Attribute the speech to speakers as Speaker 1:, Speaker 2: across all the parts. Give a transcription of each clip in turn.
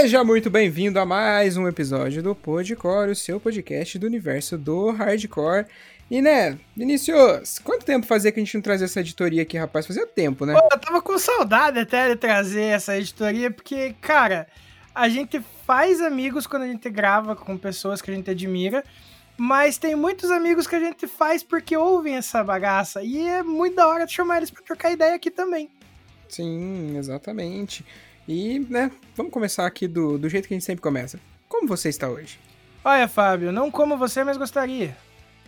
Speaker 1: Seja muito bem-vindo a mais um episódio do Podcore, o seu podcast do universo do hardcore. E né, Vinicius, quanto tempo fazia que a gente não trazia essa editoria aqui, rapaz? Fazia tempo, né?
Speaker 2: Pô, eu tava com saudade até de trazer essa editoria, porque, cara, a gente faz amigos quando a gente grava com pessoas que a gente admira, mas tem muitos amigos que a gente faz porque ouvem essa bagaça. E é muito da hora de chamar eles pra trocar ideia aqui também.
Speaker 1: Sim, exatamente. E, né, vamos começar aqui do, do jeito que a gente sempre começa. Como você está hoje?
Speaker 2: Olha, Fábio, não como você, mas gostaria.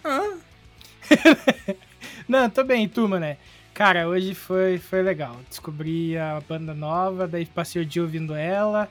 Speaker 1: Ah,
Speaker 2: não, tô bem, tu, mané. Cara, hoje foi, foi legal. Descobri a banda nova, daí passei o dia ouvindo ela.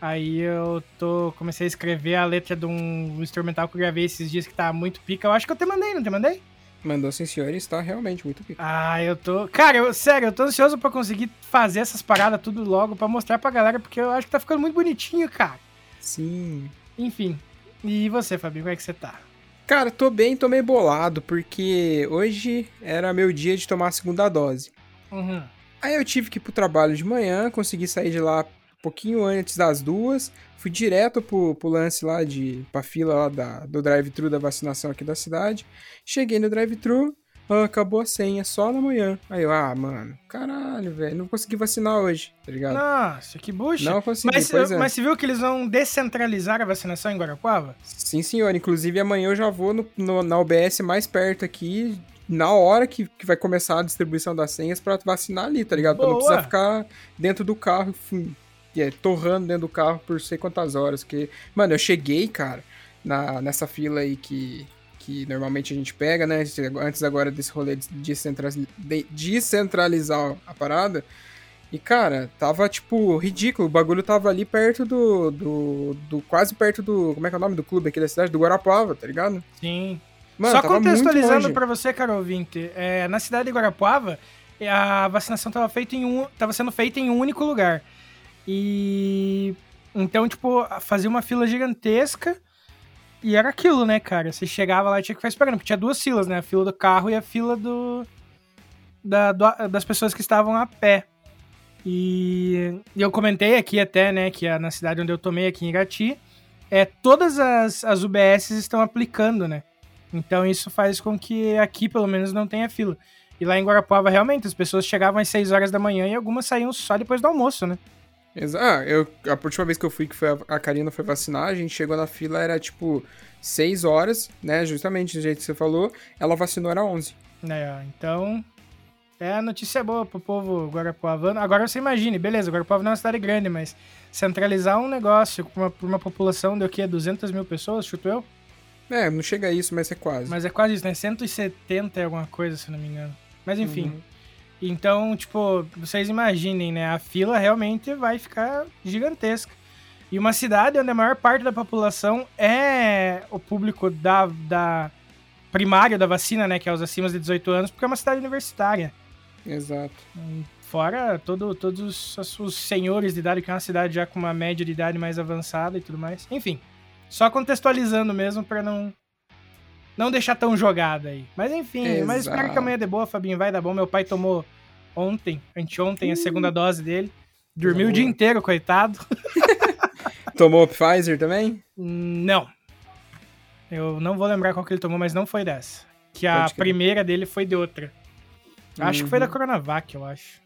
Speaker 2: Aí eu tô comecei a escrever a letra de um instrumental que eu gravei esses dias que tá muito pica. Eu acho que eu te mandei, não te mandei?
Speaker 1: Mandou sim, senhor, e está realmente muito pica.
Speaker 2: Ah, eu tô. Cara, eu, sério, eu tô ansioso pra conseguir fazer essas paradas tudo logo pra mostrar pra galera, porque eu acho que tá ficando muito bonitinho, cara.
Speaker 1: Sim.
Speaker 2: Enfim. E você, Fabinho, como é que você tá?
Speaker 1: Cara, tô bem, tô meio bolado, porque hoje era meu dia de tomar a segunda dose.
Speaker 2: Uhum.
Speaker 1: Aí eu tive que ir pro trabalho de manhã, consegui sair de lá pouquinho antes das duas, fui direto pro, pro lance lá de. pra fila lá da, do drive-thru da vacinação aqui da cidade. Cheguei no drive-thru, ah, acabou a senha só na manhã. Aí eu, ah, mano, caralho, velho, não consegui vacinar hoje, tá ligado?
Speaker 2: Nossa, que bucha.
Speaker 1: Não consegui,
Speaker 2: Mas,
Speaker 1: pois é.
Speaker 2: mas você viu que eles vão descentralizar a vacinação em Guarapuava?
Speaker 1: Sim, senhor. Inclusive, amanhã eu já vou no, no- na UBS mais perto aqui, na hora que, que vai começar a distribuição das senhas pra vacinar ali, tá ligado? Pra não precisar ficar dentro do carro, é, torrando dentro do carro por sei quantas horas. Que... Mano, eu cheguei, cara, na, nessa fila aí que, que normalmente a gente pega, né? Antes agora desse rolê de de descentralizar a parada. E, cara, tava, tipo, ridículo. O bagulho tava ali perto do, do, do- Quase perto do. Como é que é o nome do clube aqui da cidade? Do Guarapuava, tá ligado?
Speaker 2: Sim.
Speaker 1: Mano,
Speaker 2: Só contextualizando pra você, cara ouvinte, é, na cidade de Guarapuava, a vacinação tava, feita em um, tava sendo feita em um único lugar. E então, tipo, fazia uma fila gigantesca e era aquilo, né, cara? Você chegava lá e tinha que ficar esperando, porque tinha duas filas, né? A fila do carro e a fila do, da- do- das pessoas que estavam a pé. E, e eu comentei aqui até, né, que na cidade onde eu tomei, aqui em Irati, é, todas as, as UBS estão aplicando, né? Então isso faz com que aqui, pelo menos, não tenha fila. E lá em Guarapuava, realmente, as pessoas chegavam às 6 horas da manhã e algumas saíam só depois do almoço, né?
Speaker 1: Ah, eu, a última vez que eu fui, que foi a, a Karina foi vacinar, a gente chegou na fila, era tipo 6 horas, né? Justamente do jeito que você falou. Ela vacinou, era 11.
Speaker 2: É, então, é a notícia boa pro povo guarapuavano. Agora você imagine, beleza, Guarapuava não é uma cidade grande, mas centralizar um negócio pra uma, pra uma população de o quê? 200 mil pessoas, chuto eu?
Speaker 1: É, não chega a isso, mas é quase.
Speaker 2: Mas é quase isso, né? 170 e alguma coisa, se não me engano. Mas enfim.
Speaker 1: Uhum.
Speaker 2: Então, tipo, vocês imaginem, né? A fila realmente vai ficar gigantesca. E uma cidade onde a maior parte da população é o público da, da primária da vacina, né? Que é os acima de 18 anos, porque é uma cidade universitária.
Speaker 1: Exato.
Speaker 2: Fora todo, todos os, os senhores de idade, que é uma cidade já com uma média de idade mais avançada e tudo mais. Enfim, só contextualizando mesmo pra não não deixar tão jogada aí. Mas enfim, mas espero que
Speaker 1: Exato.
Speaker 2: amanhã dê boa, Fabinho, vai dar bom. Meu pai tomou ontem, anteontem, a segunda dose dele. Dormiu o dia inteiro, coitado.
Speaker 1: Tomou Pfizer também?
Speaker 2: Não. Eu não vou lembrar qual que ele tomou, mas não foi dessa. Que a
Speaker 1: Pode
Speaker 2: primeira dele foi de outra. Acho que foi da
Speaker 1: Uhum.
Speaker 2: Coronavac, eu acho.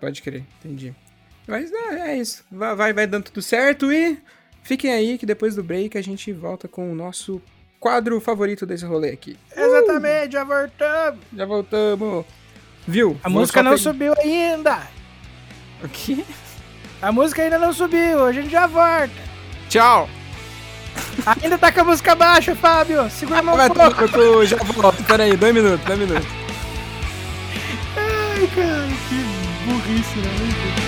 Speaker 1: Pode crer, entendi. Mas é, é isso. Vai, vai, vai dando tudo certo e fiquem aí que depois do break a gente volta com o nosso quadro favorito desse rolê aqui.
Speaker 2: Exatamente, já voltamos.
Speaker 1: Já voltamos. Viu?
Speaker 2: A música não
Speaker 1: pe-
Speaker 2: subiu ainda.
Speaker 1: O quê?
Speaker 2: A música ainda não subiu, a gente já volta.
Speaker 1: Tchau!
Speaker 2: Ainda tá com a música baixa, Fábio. Segura a mão
Speaker 1: Vai
Speaker 2: um pouco.
Speaker 1: no cu, já volto. Pera aí, dois minutos, dois minutos.
Speaker 2: Ai, cara, que burrice, né?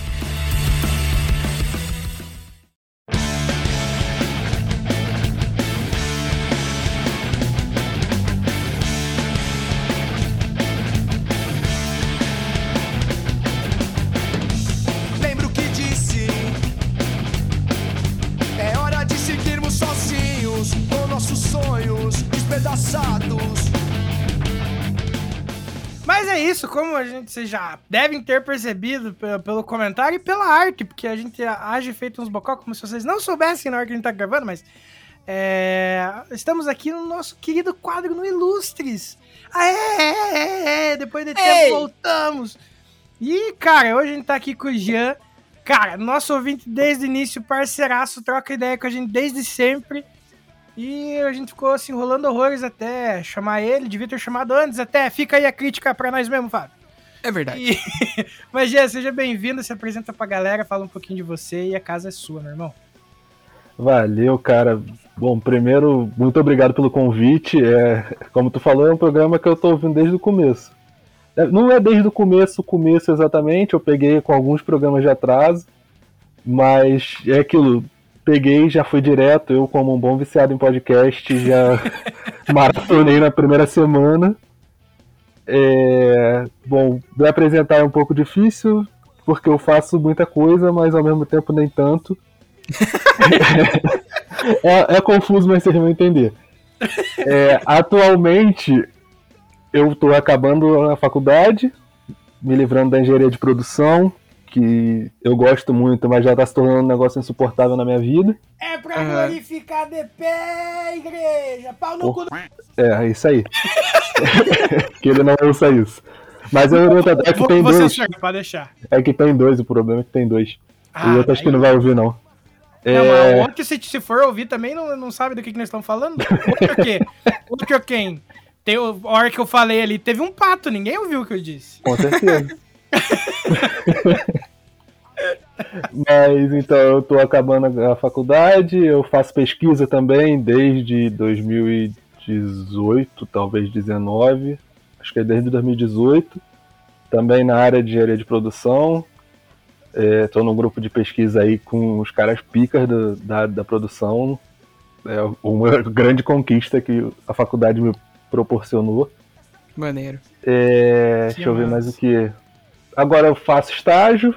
Speaker 2: Isso, como a gente, vocês já devem ter percebido pelo, comentário e pela arte, porque a gente age feito uns bocó como se vocês não soubessem na hora que a gente tá gravando, mas é, estamos aqui no nosso querido quadro no Ilustres. Aê, é, é, é, depois de tempo Ei. voltamos. E, cara, hoje a gente tá aqui com o Jean. Cara, nosso ouvinte desde o início, parceiraço, troca ideia com a gente desde sempre. E a gente ficou assim, enrolando horrores até chamar ele, devia ter chamado antes até. Fica aí a crítica pra nós mesmo, Fábio.
Speaker 1: É verdade.
Speaker 2: E... Mas, Gê, seja bem-vindo, se apresenta pra galera, fala um pouquinho de você e a casa é sua, meu irmão.
Speaker 3: Valeu, cara. Bom, primeiro, muito obrigado pelo convite. É, como tu falou, é um programa que eu tô ouvindo desde o começo. É, não é desde o começo, o começo exatamente, eu peguei com alguns programas de atraso, mas é aquilo, peguei, já fui direto. Eu, como um bom viciado em podcast, já maratonei na primeira semana. É, bom, me apresentar é um pouco difícil, porque eu faço muita coisa, mas ao mesmo tempo nem tanto. é, é, confuso, mas vocês vão entender. É, atualmente, eu estou acabando a faculdade, me livrando da engenharia de produção, que eu gosto muito, mas já tá se tornando um negócio insuportável na minha vida.
Speaker 2: É pra uhum. glorificar de pé, igreja! Pau no cu do...
Speaker 3: É, isso aí. que ele não ouça isso. Mas eu vou é que tem dois.
Speaker 2: pode deixar.
Speaker 3: É que tem dois, o problema é que tem dois. Ah, e outro acho que não vai ouvir, não.
Speaker 2: Não, é... mas outro, se, se for ouvir também, não, não sabe do que, que nós estamos falando. Outro o quê? Outro quem? Tem, a hora que eu falei ali, teve um pato, ninguém ouviu o que eu disse.
Speaker 3: Com certeza. Mas então eu tô acabando a faculdade, eu faço pesquisa também desde 2018, talvez 19, acho que é desde 2018, também na área de engenharia de produção. Estou é, num grupo de pesquisa aí com os caras picas do, da, da produção. É uma grande conquista que a faculdade me proporcionou.
Speaker 1: Maneiro.
Speaker 3: É, deixa eu ver mais o que. Agora eu faço estágio,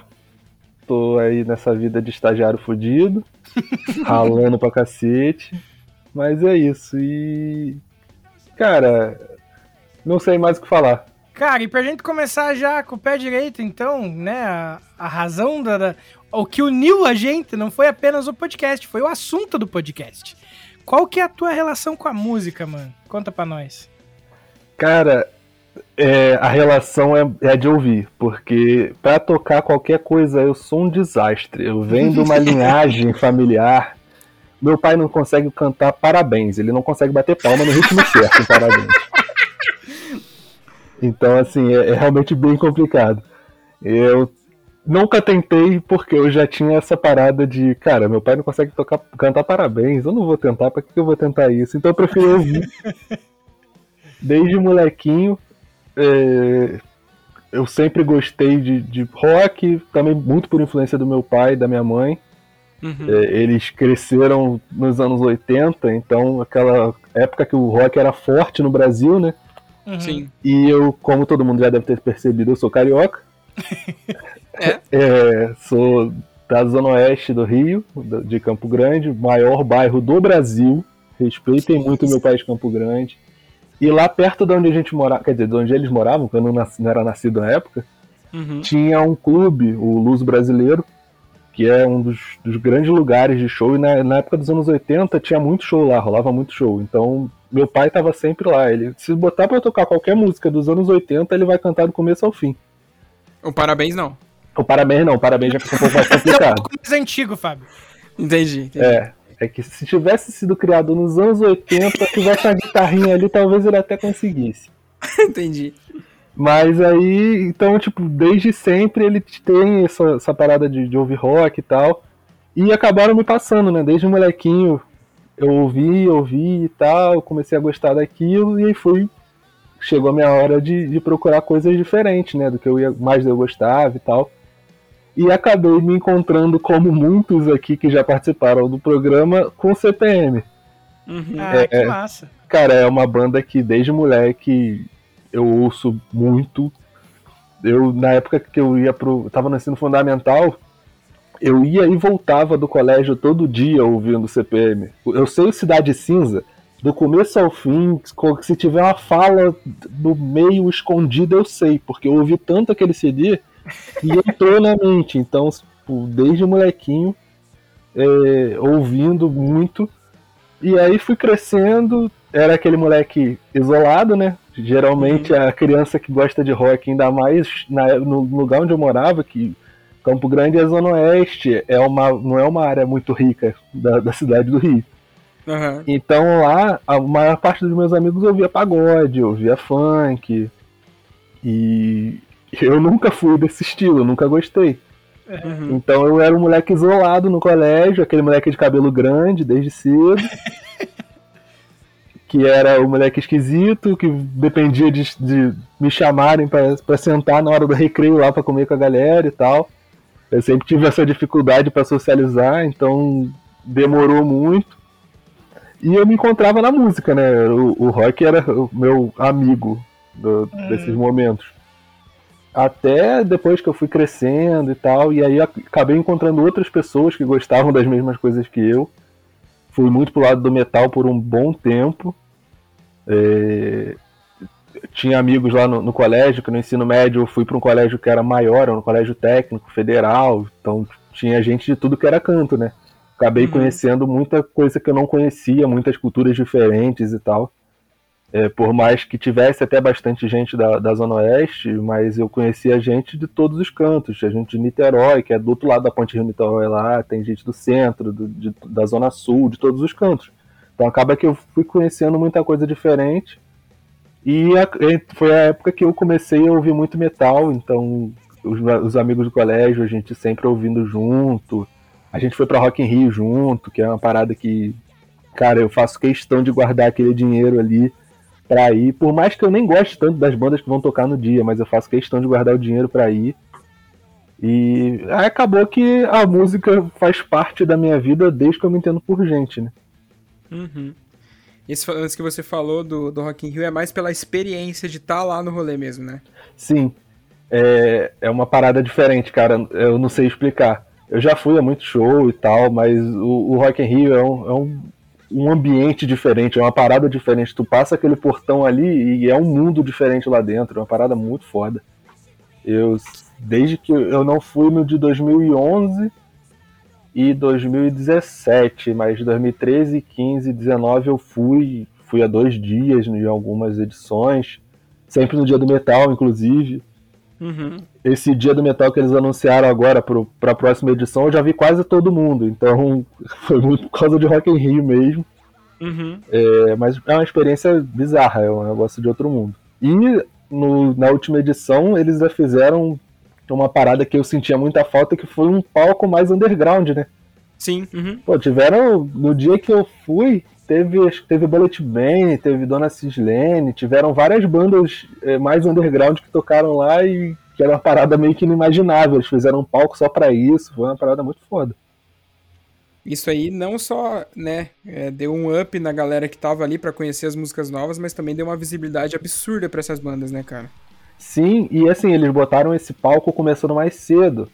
Speaker 3: tô aí nessa vida de estagiário fudido, ralando pra cacete. Mas é isso. E. Cara, não sei mais o que falar.
Speaker 2: Cara, e pra gente começar já com o pé direito, então, né? A, a razão da, da, O que uniu a gente não foi apenas o podcast, foi o assunto do podcast. Qual que é a tua relação com a música, mano? Conta pra nós.
Speaker 3: Cara, é, a relação é, é de ouvir, porque para tocar qualquer coisa eu sou um desastre. Eu venho de uma linhagem familiar. Meu pai não consegue cantar parabéns, ele não consegue bater palma no ritmo certo parabéns. Então, assim, é, é realmente bem complicado. Eu nunca tentei porque eu já tinha essa parada de, cara, meu pai não consegue tocar, cantar parabéns, eu não vou tentar, pra que eu vou tentar isso? Então eu prefiro ouvir. Desde molequinho, é, eu sempre gostei de, de rock, também muito por influência do meu pai e da minha mãe. Uhum. É, eles cresceram nos anos 80, então aquela época que o rock era forte no Brasil, né?
Speaker 1: Uhum. Sim.
Speaker 3: E eu, como todo mundo já deve ter percebido, eu sou carioca.
Speaker 1: é?
Speaker 3: é? Sou da zona oeste do Rio, de Campo Grande, maior bairro do Brasil. Respeitem muito meu pai de Campo Grande. E lá perto de onde a gente morava, quer dizer, de onde eles moravam, quando eu não, não era nascido na época, uhum. tinha um clube, o Luz Brasileiro, que é um dos, dos grandes lugares de show. E na, na, época dos anos 80 tinha muito show lá, rolava muito show. Então meu pai estava sempre lá. Ele, se botar para tocar qualquer música dos anos 80, ele vai cantar do começo ao fim.
Speaker 1: O parabéns não.
Speaker 3: O parabéns não, o parabéns já fica um pouco mais complicado. é um pouco
Speaker 2: mais antigo, Fábio.
Speaker 1: Entendi, entendi.
Speaker 3: É. É que se tivesse sido criado nos anos 80, tivesse uma guitarrinha ali, talvez ele até conseguisse.
Speaker 1: entendi.
Speaker 3: Mas aí, então, tipo, desde sempre ele tem essa, essa parada de, de ouvir rock e tal. E acabaram me passando, né? Desde molequinho eu ouvi, ouvi e tal, comecei a gostar daquilo e aí fui. Chegou a minha hora de, de procurar coisas diferentes, né? Do que eu ia, mais eu gostava e tal. E acabei me encontrando, como muitos aqui que já participaram do programa, com o CPM.
Speaker 2: Uhum. Ah, é, que massa.
Speaker 3: Cara, é uma banda que desde moleque eu ouço muito. Eu, na época que eu ia pro. Eu tava no ensino fundamental, eu ia e voltava do colégio todo dia ouvindo CPM. Eu sei Cidade Cinza, do começo ao fim, se tiver uma fala no meio escondida, eu sei, porque eu ouvi tanto aquele CD que entrou na mente. Então, tipo, desde molequinho, é, ouvindo muito. E aí fui crescendo, era aquele moleque isolado, né? Geralmente uhum. a criança que gosta de rock, ainda mais na, no lugar onde eu morava, que Campo Grande é Zona Oeste, é uma, não é uma área muito rica da, da cidade do Rio.
Speaker 1: Uhum.
Speaker 3: Então lá, a maior parte dos meus amigos ouvia pagode, ouvia funk. E eu nunca fui desse estilo, nunca gostei. Uhum. Então eu era um moleque isolado no colégio, aquele moleque de cabelo grande desde cedo. que era o moleque esquisito, que dependia de, de me chamarem para sentar na hora do recreio lá para comer com a galera e tal. Eu sempre tive essa dificuldade para socializar, então demorou muito. E eu me encontrava na música, né? O, o rock era o meu amigo do, hum. desses momentos. Até depois que eu fui crescendo e tal, e aí acabei encontrando outras pessoas que gostavam das mesmas coisas que eu. Fui muito pro lado do metal por um bom tempo. É, tinha amigos lá no, no, colégio, que no ensino médio eu fui para um colégio que era maior, era um colégio técnico, federal, então tinha gente de tudo que era canto, né? Acabei uhum. conhecendo muita coisa que eu não conhecia, muitas culturas diferentes e tal. É, por mais que tivesse até bastante gente da, da Zona Oeste, mas eu conhecia gente de todos os cantos. Tinha gente de Niterói, que é do outro lado da Ponte Rio Niterói lá, tem gente do centro, do, de, da Zona Sul, de todos os cantos. Então acaba que eu fui conhecendo muita coisa diferente. E a, foi a época que eu comecei a ouvir muito metal, então os, os, amigos do colégio, a gente sempre ouvindo junto. A gente foi pra Rock in Rio junto, que é uma parada que, cara, eu faço questão de guardar aquele dinheiro ali pra ir. Por mais que eu nem goste tanto das bandas que vão tocar no dia, mas eu faço questão de guardar o dinheiro pra ir. E aí acabou que a música faz parte da minha vida desde que eu me entendo por gente, né?
Speaker 1: Uhum. Esse lance que você falou do, do Rock in Rio é mais pela experiência de estar tá lá no rolê mesmo, né?
Speaker 3: Sim. É, é uma parada diferente, cara. Eu não sei explicar. Eu já fui a muito show e tal, mas o, o Rock in Rio é, um, é um, um ambiente diferente, é uma parada diferente. Tu passa aquele portão ali e é um mundo diferente lá dentro. É uma parada muito foda. Eu, desde que eu não fui no de 2011 e 2017, mas 2013, 15, 19 eu fui, fui há dois dias em algumas edições, sempre no dia do metal, inclusive.
Speaker 1: Uhum.
Speaker 3: Esse dia do metal que eles anunciaram agora para a próxima edição, eu já vi quase todo mundo, então foi muito por causa de Rock in Rio mesmo.
Speaker 1: Uhum.
Speaker 3: É, mas é uma experiência bizarra, é um negócio de outro mundo. E no, na última edição eles já fizeram uma parada que eu sentia muita falta, que foi um palco mais underground, né?
Speaker 1: Sim. Uhum.
Speaker 3: Pô, tiveram. No dia que eu fui, teve, teve Bullet Bane, teve Dona Cislene, tiveram várias bandas é, mais underground que tocaram lá e que era uma parada meio que inimaginável. Eles fizeram um palco só para isso, foi uma parada muito foda.
Speaker 1: Isso aí não só, né, é, deu um up na galera que tava ali para conhecer as músicas novas, mas também deu uma visibilidade absurda para essas bandas, né, cara?
Speaker 3: Sim, e assim, eles botaram esse palco começando mais cedo.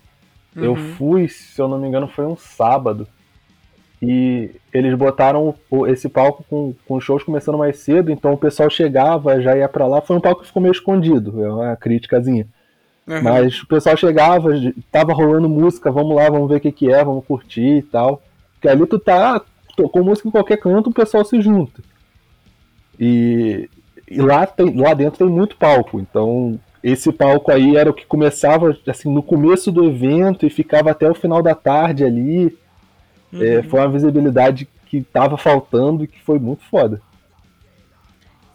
Speaker 3: Uhum. Eu fui, se eu não me engano, foi um sábado. E eles botaram esse palco com, com shows começando mais cedo, então o pessoal chegava, já ia para lá. Foi um palco que ficou meio escondido, é uma criticazinha. Uhum. Mas o pessoal chegava, tava rolando música, vamos lá, vamos ver o que, que é, vamos curtir e tal. Porque ali tu tá, tocou música em qualquer canto, o pessoal se junta. E, e lá, tem, lá dentro tem muito palco, então esse palco aí era o que começava assim no começo do evento e ficava até o final da tarde ali. É, uhum. É, foi uma visibilidade que tava faltando e que foi muito foda.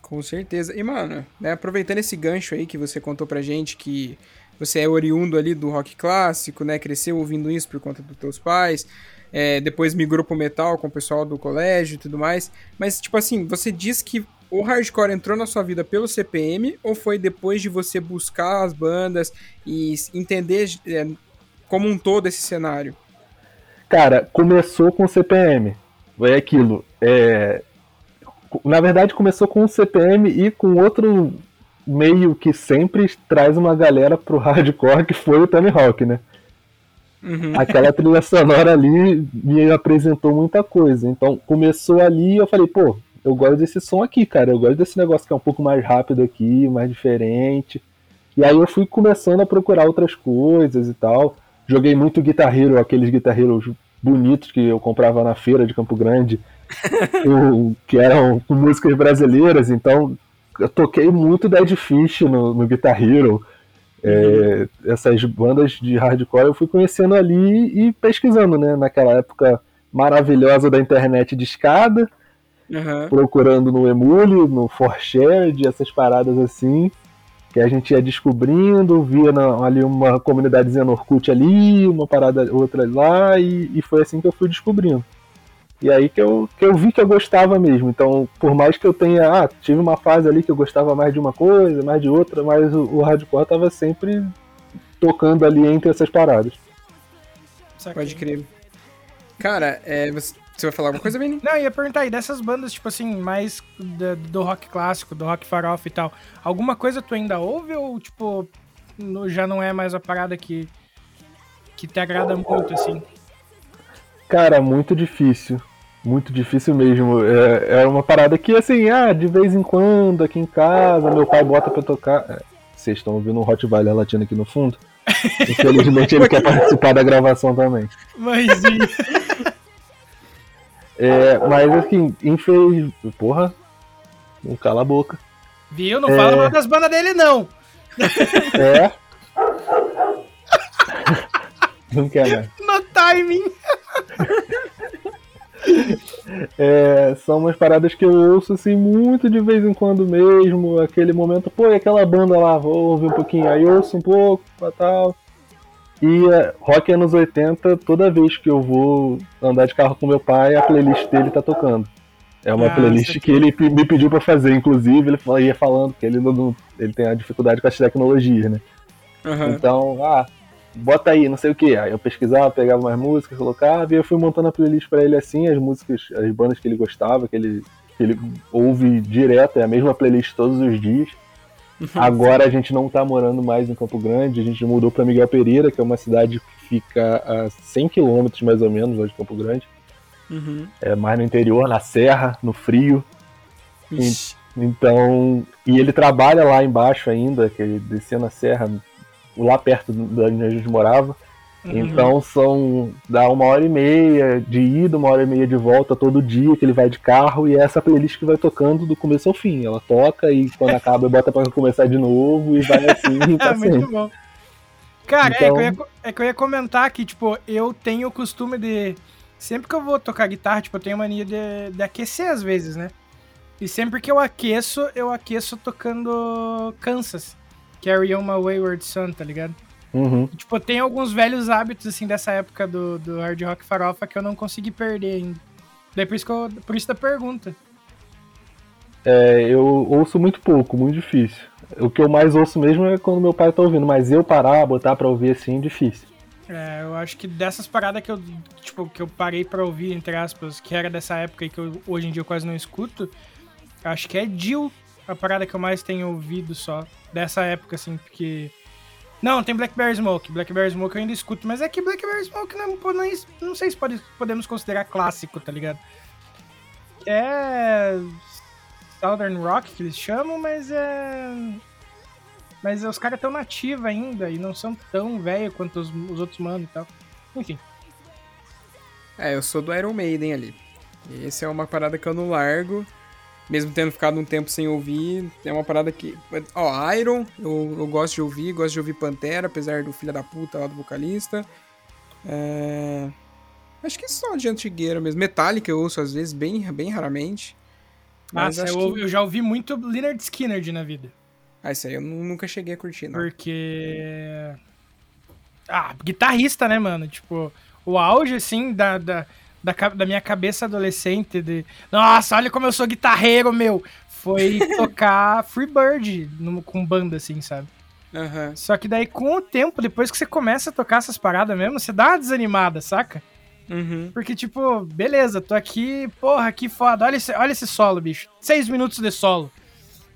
Speaker 1: Com certeza. E, mano, né, aproveitando esse gancho aí que você contou pra gente que você é oriundo ali do rock clássico, né? Cresceu ouvindo isso por conta dos teus pais. É, depois migrou pro metal com o pessoal do colégio e tudo mais. Mas, tipo assim, você diz que o hardcore entrou na sua vida pelo CPM ou foi depois de você buscar as bandas e entender é, como um todo esse cenário?
Speaker 3: Cara, começou com o CPM. Foi aquilo. É... Na verdade, começou com o CPM e com outro meio que sempre traz uma galera pro hardcore, que foi o Tony Hawk, né? Uhum. Aquela trilha sonora ali me apresentou muita coisa. Então começou ali e eu falei, pô, eu gosto desse som aqui, cara. Eu gosto desse negócio que é um pouco mais rápido aqui, mais diferente. E aí eu fui começando a procurar outras coisas e tal. Joguei muito Guitar Hero, aqueles Guitar Heroes bonitos que eu comprava na feira de Campo Grande, que eram com músicas brasileiras, então eu toquei muito Dead Fish no, no Guitar Hero. É, uhum. essas bandas de hardcore eu fui conhecendo ali e pesquisando, né? Naquela época maravilhosa da internet de escada, uhum. procurando no Emule, no Forshared, essas paradas assim que a gente ia descobrindo, via na, ali uma comunidadezinha no Orkut ali, uma parada outra lá, e, e, foi assim que eu fui descobrindo. E aí que eu, que eu vi que eu gostava mesmo. Então, por mais que eu tenha, ah, tive uma fase ali que eu gostava mais de uma coisa, mais de outra, mas o, o hardcore tava sempre tocando ali entre essas paradas.
Speaker 1: Pode crer. Cara, é, você, você vai falar alguma coisa, Vini?
Speaker 2: Não, eu ia perguntar aí, dessas bandas, tipo assim, mais do, do rock clássico, do rock farofa e tal, alguma coisa tu ainda ouve ou, tipo, no, já não é mais a parada que, que te agrada muito, assim?
Speaker 3: Cara, muito difícil. Muito difícil mesmo. É, é uma parada que, assim, ah, de vez em quando, aqui em casa, meu pai bota pra tocar. É, vocês estão ouvindo um Hot Valley latino aqui no fundo? Infelizmente ele quer participar da gravação também.
Speaker 2: Mas
Speaker 3: É, mas assim, infeliz. Porra, não cala a boca.
Speaker 2: Viu? Não é... fala mal das bandas dele, não.
Speaker 3: É. não quer mais.
Speaker 2: No timing.
Speaker 3: É, são umas paradas que eu ouço assim muito de vez em quando mesmo. Aquele momento, pô, e aquela banda lá, vou ouvir um pouquinho. Aí ouço um pouco, tal. E uh, rock anos 80, toda vez que eu vou andar de carro com meu pai, a playlist dele tá tocando. É uma ah, playlist que ele me pediu para fazer, inclusive, ele ia falando que ele não, ele tem a dificuldade com as tecnologias, né? Uhum. Então, ah, bota aí, não sei o que. Aí eu pesquisava, pegava mais músicas, colocava, e eu fui montando a playlist para ele assim, as músicas, as bandas que ele gostava, que ele, que ele ouve direto, é a mesma playlist todos os dias. Agora a gente não está morando mais em Campo Grande, a gente mudou para Miguel Pereira, que é uma cidade que fica a 100 quilômetros mais ou menos lá de Campo Grande. Uhum. É mais no interior, na serra, no frio. E, então, e ele trabalha lá embaixo ainda, que ele descia na serra, lá perto da onde a gente morava. Uhum. Então são dá uma hora e meia de ida, uma hora e meia de volta todo dia que ele vai de carro e é essa playlist que vai tocando do começo ao fim. Ela toca e quando acaba bota para começar de novo e vai assim
Speaker 2: tá Muito bom. Cara, então... é, que ia, é, que eu ia, comentar que, tipo, eu tenho o costume de. Sempre que eu vou tocar guitarra, tipo, eu tenho mania de, de aquecer às vezes, né? E sempre que eu aqueço, eu aqueço tocando Kansas. Carry On My Wayward Son, tá ligado?
Speaker 3: Uhum.
Speaker 2: Tipo, tem alguns velhos hábitos, assim, dessa época do, do hard rock farofa que eu não consegui perder ainda. Daí por isso, que eu, por isso da pergunta.
Speaker 3: É, eu ouço muito pouco, muito difícil. O que eu mais ouço mesmo é quando meu pai tá ouvindo, mas eu parar, botar pra ouvir assim, difícil.
Speaker 2: É, eu acho que dessas paradas que eu, tipo, que eu parei pra ouvir, entre aspas, que era dessa época e que eu, hoje em dia eu quase não escuto, acho que é Jill a parada que eu mais tenho ouvido só. Dessa época, assim, porque. Não, tem Blackberry Smoke. Blackberry Smoke eu ainda escuto, mas é que Blackberry Smoke não, não, é, não sei se pode, podemos considerar clássico, tá ligado? É. Southern Rock que eles chamam, mas é. Mas os caras tão nativos ainda e não são tão velho quanto os, os outros manos e tal. Enfim.
Speaker 1: É, eu sou do Iron Maiden ali. Esse é uma parada que eu não largo. Mesmo tendo ficado um tempo sem ouvir, é uma parada que. Ó, Iron, eu, eu gosto de ouvir, gosto de ouvir Pantera, apesar do filho da puta lá do vocalista. É... Acho que só de antigueira mesmo. Metallica eu ouço às vezes, bem, bem raramente.
Speaker 2: Mas Nossa, eu, que... eu já ouvi muito Leonard Skinner na vida.
Speaker 1: Ah, isso aí eu nunca cheguei a curtir, não.
Speaker 2: Porque. Ah, guitarrista, né, mano? Tipo, o auge, assim, da, da, da, da minha cabeça adolescente de. Nossa, olha como eu sou guitarreiro, meu! Foi tocar Freebird no, com banda, assim, sabe?
Speaker 1: Uhum.
Speaker 2: Só que daí, com o tempo, depois que você começa a tocar essas paradas mesmo, você dá uma desanimada, saca?
Speaker 1: Uhum.
Speaker 2: Porque, tipo, beleza, tô aqui, porra, que foda. Olha esse, olha esse solo, bicho. Seis minutos de solo.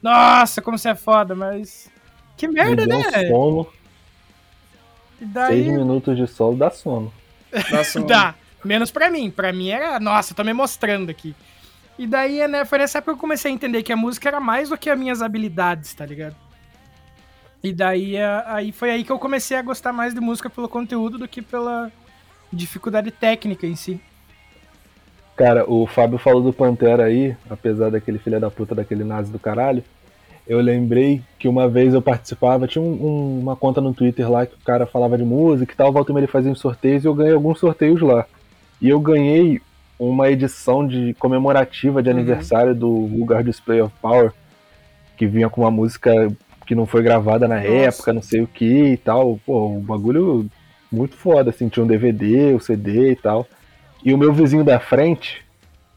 Speaker 2: Nossa, como você é foda, mas. Que merda,
Speaker 3: Me
Speaker 2: né?
Speaker 3: Sono.
Speaker 2: E daí...
Speaker 3: Seis minutos de solo dá sono.
Speaker 2: Dá sono. dá. Menos pra mim. Pra mim era, nossa, tô me mostrando aqui. E daí, né, foi nessa época que eu comecei a entender que a música era mais do que as minhas habilidades, tá ligado? E daí, aí foi aí que eu comecei a gostar mais de música pelo conteúdo do que pela dificuldade técnica em si.
Speaker 3: Cara, o Fábio falou do Pantera aí, apesar daquele filho da puta daquele nazi do caralho. Eu lembrei que uma vez eu participava, tinha um, um, uma conta no Twitter lá que o cara falava de música e tal, volta ele fazia uns sorteios e eu ganhei alguns sorteios lá. E eu ganhei uma edição de comemorativa de uhum. aniversário do Vulgar Display of Power, que vinha com uma música que não foi gravada na Nossa. época, não sei o que e tal. Pô, um bagulho muito foda, assim, tinha um DVD, o um CD e tal. E o meu vizinho da frente,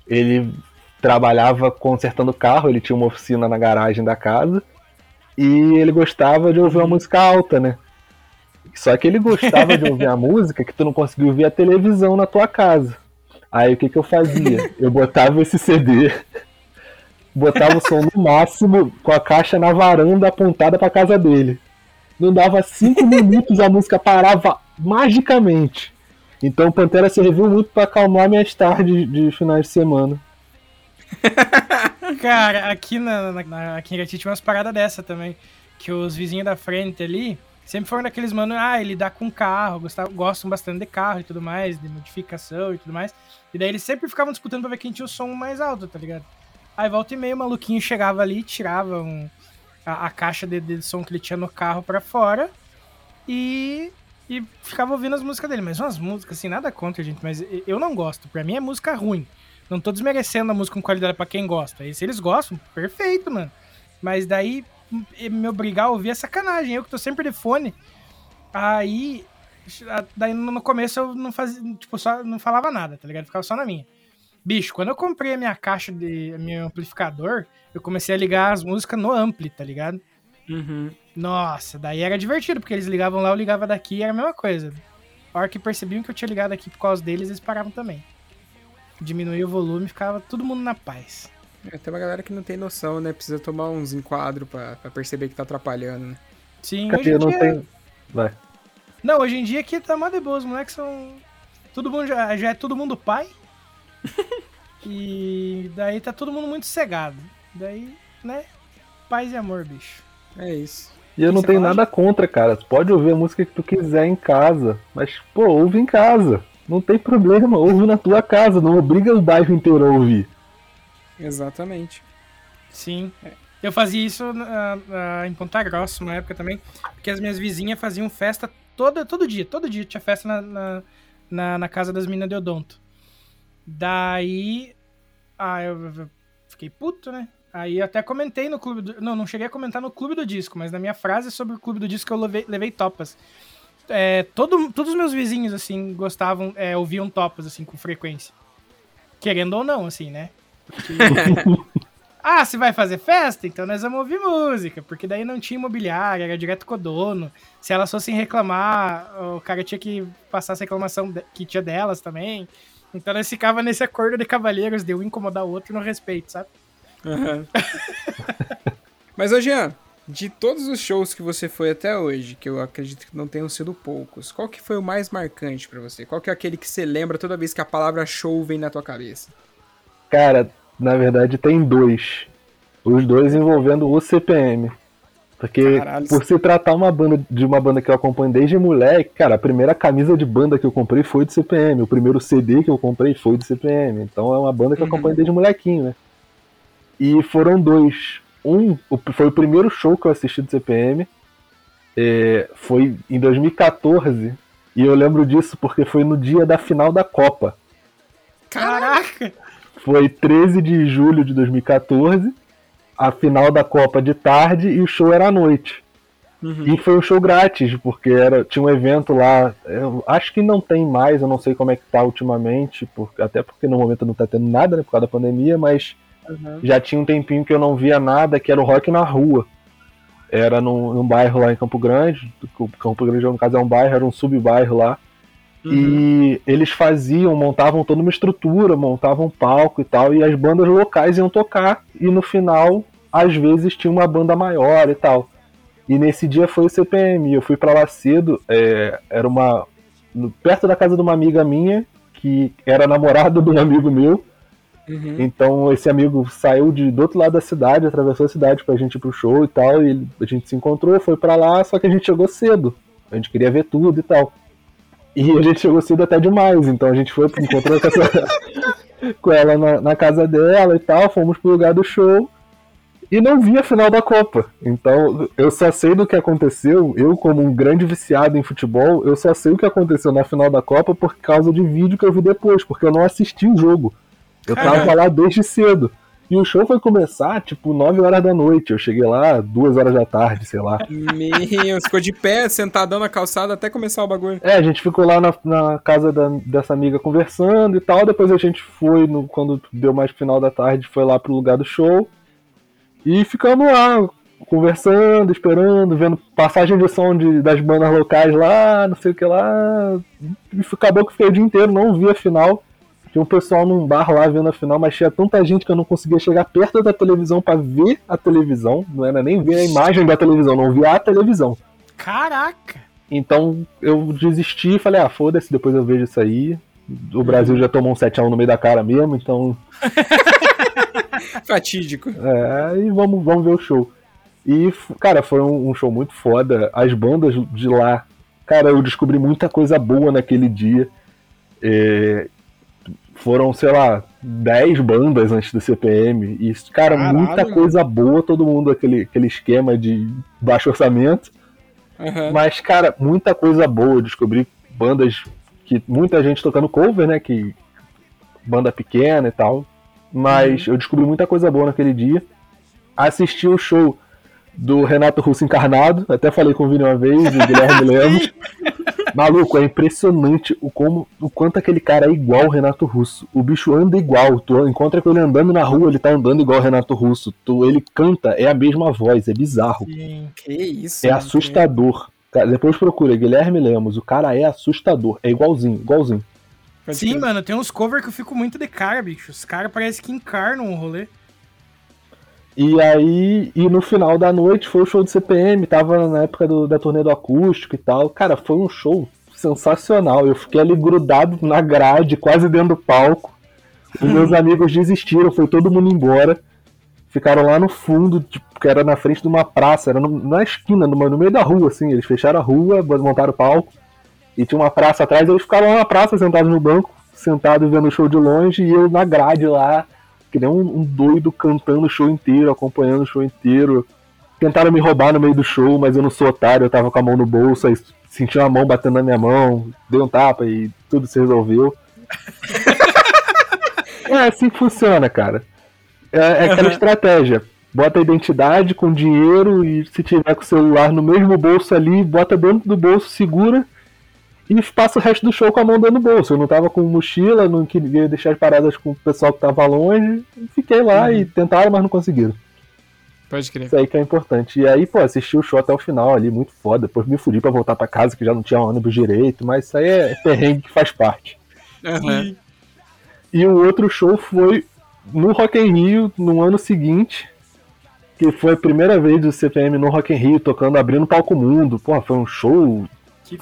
Speaker 3: ele trabalhava consertando carro, ele tinha uma oficina na garagem da casa, e ele gostava de ouvir uma música alta, né? Só que ele gostava de ouvir a música que tu não conseguia ouvir a televisão na tua casa. Aí o que, que eu fazia? Eu botava esse CD, botava o som no máximo, com a caixa na varanda apontada pra casa dele. Não dava cinco minutos, a música parava magicamente. Então Pantera serviu muito para acalmar minhas tardes de finais de semana.
Speaker 2: Cara, aqui na, na, aqui em Irati tinha umas paradas dessa também. Que os vizinhos da frente ali sempre foram daqueles mano, ah, ele dá com carro, gostam, gostam bastante de carro e tudo mais, de modificação e tudo mais. E daí eles sempre ficavam disputando pra ver quem tinha o som mais alto, tá ligado? Aí volta e meio o maluquinho chegava ali tirava um, a, a, caixa de, de som que ele tinha no carro pra fora e, e ficava ouvindo as músicas dele. Mas umas músicas, assim, nada contra, gente, mas eu não gosto. Pra mim é música ruim. Não tô desmerecendo a música com qualidade pra quem gosta. E se eles gostam, perfeito, mano. Mas daí me obrigar a ouvir é sacanagem. Eu que tô sempre de fone. Aí, daí no começo eu não fazia, tipo, só não falava nada, tá ligado? Ficava só na minha. Bicho, quando eu comprei a minha caixa de meu amplificador, eu comecei a ligar as músicas no ampli, tá ligado?
Speaker 1: Uhum.
Speaker 2: Nossa, daí era divertido, porque eles ligavam lá, eu ligava daqui e era a mesma coisa. A hora que percebiam que eu tinha ligado aqui por causa deles, eles paravam também. Diminuía o volume, ficava todo mundo na paz.
Speaker 1: É, tem uma galera que não tem noção, né? Precisa tomar uns enquadros pra, pra perceber que tá atrapalhando, né?
Speaker 2: Sim,
Speaker 3: Cadê?
Speaker 2: hoje
Speaker 3: em dia... não tem... Vai.
Speaker 2: Não, hoje em dia aqui tá mó de boa, os moleques são... Todo mundo já, já é todo mundo pai. e daí tá todo mundo muito cegado. Daí, né? Paz e amor, bicho.
Speaker 1: É isso.
Speaker 3: E eu não tenho nada contra, cara. Tu pode ouvir a música que tu quiser em casa. Mas, pô, ouve em casa. Não tem problema, ouve na tua casa. Não obriga o bairro inteiro a ouvir.
Speaker 1: Exatamente.
Speaker 2: Sim. Eu fazia isso uh, uh, em Ponta Grossa uma época também, porque as minhas vizinhas faziam festa todo, todo dia, todo dia tinha festa na, na, na, na casa das minas de Odonto. Daí, ah, eu fiquei puto, né? Aí eu até comentei no clube do... Não, não cheguei a comentar no clube do disco, mas na minha frase sobre o clube do disco eu levei, levei topas. É, todo, todos os meus vizinhos, assim, gostavam, é, ouviam topas, assim, com frequência. querendo ou não, assim, né? Ah, você vai fazer festa? Então nós vamos ouvir música, porque daí não tinha imobiliária, era direto com o dono. Se elas fossem reclamar, o cara tinha que passar essa reclamação que tinha delas também. Então nós ficava nesse acordo de cavalheiros de um incomodar o outro no respeito, sabe?
Speaker 1: Uhum. Mas, ô Jean, de todos os shows que você foi até hoje, que eu acredito que não tenham sido poucos, qual que foi o mais marcante para você? Qual que é aquele que você lembra toda vez que a palavra show vem na tua cabeça?
Speaker 3: Cara, na verdade tem dois. Os dois envolvendo o CPM. Porque Caralho. por se tratar uma banda de uma banda que eu acompanho desde moleque, cara, a primeira camisa de banda que eu comprei foi do CPM, o primeiro CD que eu comprei foi do CPM. Então é uma banda que eu acompanho uhum. desde molequinho, né? E foram dois. Um foi o primeiro show que eu assisti do CPM. É, foi em 2014. E eu lembro disso porque foi no dia da final da Copa.
Speaker 2: Caraca!
Speaker 3: Foi 13 de julho de 2014 a final da Copa de tarde e o show era à noite. Uhum. E foi um show grátis, porque era, tinha um evento lá. Eu acho que não tem mais, eu não sei como é que tá ultimamente, porque, até porque no momento não tá tendo nada, né, por causa da pandemia, mas uhum. já tinha um tempinho que eu não via nada, que era o rock na rua. Era num, num bairro lá em Campo Grande, Campo Grande no caso é um bairro, era um sub-bairro lá. Uhum. E eles faziam, montavam toda uma estrutura, montavam um palco e tal, e as bandas locais iam tocar, e no final às vezes tinha uma banda maior e tal. E nesse dia foi o CPM. Eu fui para lá cedo, é, era uma. perto da casa de uma amiga minha, que era namorada de um amigo meu. Uhum. Então esse amigo saiu de, do outro lado da cidade, atravessou a cidade pra gente ir pro show e tal. E a gente se encontrou, foi para lá, só que a gente chegou cedo. A gente queria ver tudo e tal. E a gente chegou cedo até demais, então a gente foi, encontrou com, essa, com ela na, na, casa dela e tal, fomos pro lugar do show e não vi a final da Copa. Então, eu só sei do que aconteceu. Eu, como um grande viciado em futebol, eu só sei o que aconteceu na final da Copa por causa de vídeo que eu vi depois, porque eu não assisti o jogo. Eu tava lá desde cedo. E o show foi começar, tipo, 9 horas da noite. Eu cheguei lá 2 horas da tarde, sei lá.
Speaker 1: Meu, ficou de pé, sentadão na calçada até começar o bagulho.
Speaker 3: É, a gente ficou lá na, na casa da, dessa amiga conversando e tal. Depois a gente foi, no, quando deu mais final da tarde, foi lá pro lugar do show. E ficamos lá, conversando, esperando, vendo passagem de som de, das bandas locais lá, não sei o que lá. E acabou que fiquei o dia inteiro, não vi a final. Tinha um pessoal num bar lá vendo a final, mas tinha tanta gente que eu não conseguia chegar perto da televisão para ver a televisão. Não era nem ver a imagem da televisão, não via a televisão.
Speaker 2: Caraca!
Speaker 3: Então eu desisti e falei, ah, foda-se, depois eu vejo isso aí. O Brasil já tomou um 7x1 no meio da cara mesmo, então.
Speaker 1: Fatídico.
Speaker 3: É, e vamos, vamos ver o show. E, cara, foi um, um, show muito foda. As bandas de lá, cara, eu descobri muita coisa boa naquele dia. É, foram, sei lá, 10 bandas antes do CPM. E, cara, Caralho, muita coisa boa, todo mundo aquele, aquele esquema de baixo orçamento. Uhum. Mas, cara, muita coisa boa. Eu descobri bandas que muita gente tocando cover, né? Que banda pequena e tal. Mas uhum. eu descobri muita coisa boa naquele dia. Assisti o show do Renato Russo encarnado, até falei com o Vini uma vez, o Guilherme Lemos. Maluco, é impressionante o, como, o quanto aquele cara é igual o Renato Russo. O bicho anda igual. Tu encontra com ele andando na rua, ele tá andando igual o Renato Russo. Tu, ele canta, é a mesma voz, é bizarro.
Speaker 2: Sim, que isso.
Speaker 3: É assustador. Cara, depois procura Guilherme Lemos, o cara é assustador. É igualzinho, igualzinho.
Speaker 2: Sim, mano, tem uns covers que eu fico muito de cara, bicho. Os caras parecem que encarnam o rolê.
Speaker 3: E aí, e no final da noite foi o show do CPM, tava na época do, da turnê do acústico e tal. Cara, foi um show sensacional. Eu fiquei ali grudado na grade, quase dentro do palco. Os meus amigos desistiram, foi todo mundo embora. Ficaram lá no fundo, tipo, que era na frente de uma praça, era no, na esquina, no, no meio da rua, assim. Eles fecharam a rua, montaram o palco. E tinha uma praça atrás, eles ficaram lá na praça, sentados no banco, sentados vendo o show de longe, e eu na grade lá, que nem um, um doido cantando o show inteiro, acompanhando o show inteiro. Tentaram me roubar no meio do show, mas eu não sou otário, eu tava com a mão no bolso, aí senti uma mão batendo na minha mão, dei um tapa e tudo se resolveu. é assim que funciona, cara. É, é aquela uhum. estratégia. Bota a identidade com dinheiro e se tiver com o celular no mesmo bolso ali, bota dentro do bolso, segura e passa o resto do show com a mão dentro do bolso. Eu não tava com mochila, não queria deixar as paradas com o pessoal que tava longe. Fiquei lá uhum. e tentaram, mas não conseguiram.
Speaker 1: Pode crer.
Speaker 3: Isso aí que é importante. E aí, pô, assisti o show até o final ali, muito foda. Depois me fudi pra voltar pra casa, que já não tinha ônibus direito, mas isso aí é perrengue que faz parte. Uhum. E, e o outro show foi no Rock in Rio, no ano seguinte, que foi a primeira vez do CPM no Rock in Rio, tocando, abrindo Palco Mundo. Pô, foi um show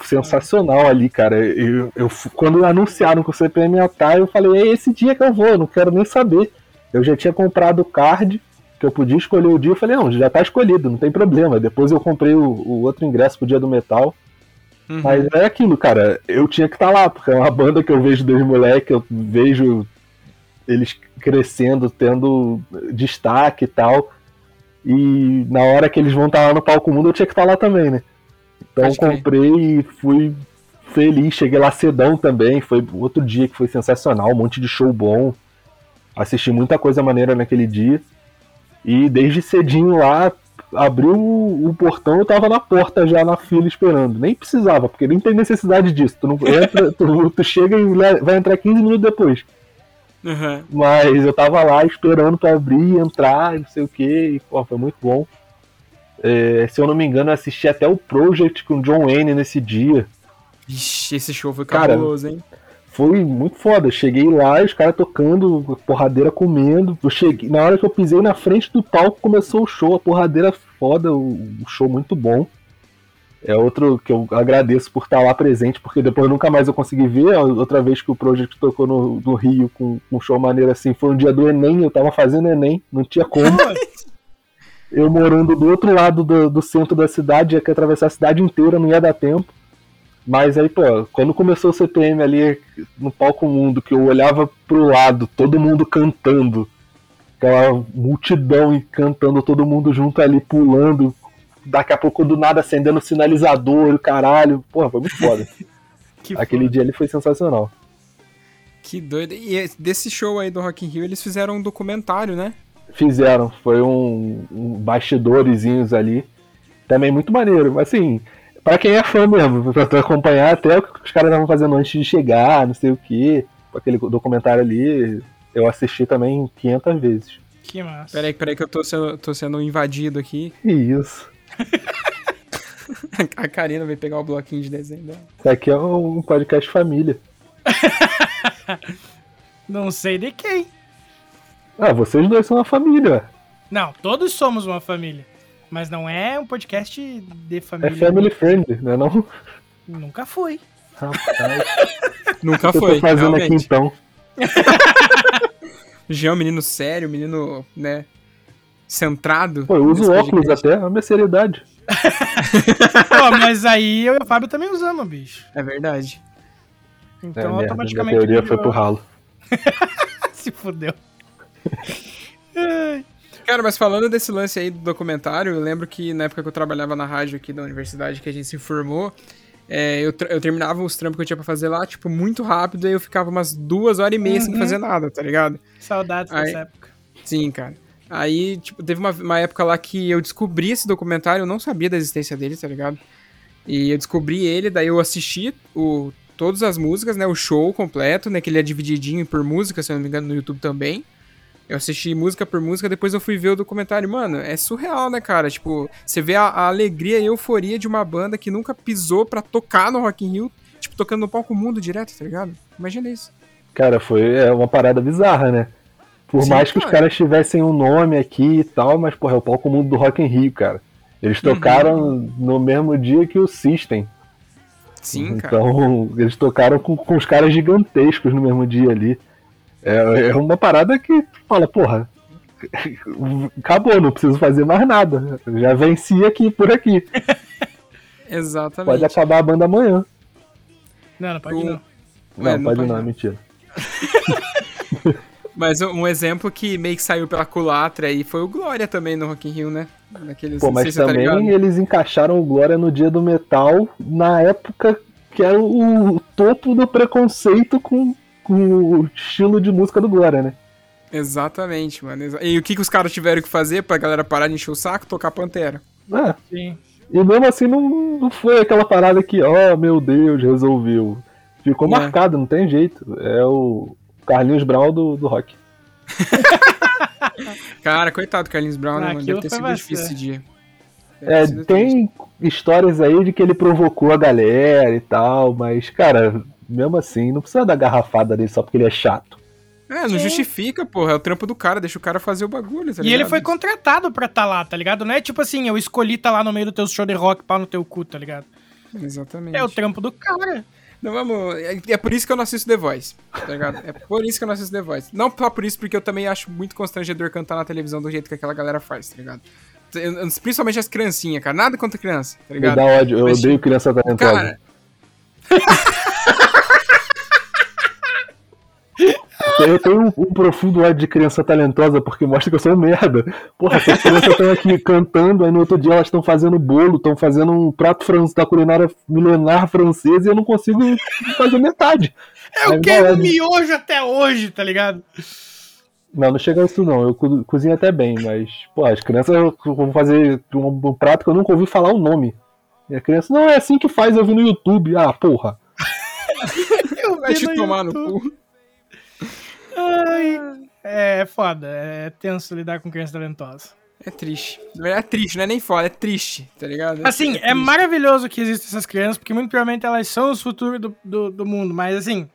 Speaker 3: sensacional ali, cara. Eu, eu, quando anunciaram que o CPM ia estar, eu falei, é esse dia que eu vou, não quero nem saber. Eu já tinha comprado o card que eu podia escolher o dia, eu falei, não, já tá escolhido, não tem problema. Depois eu comprei o, o outro ingresso pro dia do metal. Uhum. Mas é aquilo, cara, eu tinha que estar tá lá, porque é uma banda que eu vejo desde moleque, eu vejo eles crescendo, tendo destaque e tal. E na hora que eles vão estar tá lá no palco mundo, eu tinha que estar tá lá também, né? Então Acho comprei que... e fui feliz, cheguei lá cedão também, foi outro dia que foi sensacional, um monte de show bom. Assisti muita coisa maneira naquele dia. E desde cedinho lá, abriu o, portão, eu tava na porta já na fila esperando. Nem precisava, porque nem tem necessidade disso. Tu, não entra, tu, tu chega e vai entrar 15 minutos depois. Uhum. Mas eu tava lá esperando pra abrir, entrar, não sei o que, e foi muito bom. É, se eu não me engano, eu assisti até o Project com John Wayne nesse dia.
Speaker 1: Ixi, esse show foi cabuloso, hein?
Speaker 3: foi muito foda. cheguei lá, os caras tocando, porradeira comendo. Eu cheguei, na hora que eu pisei na frente do palco, começou o show, a porradeira foda, o, o show muito bom. É outro que eu agradeço por estar lá presente, porque depois nunca mais eu consegui ver. A outra vez que o Project tocou no, no Rio com, com um show maneiro assim, foi um dia do Enem, eu tava fazendo Enem, não tinha como. eu morando do outro lado do, do centro da cidade, ia que atravessar a cidade inteira, não ia dar tempo. Mas aí, pô, quando começou o CPM ali no palco mundo, que eu olhava pro lado, todo mundo cantando, aquela multidão e cantando, todo mundo junto ali, pulando, daqui a pouco do nada acendendo sinalizador, caralho, pô, foi muito foda. Aquele foda. dia ali foi sensacional.
Speaker 1: Que doido. E desse show aí do Rock in Rio, eles fizeram um documentário, né?
Speaker 3: Fizeram, foi um, um ali. Também muito maneiro, assim, Pra quem é fã mesmo, pra tu acompanhar até o que os caras estavam fazendo antes de chegar, não sei o que. Aquele documentário ali, eu assisti também 500 vezes.
Speaker 1: Que massa. Peraí, peraí que eu tô sendo, tô sendo invadido aqui.
Speaker 3: Isso.
Speaker 1: A Karina vai pegar o bloquinho de desenho dela.
Speaker 3: Isso aqui é um podcast família.
Speaker 2: Não sei de quem.
Speaker 3: Ah, vocês dois são uma família.
Speaker 2: Não, todos somos uma família. Mas não é um podcast de
Speaker 3: é
Speaker 2: família.
Speaker 3: É family friendly, né não?
Speaker 2: Nunca foi.
Speaker 3: Rapaz.
Speaker 1: Nunca foi.
Speaker 3: O que eu tô fazendo realmente. aqui então?
Speaker 1: Jean menino sério, menino, né, centrado.
Speaker 3: Pô, eu uso óculos podcast. até, é a minha seriedade.
Speaker 2: Pô, mas aí eu e o Fábio também usamos, bicho.
Speaker 1: É verdade.
Speaker 2: Então, é, automaticamente.
Speaker 3: A teoria foi pro ralo.
Speaker 2: Se fudeu.
Speaker 1: Cara, mas falando desse lance aí do documentário, eu lembro que na época que eu trabalhava na rádio aqui da universidade, que a gente se formou, é, eu, eu, terminava os trampos que eu tinha pra fazer lá, tipo, muito rápido, e eu ficava umas duas horas e meia uhum. sem fazer nada, tá ligado?
Speaker 2: Saudades aí, dessa época.
Speaker 1: Sim, cara. Aí, tipo, teve uma, uma época lá que eu descobri esse documentário, eu não sabia da existência dele, tá ligado? E eu descobri ele, daí eu assisti o, todas as músicas, né? O show completo, né? Que ele é divididinho por música, se eu não me engano, no YouTube também. Eu assisti música por música, depois eu fui ver o documentário. Mano, é surreal, né, cara? Tipo, você vê a, a alegria e a euforia de uma banda que nunca pisou pra tocar no Rock in Rio, tipo, tocando no palco mundo direto, tá ligado? Imagina isso.
Speaker 3: Cara, foi é uma parada bizarra, né? Por Sim, mais que cara. os caras tivessem um nome aqui e tal, mas, porra, é o palco mundo do Rock in Rio, cara. Eles uhum. tocaram uhum. no mesmo dia que o System.
Speaker 1: Sim,
Speaker 3: cara. Então, eles tocaram com, com os caras gigantescos no mesmo dia ali. É, é uma parada que fala, porra, acabou, não preciso fazer mais nada. Já venci aqui por aqui.
Speaker 1: Exatamente.
Speaker 3: Pode acabar a banda amanhã.
Speaker 2: Não, não pode o... não.
Speaker 3: Não, Ué, não pode, pode não, não, mentira.
Speaker 1: Mas um exemplo que meio que saiu pela culatra aí foi o Glória também no Rock in Rio, né?
Speaker 3: Naqueles, Pô, mas tá também tá eles encaixaram o Glória no dia do metal na época que era o topo do preconceito com o estilo de música do Glória, né?
Speaker 1: Exatamente, mano. E o que, que os caras tiveram que fazer pra galera parar de encher o saco? Tocar Pantera.
Speaker 3: É. Sim. E mesmo assim não, não foi aquela parada que, ó, oh, meu Deus, resolveu. Ficou é. marcado, não tem jeito. É o Carlinhos Brown do, do rock.
Speaker 1: Cara, coitado do Carlinhos Brown, né, mano? Deve ter sido difícil esse dia.
Speaker 3: É, tem histórias aí de que ele provocou a galera e tal, mas, cara, mesmo assim, não precisa dar garrafada dele só porque ele é chato.
Speaker 1: É, não Sim. justifica, porra. É o trampo do cara, deixa o cara fazer o bagulho,
Speaker 2: tá E ele foi contratado pra estar tá lá, tá ligado? Não é tipo assim, eu escolhi tá lá no meio do teu show de rock, pau no teu cu, tá ligado?
Speaker 1: Exatamente.
Speaker 2: É o trampo do cara.
Speaker 1: Não, vamos. É, é, por isso que eu não assisto The Voice, tá ligado? É por isso que eu não assisto The Voice. Não só por isso, porque eu também acho muito constrangedor cantar na televisão do jeito que aquela galera faz, tá ligado? Principalmente as criancinhas, cara. Nada contra criança, tá ligado?
Speaker 3: Me dá ódio, eu Mas, odeio criança talentosa. Cara. Eu tenho um, um, profundo ódio de criança talentosa porque mostra que eu sou um merda. Porra, essas crianças estão aqui cantando, aí no outro dia elas estão fazendo bolo, estão fazendo um prato francês da culinária milenar francesa e eu não consigo fazer metade.
Speaker 2: Eu aí, quero miojo até hoje, tá ligado?
Speaker 3: Não, não chega a isso não. Eu cozinho até bem, mas, pô, as crianças vão fazer um, um, prato que eu nunca ouvi falar o nome. E a criança, não, é assim que faz, eu vi no YouTube. Ah, porra.
Speaker 1: eu Vai te tomar YouTube. no cu.
Speaker 2: Ai, é foda, é tenso lidar com criança talentosa.
Speaker 1: É triste. É triste, não é nem foda, é triste, tá ligado?
Speaker 2: É assim, é, é maravilhoso que existem essas crianças, porque muito provavelmente elas são os futuros do, do, do mundo, mas assim,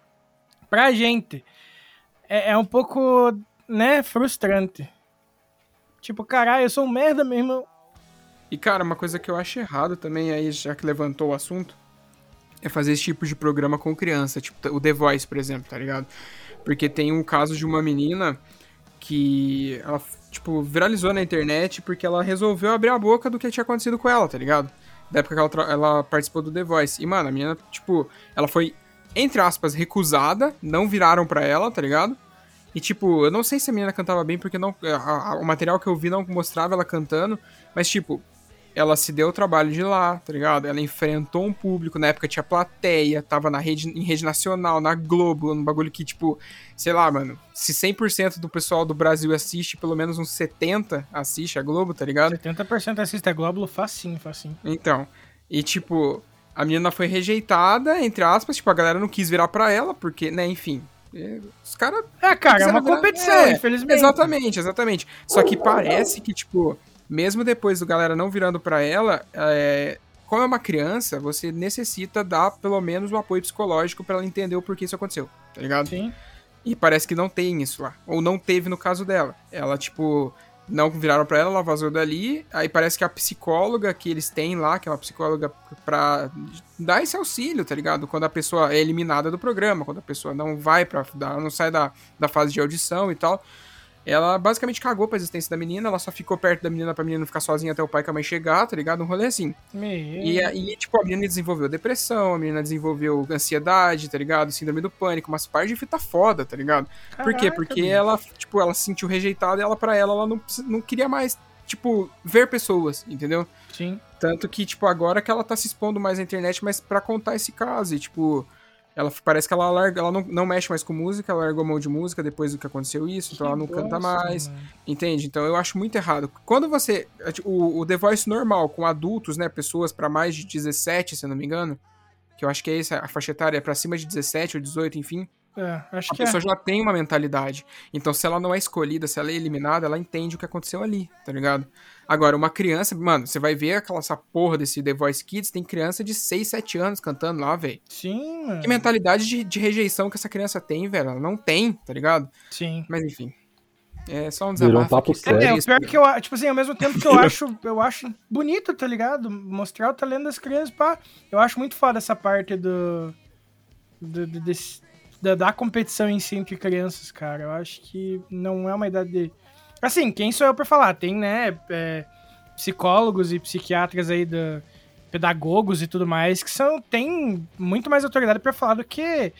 Speaker 2: pra gente, é, é um pouco né, frustrante. Tipo, caralho, eu sou um merda mesmo.
Speaker 1: E, cara, uma coisa que eu acho errado também, aí, já que levantou o assunto, é fazer esse tipo de programa com criança, tipo o The Voice, por exemplo, tá ligado? Porque tem um caso de uma menina que ela, tipo, viralizou na internet porque ela resolveu abrir a boca do que tinha acontecido com ela, tá ligado? Da época que ela, ela participou do The Voice. E, mano, a menina, tipo, ela foi, entre aspas, recusada, não viraram pra ela, tá ligado? E, tipo, eu não sei se a menina cantava bem, porque não, a, a, o material que eu vi não mostrava ela cantando, mas, tipo, ela se deu o trabalho de ir lá, tá ligado? Ela enfrentou um público, na época tinha plateia, tava na rede, em rede nacional, na Globo, um bagulho que, tipo, sei lá, mano, se 100% do pessoal do Brasil assiste, pelo menos uns 70% assiste a Globo, tá ligado?
Speaker 2: 70% assiste a Globo, facinho, facinho.
Speaker 1: Então, e, tipo, a menina foi rejeitada, entre aspas, tipo, a galera não quis virar pra ela, porque, né, enfim, os caras.
Speaker 2: É, cara, é uma competição, é, infelizmente.
Speaker 1: Exatamente, exatamente. Só que parece que, tipo, mesmo depois do galera não virando para ela, é, como é uma criança, você necessita dar pelo menos um apoio psicológico para ela entender o porquê isso aconteceu, tá ligado?
Speaker 2: Sim.
Speaker 1: E parece que não tem isso lá. Ou não teve no caso dela. Ela, tipo, não viraram para ela, ela vazou dali. Aí parece que a psicóloga que eles têm lá, que é uma psicóloga pra dar esse auxílio, tá ligado? Quando a pessoa é eliminada do programa, quando a pessoa não vai pra. não sai da, da fase de audição e tal. Ela basicamente cagou pra existência da menina, ela só ficou perto da menina pra menina não ficar sozinha até o pai e a mãe chegar, tá ligado? Um rolê assim. E, e, tipo, a menina desenvolveu depressão, a menina desenvolveu ansiedade, tá ligado? Síndrome do pânico, umas partes de fita foda, tá ligado? Caraca, Por quê? Porque ela, tipo, ela se sentiu rejeitada e ela, pra ela, ela não, não queria mais, tipo, ver pessoas, entendeu?
Speaker 2: Sim.
Speaker 1: Tanto que, tipo, agora que ela tá se expondo mais na internet, mas para contar esse caso, e, tipo, ela parece que ela larga, ela não, não mexe mais com música, ela largou mão de música depois do que aconteceu isso, que então ela não bosta, canta mais. Mano. Entende? Então eu acho muito errado. Quando você. O, o The Voice normal, com adultos, né? Pessoas para mais de 17, se eu não me engano. Que eu acho que é essa a faixa etária, é pra cima de 17 ou 18, enfim.
Speaker 2: É, acho
Speaker 1: a
Speaker 2: que
Speaker 1: é. pessoa
Speaker 2: é.
Speaker 1: já tem uma mentalidade. Então, se ela não é escolhida, se ela é eliminada, ela entende o que aconteceu ali, tá ligado? Agora, uma criança, mano, você vai ver aquela essa porra desse The Voice Kids, tem criança de 6, 7 anos cantando lá, velho.
Speaker 2: Sim, mano.
Speaker 1: Que mentalidade de, de, rejeição que essa criança tem, velho? Ela não tem, tá ligado?
Speaker 2: Sim.
Speaker 1: Mas enfim. É só um desabafo.
Speaker 3: Virou um papo
Speaker 1: aqui.
Speaker 3: sério.
Speaker 2: É, o pior que eu, tipo assim, ao mesmo tempo que eu acho, eu acho bonito, tá ligado? Mostrar o talento das crianças, pá. Eu acho muito foda essa parte do, do, do desse, da, da competição em si entre crianças, cara. Eu acho que não é uma idade de... Assim, quem sou eu pra falar? Tem, né, é, psicólogos e psiquiatras aí, da, pedagogos e tudo mais, que são tem muito mais autoridade para falar do que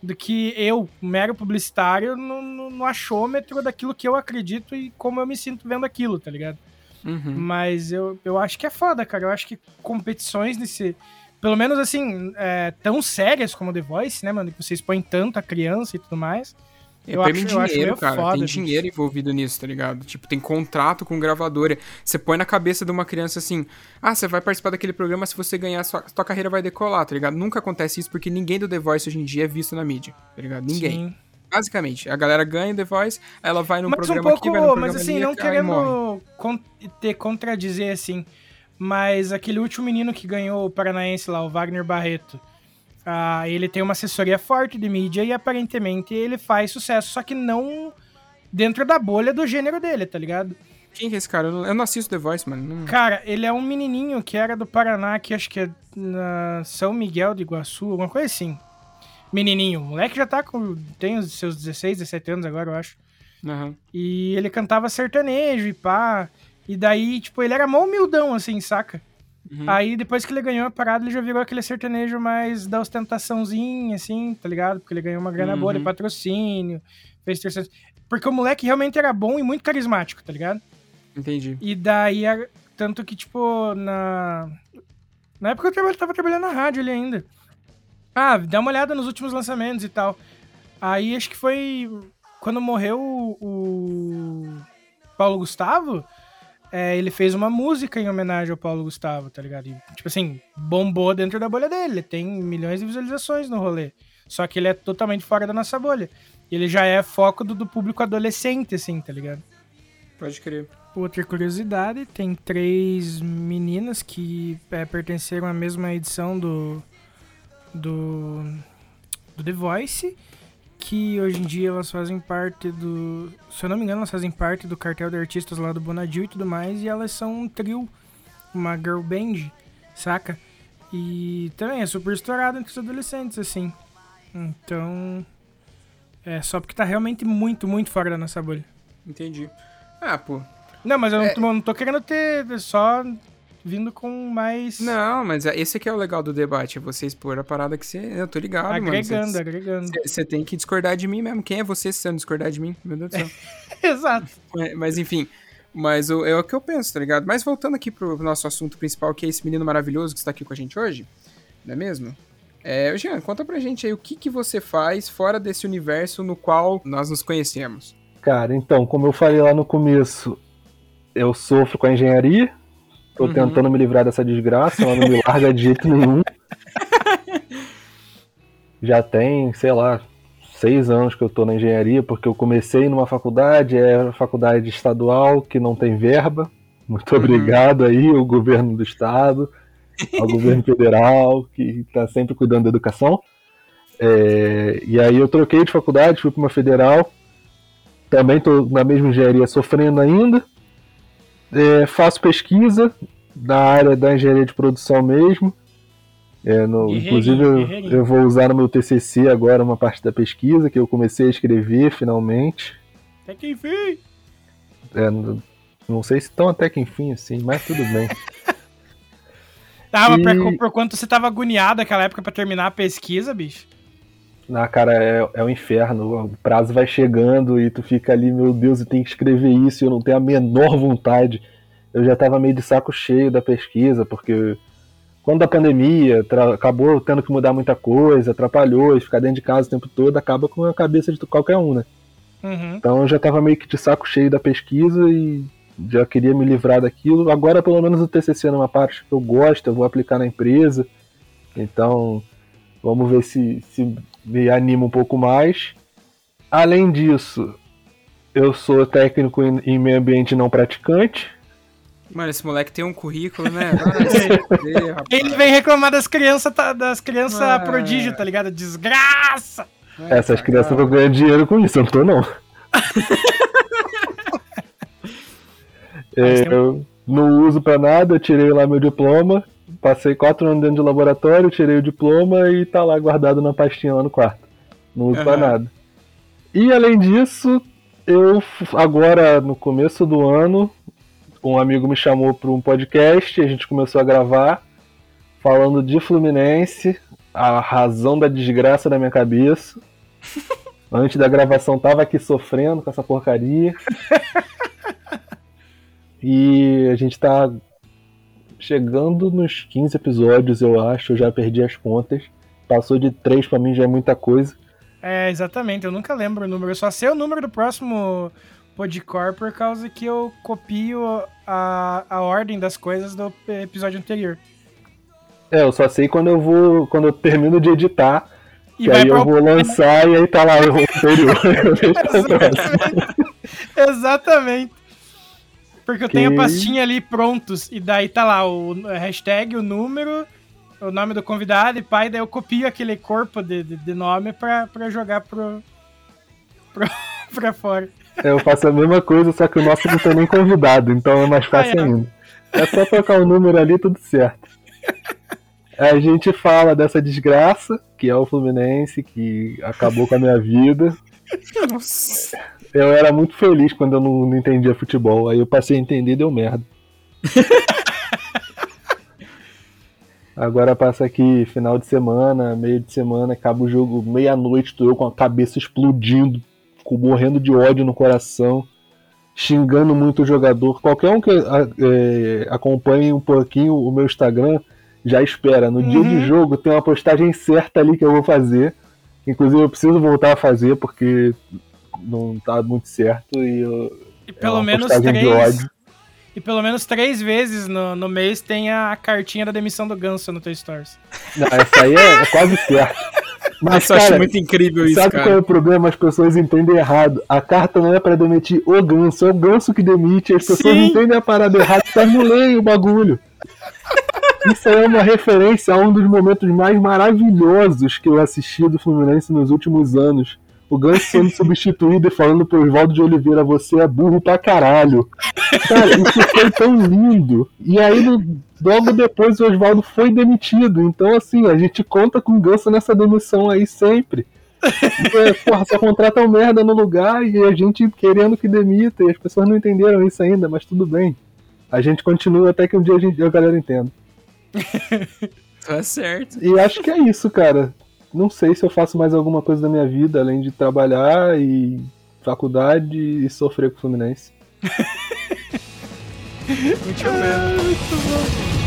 Speaker 2: do que eu, mero publicitário, no, no, no, achômetro daquilo que eu acredito e como eu me sinto vendo aquilo, tá ligado?
Speaker 1: Uhum.
Speaker 2: Mas eu, eu acho que é foda, cara. Eu acho que competições nesse. Pelo menos assim, é, tão sérias como The Voice, né, mano? Que vocês põem tanto a criança e tudo mais.
Speaker 1: É eu prêmio acho, dinheiro, cara. Foda, tem dinheiro envolvido nisso, tá ligado? Tipo, tem contrato com gravadora. Você põe na cabeça de uma criança assim: ah, você vai participar daquele programa, se você ganhar, sua, sua carreira vai decolar, tá ligado? Nunca acontece isso porque ninguém do The Voice hoje em dia é visto na mídia, tá ligado? Ninguém. Sim. Basicamente, a galera ganha The Voice, ela vai num
Speaker 2: mas
Speaker 1: programa
Speaker 2: um pouco,
Speaker 1: aqui, vai num
Speaker 2: Mas assim, não querendo con ter contradizer assim, mas aquele último menino que ganhou o Paranaense lá, o Wagner Barreto, ah, ele tem uma assessoria forte de mídia e aparentemente ele faz sucesso, só que não dentro da bolha do gênero dele, tá ligado?
Speaker 1: Quem que é esse cara? Eu não, assisto The Voice, mano. Não...
Speaker 2: Cara, ele é um menininho que era do Paraná, que acho que é na São Miguel de Iguaçu, alguma coisa assim. Menininho. O moleque já tá com. tem os seus 16, 17 anos agora, eu acho.
Speaker 1: Uhum.
Speaker 2: E ele cantava sertanejo e pá. E daí, tipo, ele era mó humildão, assim, saca? Uhum. Aí, depois que ele ganhou a parada, ele já virou aquele sertanejo mais da ostentaçãozinha, assim, tá ligado? Porque ele ganhou uma grana uhum. boa de patrocínio, fez terceiro... Porque o moleque realmente era bom e muito carismático, tá ligado?
Speaker 1: Entendi.
Speaker 2: E daí, tanto que, tipo, na... Na época eu tava trabalhando na rádio ali ainda. Ah, dá uma olhada nos últimos lançamentos e tal. Aí, acho que foi quando morreu o Paulo Gustavo é, ele fez uma música em homenagem ao Paulo Gustavo, tá ligado? E, tipo assim, bombou dentro da bolha dele. Tem milhões de visualizações no rolê. Só que ele é totalmente fora da nossa bolha. Ele já é foco do, do público adolescente, assim, tá ligado?
Speaker 1: Pode crer.
Speaker 2: Outra curiosidade, tem três meninas que é, pertenceram à mesma edição do, do, do The Voice que hoje em dia elas fazem parte do. Se eu não me engano, elas fazem parte do cartel de artistas lá do Bonadil e tudo mais, e elas são um trio, uma girl band, saca? E também é super estourado entre os adolescentes, assim. Então. É só porque tá realmente muito, muito fora da nossa bolha.
Speaker 1: Entendi. Ah, pô.
Speaker 2: Não, mas eu é... não, não tô querendo ter só vindo com mais.
Speaker 1: Não, mas é, esse aqui é o legal do debate, é você expor a parada que você. Eu tô ligado,
Speaker 2: agregando,
Speaker 1: mano. Você,
Speaker 2: agregando.
Speaker 1: Você tem que discordar de mim mesmo. Quem é você se você não discordar de mim? Meu Deus do céu.
Speaker 2: Exato.
Speaker 1: Mas, mas, enfim. Mas o, é o que eu penso, tá ligado? Mas voltando aqui pro nosso assunto principal, que é esse menino maravilhoso que está aqui com a gente hoje, não é mesmo? É, Jean, conta pra gente aí o que, que você faz fora desse universo no qual nós nos conhecemos.
Speaker 3: Cara, então, como eu falei lá no começo, eu sofro com a engenharia, Tô uhum. tentando me livrar dessa desgraça, ela não me larga de jeito nenhum. Já tem, sei lá, seis anos que eu tô na engenharia, porque eu comecei numa faculdade, é faculdade estadual, que não tem verba. Muito uhum. obrigado aí, o governo do estado, ao governo federal, que está sempre cuidando da educação. É, e aí eu troquei de faculdade, fui para uma federal. Também tô na mesma engenharia sofrendo ainda. É, faço pesquisa na área da engenharia de produção mesmo. É, no, inclusive, eu, eu, vou usar no meu TCC agora uma parte da pesquisa que eu comecei a escrever finalmente.
Speaker 2: Até que enfim!
Speaker 3: É, não, não sei se tão até que enfim assim, mas tudo bem.
Speaker 2: Tava, e... por, por quanto você tava agoniado naquela época para terminar a pesquisa, bicho?
Speaker 3: Na cara, é, é um inferno. O prazo vai chegando e tu fica ali, meu Deus, eu tenho que escrever isso e eu não tenho a menor vontade. Eu já estava meio de saco cheio da pesquisa, porque quando a pandemia acabou tendo que mudar muita coisa, atrapalhou, e ficar dentro de casa o tempo todo acaba com a cabeça de qualquer um, né?
Speaker 2: Uhum.
Speaker 3: Então eu já estava meio que de saco cheio da pesquisa e já queria me livrar daquilo. Agora, pelo menos, o TCC é uma parte que eu gosto, eu vou aplicar na empresa. Então, vamos ver se, se me anima um pouco mais. Além disso, eu sou técnico em, em meio ambiente não praticante.
Speaker 1: Mano, esse moleque tem um currículo, né?
Speaker 2: Ele vem reclamar das crianças das crianças ah, prodígio, tá ligado? Desgraça!
Speaker 3: É, Essas crianças vão ganhar dinheiro com isso, eu não tô não. eu não uso pra nada, tirei lá meu diploma, passei quatro anos dentro de laboratório, tirei o diploma e tá lá guardado na pastinha lá no quarto. Não uso uhum. pra nada. E além disso, eu agora no começo do ano um amigo me chamou para um podcast, a gente começou a gravar falando de Fluminense, a razão da desgraça da minha cabeça. Antes da gravação tava aqui sofrendo com essa porcaria. E a gente tá chegando nos 15 episódios, eu acho, eu já perdi as contas. Passou de 3 para mim já é muita coisa.
Speaker 2: É, exatamente. Eu nunca lembro o número. Eu só sei o número do próximo Podcore por causa que eu copio a, a ordem das coisas do episódio anterior.
Speaker 3: É, eu só sei quando eu vou. Quando eu termino de editar.
Speaker 2: E
Speaker 3: que aí eu vou lançar e aí tá lá o anterior.
Speaker 2: Exatamente. Porque eu tenho a pastinha ali prontos, e daí tá lá o hashtag, o número, o nome do convidado e pai, daí eu copio aquele corpo de, de, de nome pra, pra jogar pro, pro, pra fora.
Speaker 3: eu faço a mesma coisa, só que o nosso não tem nem convidado, então é mais fácil
Speaker 2: Ah, é.
Speaker 3: ainda. É só trocar o número ali, tudo certo. A gente fala dessa desgraça, que é o Fluminense, que acabou com a minha vida.
Speaker 1: Nossa.
Speaker 3: Eu era muito feliz quando eu não, não entendia futebol, aí eu passei a entender e deu merda. Agora passa aqui final de semana, meio de semana, acaba o jogo meia-noite, tô eu com a cabeça explodindo, morrendo de ódio no coração, xingando muito o jogador. Qualquer um que é, acompanhe um pouquinho o meu Instagram já espera. No dia de
Speaker 2: Uhum.
Speaker 3: jogo tem uma postagem certa ali que eu vou fazer. Inclusive eu preciso voltar a fazer porque não tá muito certo e eu,
Speaker 2: E
Speaker 3: é
Speaker 2: pelo
Speaker 3: uma
Speaker 2: menos três.
Speaker 3: ódio.
Speaker 2: E pelo menos três vezes no, no mês tem a cartinha da demissão do Ganso no teu Stories.
Speaker 3: Não, essa aí é, é quase certo. Mas,
Speaker 1: Nossa, eu acho
Speaker 3: cara,
Speaker 1: muito incrível isso,
Speaker 3: sabe qual é
Speaker 1: cara.
Speaker 3: o problema? As pessoas entendem errado. A carta não é pra demitir o ganso, é o ganso que demite. As pessoas
Speaker 2: Sim.
Speaker 3: entendem a parada errada, mas não leem o bagulho. Isso aí é uma referência a um dos momentos mais maravilhosos que eu assisti do Fluminense nos últimos anos. O Ganso sendo substituído e falando pro Oswaldo de Oliveira, você é burro pra caralho. Cara, isso foi tão lindo. E aí, logo depois, o Oswaldo foi demitido. Então, assim, a gente conta com o Ganso nessa demissão aí sempre. É, porra, só contrata um merda no lugar e a gente querendo que demita. E as pessoas não entenderam isso ainda, mas tudo bem. A gente continua até que um dia a, gente, a galera entenda.
Speaker 1: Tá certo.
Speaker 3: E acho que é isso, cara. Não sei se eu faço mais alguma coisa da minha vida, além de trabalhar e faculdade e sofrer com o Fluminense.
Speaker 1: Muito bem.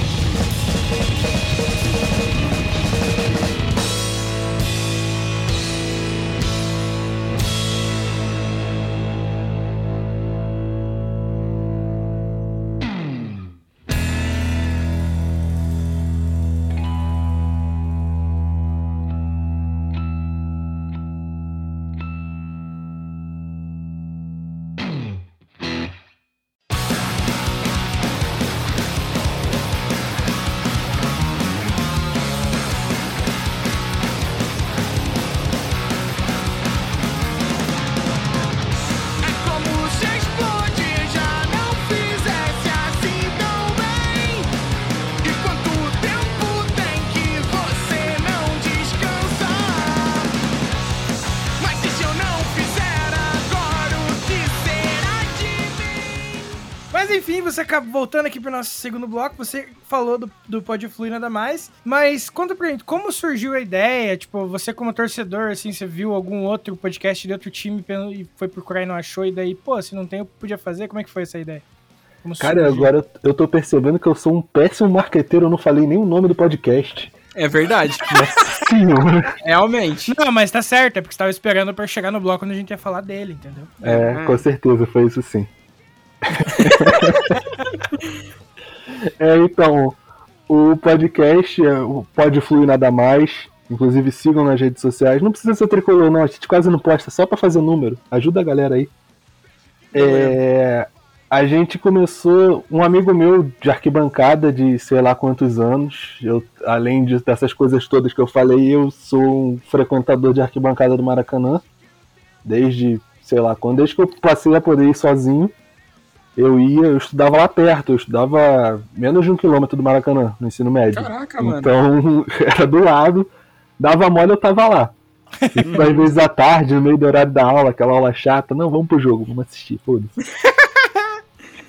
Speaker 2: Voltando aqui pro nosso segundo bloco. Você falou do, do Pode Fluir nada mais. Mas conta pra gente, como surgiu a ideia? Tipo, você como torcedor, assim, você viu algum outro podcast de outro time e foi procurar e não achou, e daí, pô, se não tem, eu podia fazer. Como é que foi essa ideia? Como
Speaker 3: Cara,
Speaker 2: surgiu?
Speaker 3: agora eu- eu tô percebendo que eu sou um péssimo marqueteiro, eu não falei nem o nome do podcast.
Speaker 1: É verdade.
Speaker 3: Senhor.
Speaker 1: Realmente.
Speaker 2: Não, mas tá certo, é porque você tava esperando pra chegar no bloco quando a gente ia falar dele, entendeu?
Speaker 3: É, com certeza, foi isso sim. É, então, o podcast, é, o Pode Fluir Nada Mais, inclusive sigam nas redes sociais. Não precisa ser tricolor, não, a gente quase não posta, só pra fazer número. Ajuda a galera aí. É, a gente começou, um amigo meu de arquibancada de sei lá quantos anos, eu, além de- dessas coisas todas que eu falei, eu sou um frequentador de arquibancada do Maracanã, desde, sei lá quando, desde que eu passei a poder ir sozinho, eu ia, eu estudava lá perto, eu estudava menos de um quilômetro do Maracanã, no ensino médio.
Speaker 1: Caraca, mano.
Speaker 3: Então, era do lado, dava mole, eu tava lá. E, às vezes à tarde, no meio do horário da aula, aquela aula chata, não, vamos pro jogo, vamos assistir, foda-se.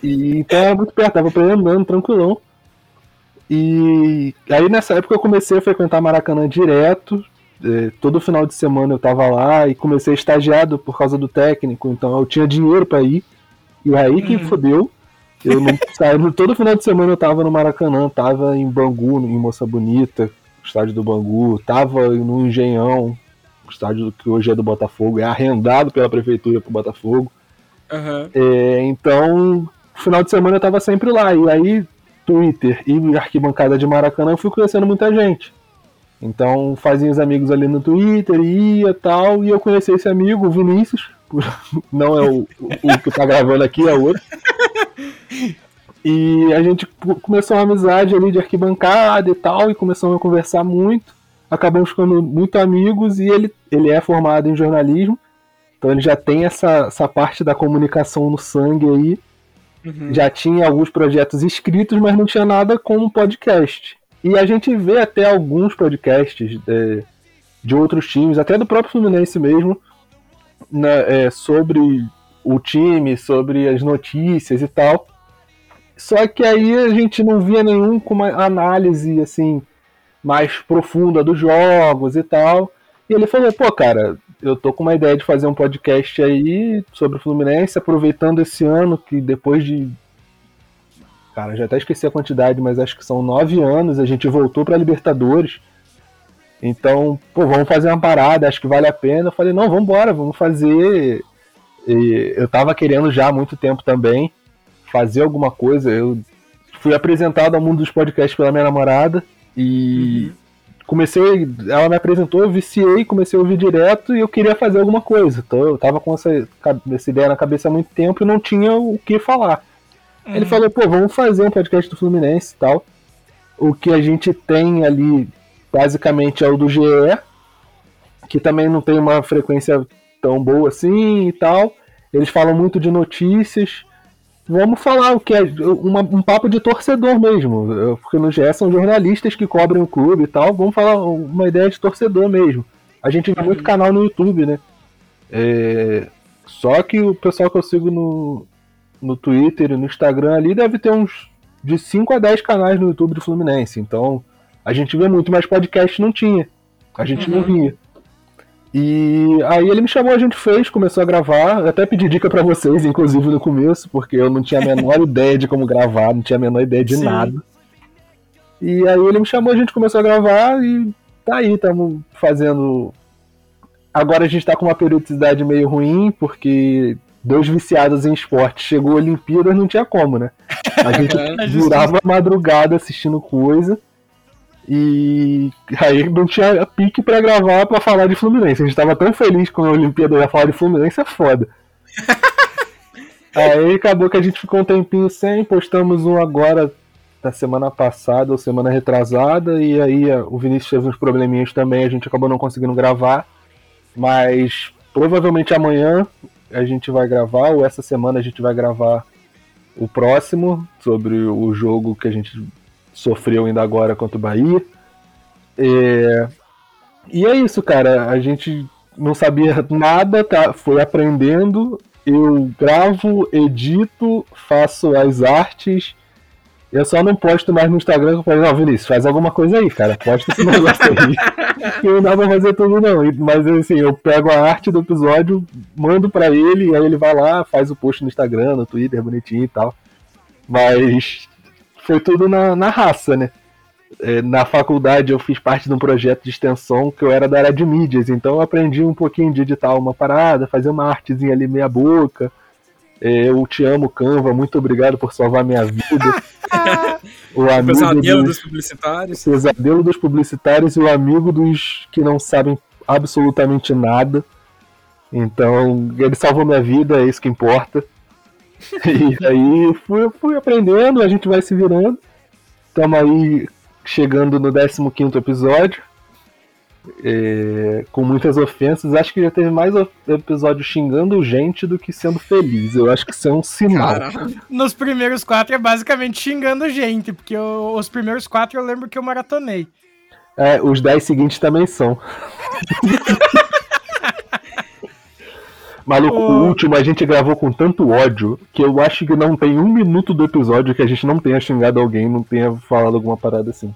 Speaker 3: E, então era muito perto, tava pra ir andando, tranquilão. E aí nessa época eu comecei a frequentar Maracanã direto. eh, todo final de semana eu tava lá e comecei estagiado por causa do técnico, então eu tinha dinheiro pra ir. E aí que
Speaker 2: Uhum.
Speaker 3: fodeu. Eu não saí, todo final de semana eu tava no Maracanã, tava em Bangu, em Moça Bonita, estádio do Bangu, tava no Engenhão, estádio que hoje é do Botafogo, é arrendado pela prefeitura pro Botafogo.
Speaker 1: Aham.
Speaker 3: É, então, final de semana eu tava sempre lá. E aí, Twitter e arquibancada de Maracanã, eu fui conhecendo muita gente. Então, fazia os amigos ali no Twitter, ia tal, e eu conheci esse amigo, o Vinícius. Não é o, o que tá gravando aqui, é outro. E a gente co- começou uma amizade ali de arquibancada e tal, e começamos a conversar muito. Acabamos ficando muito amigos, e ele, ele é formado em jornalismo. Então ele já tem essa, essa parte da comunicação no sangue aí.
Speaker 1: Uhum.
Speaker 3: Já tinha alguns projetos escritos, mas não tinha nada como podcast. E a gente vê até alguns podcasts é, de outros times, até do próprio Fluminense mesmo, né, é, sobre o time, sobre as notícias e tal. Só que aí a gente não via nenhum com uma análise assim mais profunda dos jogos e tal. E ele falou, pô, cara, eu tô com uma ideia de fazer um podcast aí sobre o Fluminense, aproveitando esse ano que depois de. Cara, já até esqueci a quantidade, mas acho que são nove anos, a gente voltou pra Libertadores. Então, pô, vamos fazer uma parada, acho que vale a pena. Eu falei, não, vamos embora, vamos fazer. E eu tava querendo já há muito tempo também fazer alguma coisa. Eu fui apresentado ao mundo dos podcasts pela minha namorada e comecei, ela me apresentou, eu viciei, comecei a ouvir direto e eu queria fazer alguma coisa. Então eu tava com essa, essa ideia na cabeça há muito tempo e não tinha o que falar. Ele falou, pô, vamos fazer um podcast do Fluminense e tal. O que a gente tem ali, basicamente, é o do GE, que também não tem uma frequência tão boa assim e tal. Eles falam muito de notícias. Vamos falar o que é uma- um papo de torcedor mesmo, eu- porque no GE são jornalistas que cobrem o clube e tal. Vamos falar uma ideia de torcedor mesmo. A gente vê muito canal no YouTube, né? É, Só que o pessoal que eu sigo no, no Twitter e no Instagram ali deve ter uns de 5 a 10 canais no YouTube do Fluminense. Então a gente vê muito, mas podcast não tinha. A gente não via. E aí ele me chamou, a gente fez, começou a gravar. Eu até pedi dica pra vocês, inclusive no começo, porque eu não tinha a menor ideia de como gravar, não tinha a menor ideia de
Speaker 2: Sim.
Speaker 3: nada. E aí ele me chamou, a gente começou a gravar e tá aí, estamos fazendo. Agora a gente tá com uma periodicidade meio ruim, porque dois viciados em esporte chegou a Olimpíadas, não tinha como, né? A gente durava a madrugada assistindo coisa. E aí não tinha pique pra gravar pra falar de Fluminense. A gente tava tão feliz com a Olimpíada ia falar de Fluminense, é foda. aí acabou que a gente ficou um tempinho sem, postamos um agora na semana passada ou semana retrasada, e aí o Vinícius teve uns probleminhas também, a gente acabou não conseguindo gravar. Mas provavelmente amanhã a gente vai gravar, ou essa semana a gente vai gravar o próximo, sobre o jogo que a gente sofreu ainda agora contra o Bahia. É, E é isso, cara. A gente não sabia nada, tá? foi aprendendo. Eu gravo, edito, faço as artes. Eu só não posto mais no Instagram. Eu falei, não, Vinícius, faz alguma coisa aí, cara. Posta esse negócio aí. que não pra fazer tudo, não. Mas assim, eu pego a arte do episódio, mando pra ele, aí ele vai lá, faz o post no Instagram, no Twitter, bonitinho e tal. Mas foi tudo na, na raça, né? É, na faculdade eu fiz parte de um projeto de extensão que eu era da área de mídias, então eu aprendi um pouquinho de editar uma parada, fazer uma artezinha ali meia boca. É, eu te amo, Canva, muito obrigado por salvar minha vida. o amigo
Speaker 1: Pesadelo
Speaker 3: dos,
Speaker 1: dos publicitários.
Speaker 3: pesadelo dos publicitários e o amigo dos que não sabem absolutamente nada. Então, ele salvou minha vida, é isso que importa. E aí fui, fui aprendendo, a gente vai se virando. Estamos aí chegando no 15 episódio. é, com muitas ofensas. Acho que já teve mais episódio xingando gente do que sendo feliz. Eu acho que isso é um sinal.
Speaker 1: Caralho.
Speaker 2: Nos primeiros quatro é basicamente xingando gente, porque eu- os primeiros quatro eu lembro que eu maratonei.
Speaker 3: É, os 10 seguintes também são. Maluco, o último a gente gravou com tanto ódio que eu acho que não tem um minuto do episódio que a gente não tenha xingado alguém, não tenha falado alguma parada assim.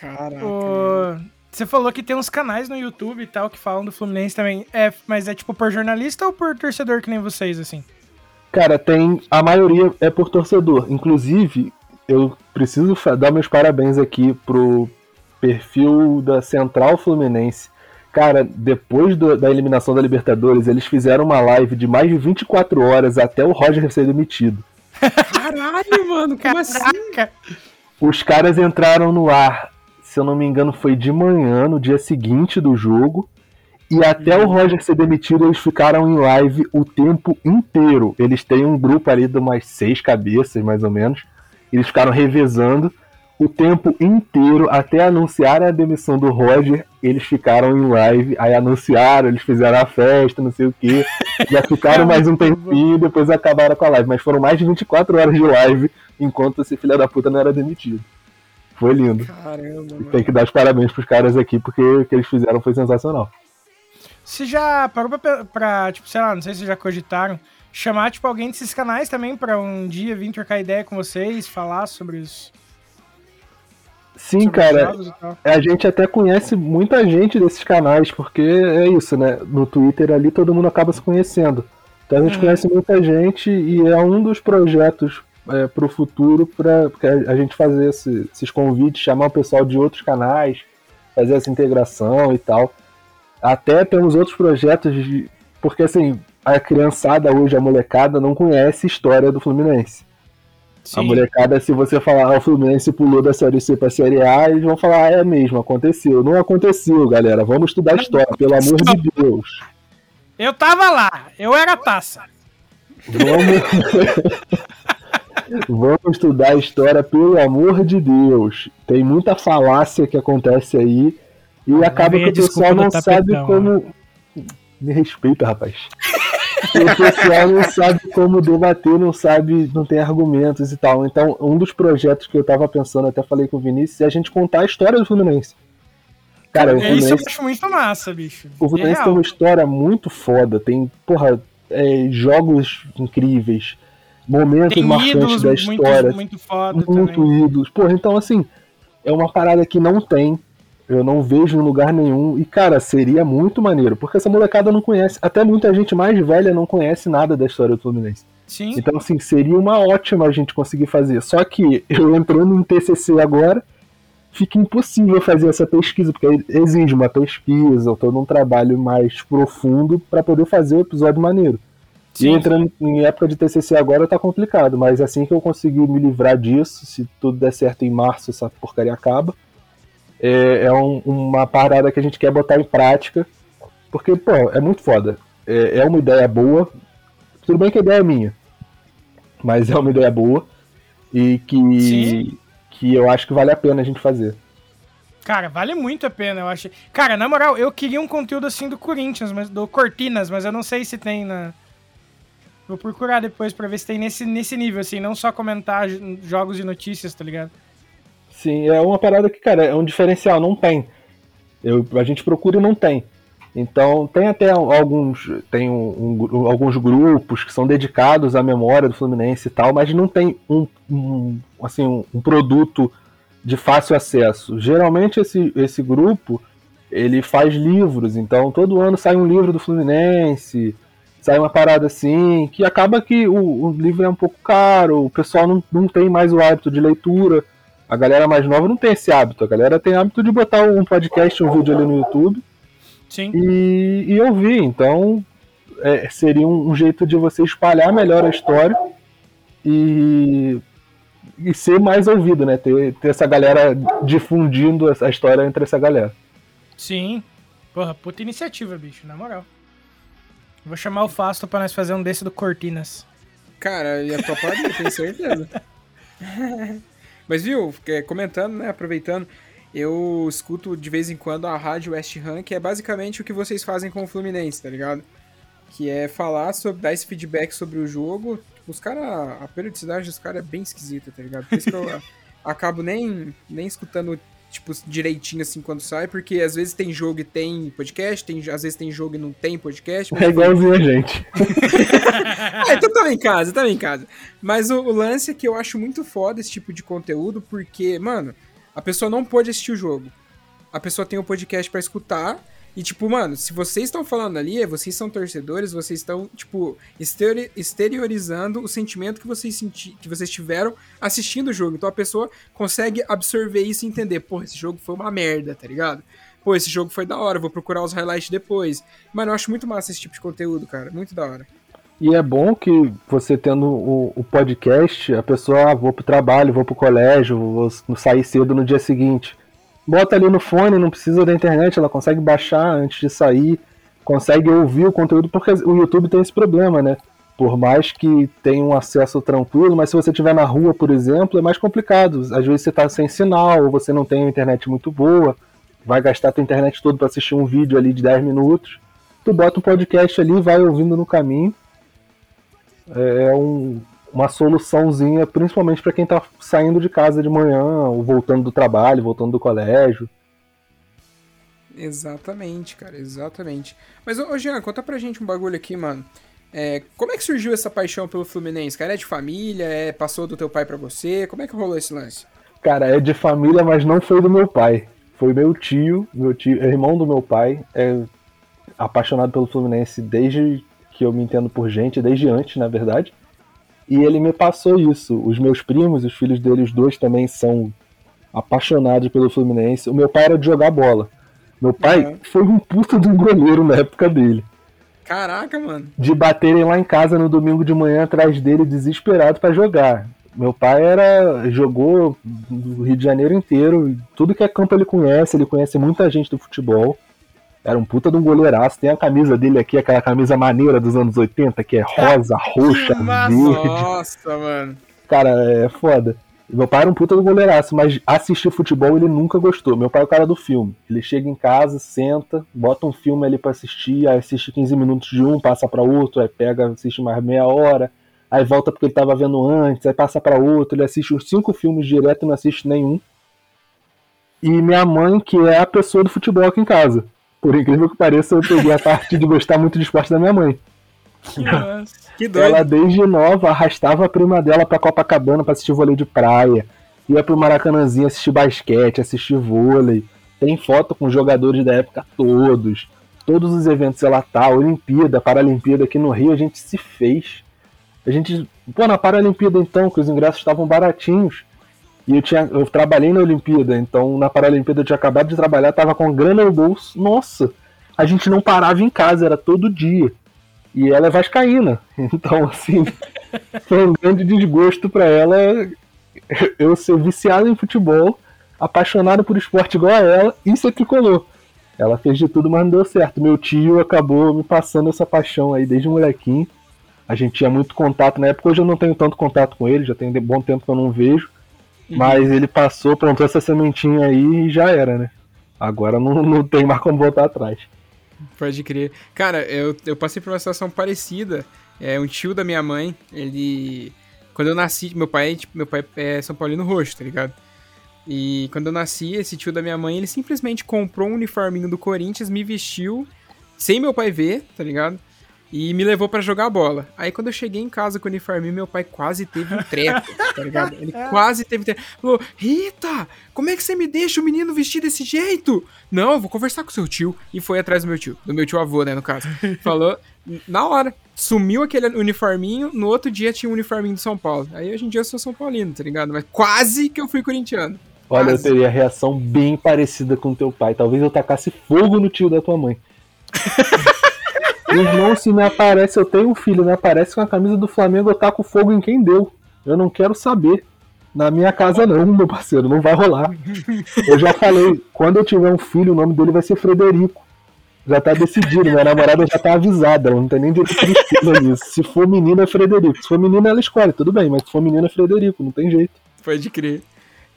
Speaker 1: Caraca.
Speaker 2: Você falou que tem uns canais no YouTube e tal que falam do Fluminense também. É, mas é tipo por jornalista ou por torcedor que nem vocês, assim?
Speaker 3: Cara, tem. A maioria é por torcedor. Inclusive, eu preciso dar meus parabéns aqui pro perfil da Central Fluminense, Cara, depois do- da eliminação da Libertadores, eles fizeram uma live de mais de 24 horas até o Roger ser demitido.
Speaker 1: Caralho, mano, como assim?
Speaker 2: Caraca!
Speaker 3: Os caras entraram no ar, se eu não me engano, foi de manhã, no dia seguinte do jogo. E até o Roger ser demitido, eles ficaram em live o tempo inteiro. Eles têm um grupo ali de umas seis cabeças, mais ou menos. Eles ficaram revezando o tempo inteiro até anunciar a demissão do Roger. Eles ficaram em live, aí anunciaram, eles fizeram a festa, não sei o quê. Já ficaram mais um tempinho e depois acabaram com a live. Mas foram mais de 24 horas de live enquanto esse filho da puta não era demitido. Foi lindo.
Speaker 1: Caramba, mano.
Speaker 3: Tem que dar os parabéns pros caras aqui, porque o que eles fizeram foi sensacional.
Speaker 2: Você já parou pra, pra, tipo, sei lá, não sei se já cogitaram, chamar, tipo, alguém desses canais também pra um dia vir trocar ideia com vocês, falar sobre os,
Speaker 3: Sim, cara, a gente até conhece muita gente desses canais, porque é isso, né? No Twitter ali todo mundo acaba se conhecendo. Então a gente
Speaker 2: Uhum.
Speaker 3: conhece muita gente e é um dos projetos é, pro futuro para a gente fazer esse- esses convites, chamar o pessoal de outros canais, fazer essa integração e tal. Até temos outros projetos de. Porque assim, a criançada hoje, a molecada, não conhece a história do Fluminense. A molecada, se você falar, ah, o Fluminense pulou da Série C pra Série A, eles vão falar, ah, é mesmo, aconteceu. Não aconteceu, galera. Vamos estudar a história, pelo amor de Deus.
Speaker 2: Eu tava lá, eu era taça.
Speaker 3: Vamos. Vamos estudar história, pelo amor de Deus. Tem muita falácia que acontece aí. E acaba que o pessoal não sabe
Speaker 2: tapetão,
Speaker 3: como. Me respeita, rapaz. O pessoal não sabe como debater, não sabe, não tem argumentos e tal. Então, um dos projetos que eu tava pensando, até falei com o Vinícius, é a gente contar a história do Fluminense. Cara, o
Speaker 2: É, Isso eu
Speaker 3: Fluminense,
Speaker 2: acho muito massa, bicho.
Speaker 3: o Fluminense tem
Speaker 2: Real.
Speaker 3: uma história muito foda. Tem, porra, é, jogos incríveis, momentos
Speaker 2: Tem
Speaker 3: marcantes da
Speaker 2: muito,
Speaker 3: história,
Speaker 2: muito foda
Speaker 3: muito
Speaker 2: também.
Speaker 3: ídolos. Porra, então assim, é uma parada que não tem. Eu não vejo em lugar nenhum. E, cara, seria muito maneiro. Porque essa molecada não conhece. Até muita gente mais velha não conhece nada da história do Fluminense.
Speaker 2: Sim,
Speaker 3: Então, assim, seria uma ótima a gente conseguir fazer. Só que eu entrando em TCC agora, fica impossível fazer essa pesquisa, porque exige uma pesquisa, todo um trabalho mais profundo para poder fazer o episódio maneiro. E
Speaker 2: sim.
Speaker 3: entrando em época de TCC agora tá complicado, mas assim que eu conseguir me livrar disso, se tudo der certo em março, essa porcaria acaba. É, é um- uma parada que a gente quer botar em prática, porque, pô, é muito foda. É, é uma ideia boa. Tudo bem que a ideia é minha, mas é uma ideia boa e que,
Speaker 2: Sim.
Speaker 3: que eu acho que vale a pena a gente fazer.
Speaker 2: Cara, vale muito a pena, eu acho. Cara, na moral, eu queria um conteúdo assim do Corinthians, mas do Cortinas, mas eu não sei se tem na. Vou procurar depois pra ver se tem nesse, nesse nível, assim, não só comentar jogos e notícias, tá ligado?
Speaker 3: Sim, é uma parada que, cara, é um diferencial, não tem. Eu, a gente procura e não tem. Então, tem até alguns, tem um- um alguns grupos que são dedicados à memória do Fluminense e tal, mas não tem um, um, assim, um produto de fácil acesso. Geralmente esse, esse grupo, ele faz livros, então todo ano sai um livro do Fluminense, sai uma parada assim, que acaba que o, o livro é um pouco caro, o pessoal não, não tem mais o hábito de leitura. A galera mais nova não tem esse hábito. A galera tem hábito de botar um podcast, um vídeo ali no YouTube
Speaker 2: Sim.
Speaker 3: e, e ouvir. Então, é, seria um, um jeito de você espalhar melhor a história e, e ser mais ouvido, né? Ter, ter essa galera difundindo essa história entre essa galera.
Speaker 2: Sim. Porra, puta iniciativa, bicho, na moral. Vou chamar o Fasto pra nós fazer um desse do Cortinas.
Speaker 1: Cara, ia toparia, tenho certeza. Mas viu, é, comentando, né, aproveitando, eu escuto de vez em quando a Rádio West Ham, que é basicamente o que vocês fazem com o Fluminense, tá ligado? Que é falar sobre, dar esse feedback sobre o jogo. Os caras, a periodicidade dos caras é bem esquisita, tá ligado? Por isso que eu acabo nem, nem escutando, tipo, direitinho assim quando sai, porque às vezes tem jogo e tem podcast, tem, às vezes tem jogo e não tem podcast.
Speaker 3: É igualzinho a gente.
Speaker 1: ah, então tava em casa, tava em casa. Mas o, o lance é que eu acho muito foda esse tipo de conteúdo, porque, mano, a pessoa não pode assistir o jogo. A pessoa tem o podcast pra escutar. E, tipo, mano, se vocês estão falando ali, é vocês são torcedores, vocês estão, tipo, exterior- exteriorizando o sentimento que vocês, senti que vocês tiveram assistindo o jogo. Então a pessoa consegue absorver isso e entender, porra, esse jogo foi uma merda, tá ligado? pô, esse jogo foi da hora, vou procurar os highlights depois. Mano, eu acho muito massa esse tipo de conteúdo, cara. Muito da hora.
Speaker 3: E é bom que você tendo o, o podcast, a pessoa, ah, vou pro trabalho, vou pro colégio, vou sair cedo no dia seguinte. Bota ali no fone, não precisa da internet, ela consegue baixar antes de sair, consegue ouvir o conteúdo, porque o YouTube tem esse problema, né? Por mais que tenha um acesso tranquilo, mas se você estiver na rua, por exemplo, é mais complicado. Às vezes você tá sem sinal, ou você não tem uma internet muito boa, vai gastar a tua internet todo para assistir um vídeo ali de 10 minutos. Tu bota um podcast ali, vai ouvindo no caminho é um, uma soluçãozinha, principalmente para quem tá saindo de casa de manhã, ou voltando do trabalho, voltando do colégio.
Speaker 1: Exatamente, cara, exatamente. Mas, ô, Jean, conta pra gente um bagulho aqui, mano. É, como é que surgiu essa paixão pelo Fluminense, cara? É de família? É, passou do teu pai para você? Como é que rolou esse lance?
Speaker 3: Cara, é de família, mas não foi do meu pai. Foi meu tio, meu tio, irmão do meu pai, é apaixonado pelo Fluminense desde que eu me entendo por gente desde antes, na verdade. E ele me passou isso. Os meus primos, os filhos dele, os dois também são apaixonados pelo Fluminense. O meu pai era de jogar bola. Meu pai
Speaker 1: Uhum.
Speaker 3: foi um puta de um goleiro na época dele.
Speaker 1: Caraca, mano.
Speaker 3: De baterem lá em casa no domingo de manhã atrás dele, desesperado pra jogar. Meu pai era jogou no Rio de Janeiro inteiro, tudo que é campo ele conhece, ele conhece muita gente do futebol. Era um puta de um goleiraço. Tem a camisa dele aqui, aquela camisa maneira dos anos 80, que é rosa, roxa,
Speaker 2: massa!
Speaker 3: verde.
Speaker 1: Nossa, mano.
Speaker 3: Cara, é foda. Meu pai era um puta do goleiraço, mas assistir futebol ele nunca gostou. Meu pai é o cara do filme. Ele chega em casa, senta, bota um filme ali pra assistir, aí assiste 15 minutos de um, passa pra outro, aí pega, assiste mais meia hora, aí volta porque ele tava vendo antes, aí passa pra outro, ele assiste os cinco filmes direto e não assiste nenhum. E minha mãe, que é a pessoa do futebol aqui em casa. Por incrível que pareça, eu peguei a parte de gostar muito de esporte da minha mãe.
Speaker 2: Que massa.
Speaker 1: Que doido.
Speaker 3: Ela, desde nova, arrastava a prima dela pra Copacabana pra assistir vôlei de praia. Ia pro Maracanãzinho assistir basquete, assistir vôlei. Tem foto com os jogadores da época todos. Todos os eventos ela tá, Olimpíada, Paralimpíada aqui no Rio, a gente se fez. A gente, pô, na Paralimpíada então, que os ingressos estavam baratinhos. E eu, tinha, eu trabalhei na Olimpíada, então na Paralimpíada eu tinha acabado de trabalhar, tava com grana no bolso. Nossa, a gente não parava em casa, era todo dia. E ela é vascaína. Então, assim, foi um grande desgosto pra ela eu ser viciado em futebol, apaixonado por esporte igual a ela e ser tricolor. Ela fez de tudo, mas não deu certo. Meu tio acabou me passando essa paixão aí desde molequinho. A gente tinha muito contato na época, hoje eu não tenho tanto contato com ele, já tem bom tempo que eu não vejo. Mas ele passou, plantou essa sementinha aí e já era, né? Agora não, não tem mais como voltar atrás.
Speaker 1: Pode crer. Cara, eu, eu passei por uma situação parecida. É, um tio da minha mãe, ele. Quando eu nasci, meu pai, tipo, meu pai é São Paulino roxo, tá ligado? E quando eu nasci, esse tio da minha mãe, ele simplesmente comprou um uniforminho do Corinthians, me vestiu, sem meu pai ver, tá ligado? E me levou pra jogar bola. Aí quando eu cheguei em casa com o uniforme, meu pai quase teve um treco, tá ligado? Ele quase teve treco. Falou, Rita, como é que você me deixa o menino vestir desse jeito? Não, eu vou conversar com seu tio. E foi atrás do meu tio, do meu tio avô, né, no caso. Falou, na hora. Sumiu aquele uniforminho, no outro dia tinha um uniforminho do São Paulo. Aí hoje em dia eu sou São Paulino, tá ligado? Mas quase que eu fui corintiano.
Speaker 3: Olha, eu
Speaker 1: Quase.
Speaker 3: teria a reação bem parecida com teu pai. Talvez eu tacasse fogo no tio da tua mãe. Irmão, se me aparece, eu tenho um filho, me aparece com a camisa do Flamengo, eu taco fogo em quem deu. Eu não quero saber. Na minha casa não, meu parceiro, não vai rolar. Eu já falei, quando eu tiver um filho, o nome dele vai ser Frederico. Já tá decidido, minha namorada já tá avisada, ela não tem nem direito de. Se for menino é Frederico, se for menina ela escolhe, tudo bem, mas se for menino é Frederico, não tem jeito.
Speaker 1: Pode crer.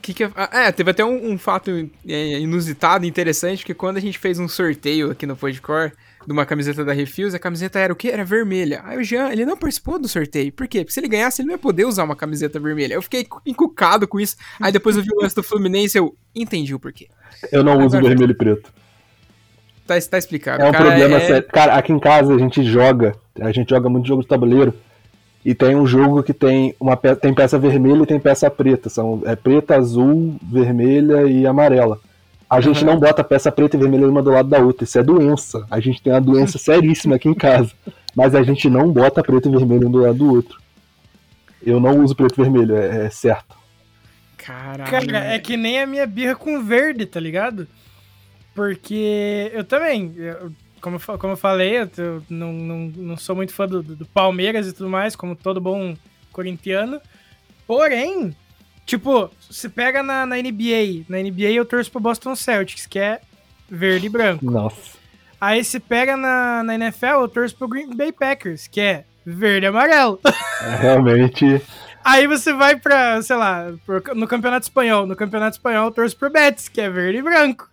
Speaker 1: Que que ah, é, teve até um, um fato é, inusitado, interessante, porque quando a gente fez um sorteio aqui no Podcore de uma camiseta da Refuse, a camiseta era o quê? Era vermelha. Aí o Jean, ele não participou do sorteio. Por quê? Porque se ele ganhasse, ele não ia poder usar uma camiseta vermelha. Eu fiquei encucado com isso. Aí depois eu vi o lance do Fluminense, eu entendi o porquê.
Speaker 3: Eu não uso
Speaker 1: Agora-
Speaker 3: vermelho e preto.
Speaker 1: Tá, tá explicado.
Speaker 3: É um
Speaker 1: Cara,
Speaker 3: problema
Speaker 1: é-
Speaker 3: sério. Cara, aqui em casa a gente joga, a gente joga muito jogo de tabuleiro. E tem um jogo que tem uma pe- tem peça vermelha e tem peça preta. São é preta, azul, vermelha e amarela. A gente não bota peça preta e vermelha uma do lado da outra. Isso é doença. A gente tem uma doença seríssima aqui em casa. Mas a gente não bota preto e vermelho um do lado do outro. Eu não uso preto e vermelho, é, é certo.
Speaker 1: Caralho.
Speaker 2: Cara, é que nem a minha birra com verde, tá ligado? Porque eu também, eu- como, como eu falei, eu, eu não, não, não sou muito fã do, do Palmeiras e tudo mais, como todo bom corintiano. Porém, tipo, se pega na, na NBA, na NBA eu torço pro Boston Celtics, que é verde e branco.
Speaker 3: Nossa.
Speaker 2: Aí se pega na, na NFL, eu torço pro Green Bay Packers, que é verde e amarelo.
Speaker 3: É, realmente.
Speaker 2: Aí você vai pra, sei lá, pro- no Campeonato Espanhol. No Campeonato Espanhol eu torço pro Betis, que é verde e branco.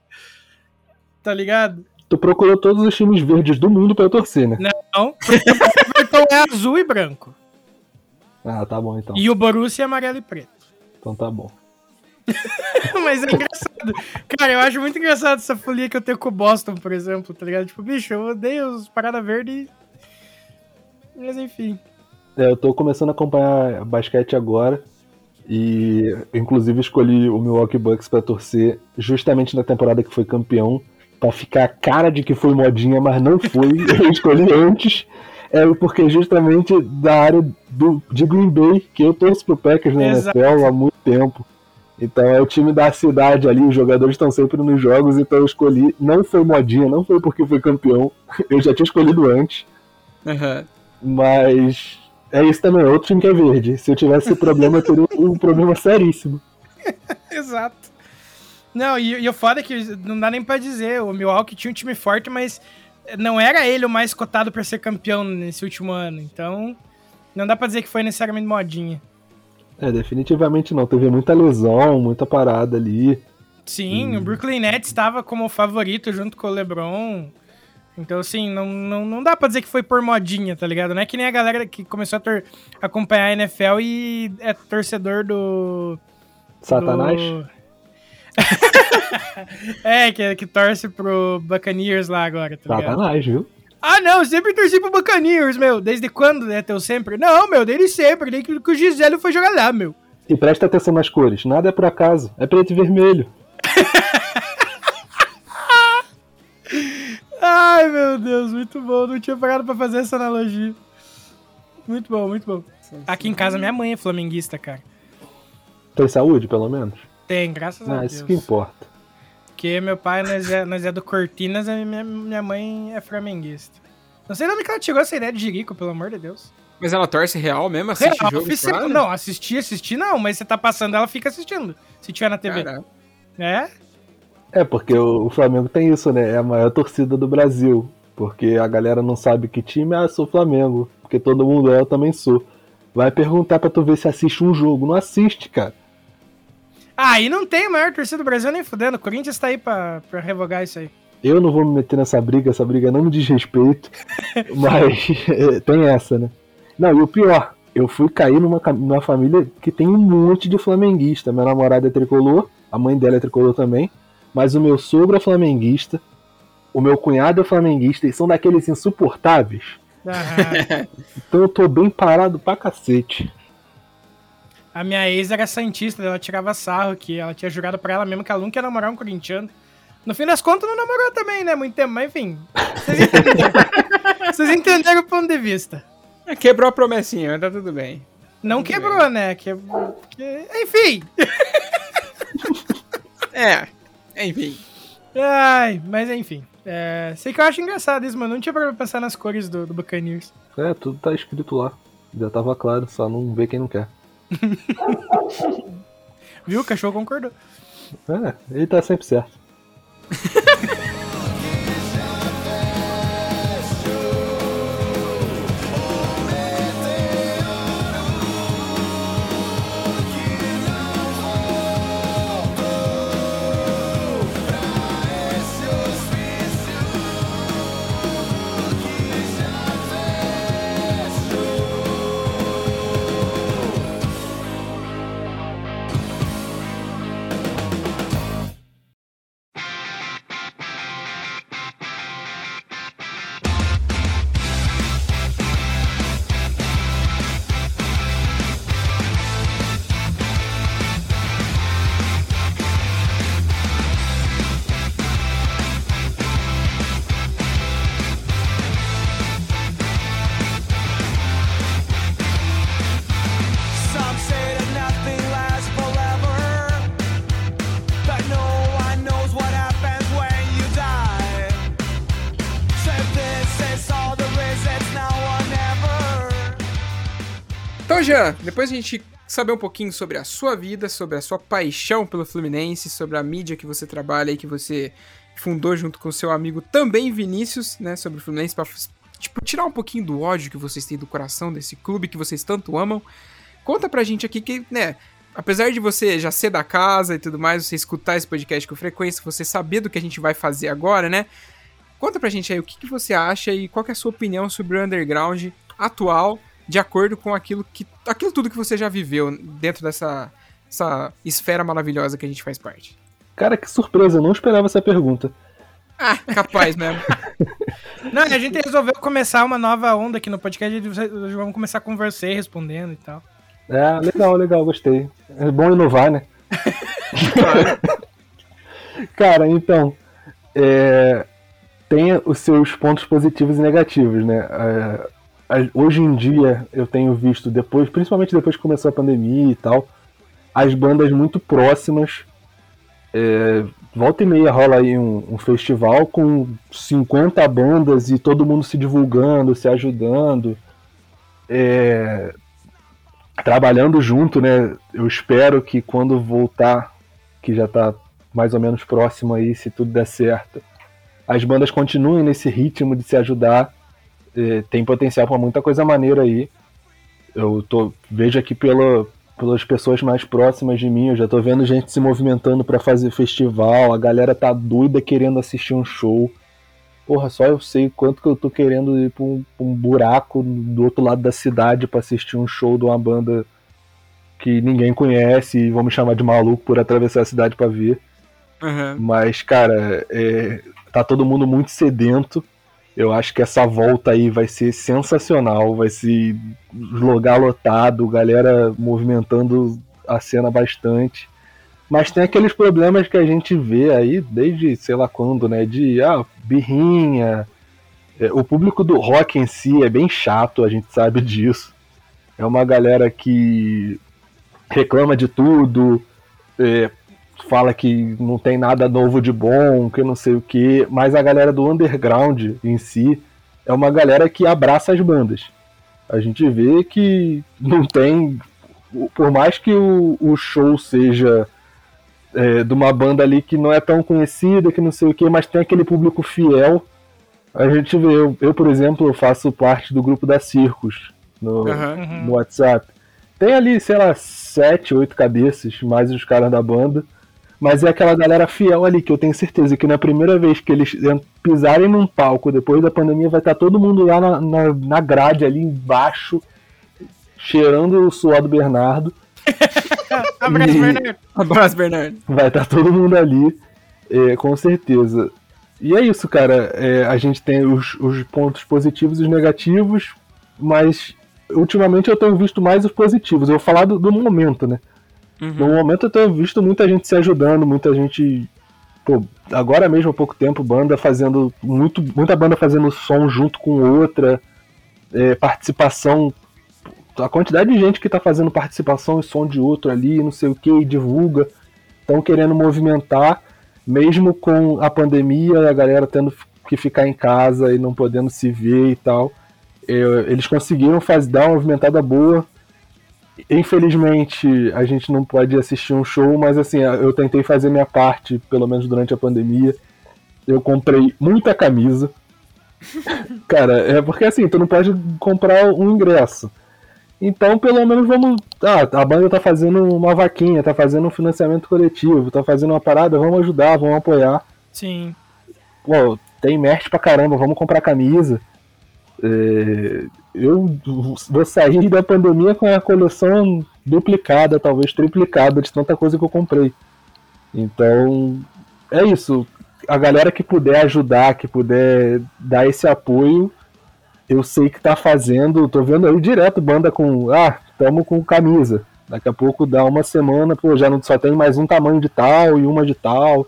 Speaker 2: Tá ligado?
Speaker 3: Tu procurou todos os times verdes do mundo pra eu torcer, né?
Speaker 2: Não, porque o Everton é azul e branco.
Speaker 3: Ah, tá bom então.
Speaker 2: E o Borussia é amarelo e preto.
Speaker 3: Então tá bom.
Speaker 2: Mas é engraçado. Cara, eu acho muito engraçado essa folia que eu tenho com o Boston, por exemplo, tá ligado? Tipo, bicho, eu odeio os paradas verdes. Mas enfim.
Speaker 3: É, eu tô começando a acompanhar basquete agora. E inclusive escolhi o Milwaukee Bucks pra torcer justamente na temporada que foi campeão. Pra ficar a cara de que foi modinha, mas não foi. Eu escolhi antes. É porque justamente da área do, de Green Bay, que eu torço pro Packers na
Speaker 2: Exato.
Speaker 3: NFL há muito tempo. Então é o time da cidade ali, os jogadores estão sempre nos jogos, então eu escolhi. Não foi modinha, não foi porque foi campeão. Eu já tinha escolhido antes.
Speaker 1: Aham.
Speaker 3: Mas é isso também, é outro time que é verde. Se eu tivesse esse problema, eu teria um problema seríssimo.
Speaker 2: Exato. Não, e, e o foda é que não dá nem pra dizer. O Milwaukee tinha um time forte, mas não era ele o mais cotado pra ser campeão nesse último ano. Então, não dá pra dizer que foi necessariamente modinha.
Speaker 3: É, definitivamente não. Teve muita lesão, muita parada ali.
Speaker 2: Sim, o Brooklyn Nets estava como favorito junto com o LeBron. Então, assim, não, não, não dá pra dizer que foi por modinha, tá ligado? Não é que nem a galera que começou a tor- acompanhar a NFL e é torcedor do.
Speaker 3: Satanás?
Speaker 2: do- é, que, que torce pro Buccaneers lá agora, tá ligado?
Speaker 3: Satanás, viu?
Speaker 2: Ah, não, sempre torci pro Buccaneers, meu. Desde quando, né, teu sempre? Não, meu, desde sempre. Desde que que o Gisele foi jogar lá, meu.
Speaker 3: E presta atenção nas cores. Nada é por acaso. É preto e vermelho.
Speaker 2: Ai, meu Deus, muito bom. Não tinha parado pra fazer essa analogia. Muito bom, muito bom. Aqui em casa, minha mãe é flamenguista, cara.
Speaker 3: Tem saúde, pelo menos?
Speaker 2: Tem, graças a
Speaker 3: Ah,
Speaker 2: Deus.
Speaker 3: isso que importa.
Speaker 2: Porque meu pai, nós é, nós é do Cortinas e minha, minha mãe é flamenguista. Não sei de onde que ela tirou essa ideia de Jerico, pelo amor de Deus.
Speaker 1: Mas ela torce real mesmo? Assiste
Speaker 2: Real,
Speaker 1: jogo?
Speaker 2: oficial-
Speaker 1: claro?
Speaker 2: Não, assistir, assistir não, mas você tá passando, ela fica assistindo. Se tiver na TV.
Speaker 1: Caralho.
Speaker 2: É?
Speaker 3: É, porque o, Flamengo tem isso, né? É a maior torcida do Brasil. Porque a galera não sabe que time, ah, sou Flamengo. Porque todo mundo é, eu também sou. Vai perguntar pra tu ver se assiste um jogo. Não assiste, cara.
Speaker 2: Ah, e não tem a maior torcida do Brasil nem fudendo. O Corinthians tá aí pra, pra revogar isso aí.
Speaker 3: Eu não vou me meter nessa briga, essa briga não me diz respeito. mas tem essa, né? Não, e o pior, eu fui cair numa, numa família que tem um monte de flamenguista. Minha namorada é tricolor, a mãe dela é tricolor também. Mas o meu sogro é flamenguista, o meu cunhado é flamenguista e são daqueles insuportáveis. Então eu tô bem parado pra cacete.
Speaker 2: A minha ex era santista, ela tirava sarro que ela tinha jurado pra ela mesma que ela nunca ia namorar um corintiano. No fim das contas, não namorou também, né? Muito tempo, mas enfim. Vocês entenderam, Vocês entenderam o ponto de vista.
Speaker 1: É, Quebrou a promessinha, mas tá tudo bem.
Speaker 2: Não quebrou, né? Quebrou. que- Enfim.
Speaker 1: É, enfim.
Speaker 2: Ai, mas enfim. É, sei que eu acho engraçado isso, mano. Não tinha pra pensar nas cores do, do Buccaneers.
Speaker 3: É, tudo tá escrito lá. Já tava claro, só não vê quem não quer.
Speaker 2: Viu? O cachorro concordou.
Speaker 3: É, ele tá sempre certo.
Speaker 1: Jean, depois a gente saber um pouquinho sobre a sua vida, sobre a sua paixão pelo Fluminense, sobre a mídia que você trabalha e que você fundou junto com seu amigo também Vinícius, né, sobre o Fluminense, pra tipo, tirar um pouquinho do ódio que vocês têm do coração desse clube que vocês tanto amam. Conta pra gente aqui que, né, apesar de você já ser da casa e tudo mais, você escutar esse podcast com frequência, você saber do que a gente vai fazer agora, né? Conta pra gente aí o que, que você acha e qual é a sua opinião sobre o underground atual, de acordo com aquilo que. aquilo tudo que você já viveu dentro dessa essa esfera maravilhosa que a gente faz parte.
Speaker 3: Cara, que surpresa, eu não esperava essa pergunta.
Speaker 1: Ah, capaz mesmo.
Speaker 2: Não, a gente resolveu começar uma nova onda aqui no podcast. e vamos começar com você respondendo e tal.
Speaker 3: É, legal, legal, gostei. É bom inovar, né? Cara, então, é, tem os seus pontos positivos e negativos, né? É, a- hoje em dia eu tenho visto depois, principalmente depois que começou a pandemia e tal, as bandas muito próximas. É, volta e meia rola aí um, um festival com 50 bandas e todo mundo se divulgando, se ajudando. É, trabalhando junto, né? Eu espero que quando voltar, que já tá mais ou menos próximo aí, se tudo der certo, as bandas continuem nesse ritmo de se ajudar. É, tem potencial para muita coisa maneira aí. Eu tô, vejo aqui pela, pelas pessoas mais próximas de mim, eu já tô vendo gente se movimentando para fazer festival, a galera tá doida querendo assistir um show. Porra, só eu sei quanto que eu tô querendo ir pra um, pra um buraco do outro lado da cidade pra assistir um show de uma banda que ninguém conhece e vão me chamar de maluco por atravessar a cidade pra ver.
Speaker 1: Uhum.
Speaker 3: Mas, cara, é, tá todo mundo muito sedento. Eu acho que essa volta aí vai ser sensacional. Vai ser lugar lotado, galera movimentando a cena bastante. Mas tem aqueles problemas que a gente vê aí desde sei lá quando, né? De ah, birrinha. É, O público do rock em si é bem chato, a gente sabe disso. É uma galera que reclama de tudo, é, fala que não tem nada novo de bom, que não sei o que, mas a galera do underground em si é uma galera que abraça as bandas. A gente vê que não tem. Por mais que o, o show seja é, de uma banda ali que não é tão conhecida, que não sei o que, mas tem aquele público fiel. A gente vê, eu, eu, por exemplo, eu faço parte do grupo da Circus no,
Speaker 1: Aham.
Speaker 3: no WhatsApp. Tem ali, sei lá, sete, oito cabeças, mais os caras da banda. Mas é aquela galera fiel ali, que eu tenho certeza que na primeira vez que eles pisarem num palco depois da pandemia, vai estar todo mundo lá na, na, na grade ali embaixo, cheirando o suor do Bernardo.
Speaker 2: Abraço,
Speaker 3: E-
Speaker 2: Bernardo.
Speaker 1: Abraço, Bernardo.
Speaker 3: Vai estar todo mundo ali, é, com certeza. E é isso, cara. É, a gente tem os, os pontos positivos e os negativos, mas ultimamente eu tenho visto mais os positivos. Eu vou falar do, do momento, né? No momento eu tenho visto muita gente se ajudando, muita gente. Pô, agora mesmo há pouco tempo, banda fazendo. Muito, muita banda fazendo som junto com outra. é, participação. A quantidade de gente que tá fazendo participação e som de outro ali, não sei o que, divulga. Estão querendo movimentar, mesmo com a pandemia, a galera tendo que ficar em casa e não podendo se ver e tal. É, eles conseguiram fazer, dar uma movimentada boa. Infelizmente, a gente não pode assistir um show, mas assim, eu tentei fazer minha parte, pelo menos durante a pandemia. Eu comprei muita camisa. Cara, é porque assim, tu não pode comprar um ingresso. Então, pelo menos vamos. Ah, a banda tá fazendo uma vaquinha, tá fazendo um financiamento coletivo, tá fazendo uma parada, vamos ajudar, vamos apoiar.
Speaker 2: Sim.
Speaker 3: Pô, tem merch pra caramba, vamos comprar camisa. É, eu vou sair da pandemia com a coleção duplicada, talvez triplicada de tanta coisa que eu comprei. Então, é isso. A galera que puder ajudar, que puder dar esse apoio, eu sei que tá fazendo. Tô vendo aí direto banda com. Ah, tamo com camisa. Daqui a pouco dá uma semana, pô, já não só tem mais um tamanho de tal e uma de tal.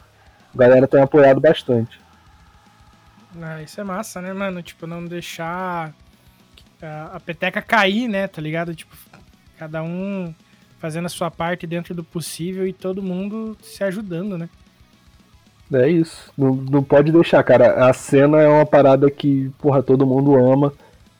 Speaker 3: A galera tem apoiado bastante.
Speaker 2: Ah, isso é massa, né, mano? Tipo, não deixar a, a peteca cair, né, tá ligado? Tipo, cada um fazendo a sua parte dentro do possível e todo mundo se ajudando, né?
Speaker 3: É isso. Não, não pode deixar, cara. A cena é uma parada que, porra, todo mundo ama.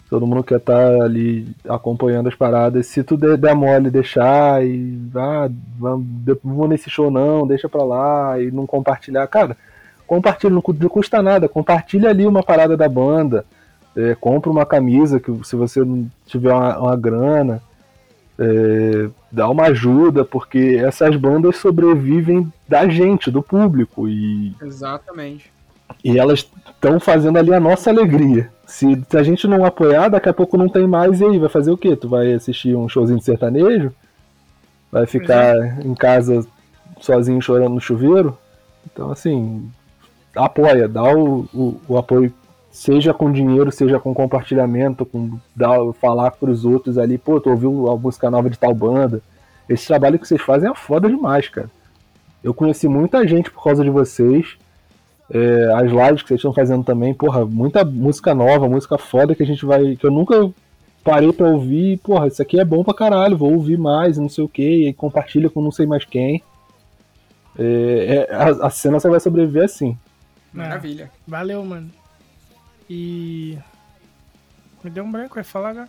Speaker 3: Todo mundo quer estar ali acompanhando as paradas. Se tu der, der mole, deixar e. Ah, vamos, vou nesse show não, deixa pra lá e não compartilhar. Cara, compartilha, não custa nada. Compartilha ali uma parada da banda. É, compra uma camisa que se você não tiver uma, uma grana. é, dá uma ajuda, porque essas bandas sobrevivem da gente, do público. E
Speaker 1: Exatamente.
Speaker 3: e elas estão fazendo ali a nossa alegria. Se, se a gente não apoiar, daqui a pouco não tem mais, e aí? Vai fazer o quê? Tu vai assistir um showzinho de sertanejo? Vai ficar em casa sozinho chorando no chuveiro? Então, assim, apoia, dá o, o, o apoio, seja com dinheiro, seja com compartilhamento, com dar, falar pros outros ali, pô, tu ouviu a música nova de tal banda. Esse trabalho que vocês fazem é foda demais, cara. Eu conheci muita gente por causa de vocês. É, as lives que vocês estão fazendo também, porra, muita música nova, música foda que a gente vai. que eu nunca parei pra ouvir, porra, isso aqui é bom pra caralho, vou ouvir mais, não sei o que, e compartilha com não sei mais quem. É, é, a, a cena só vai sobreviver assim.
Speaker 1: Maravilha.
Speaker 2: Valeu, mano. E. Me deu um branco, vai falar agora.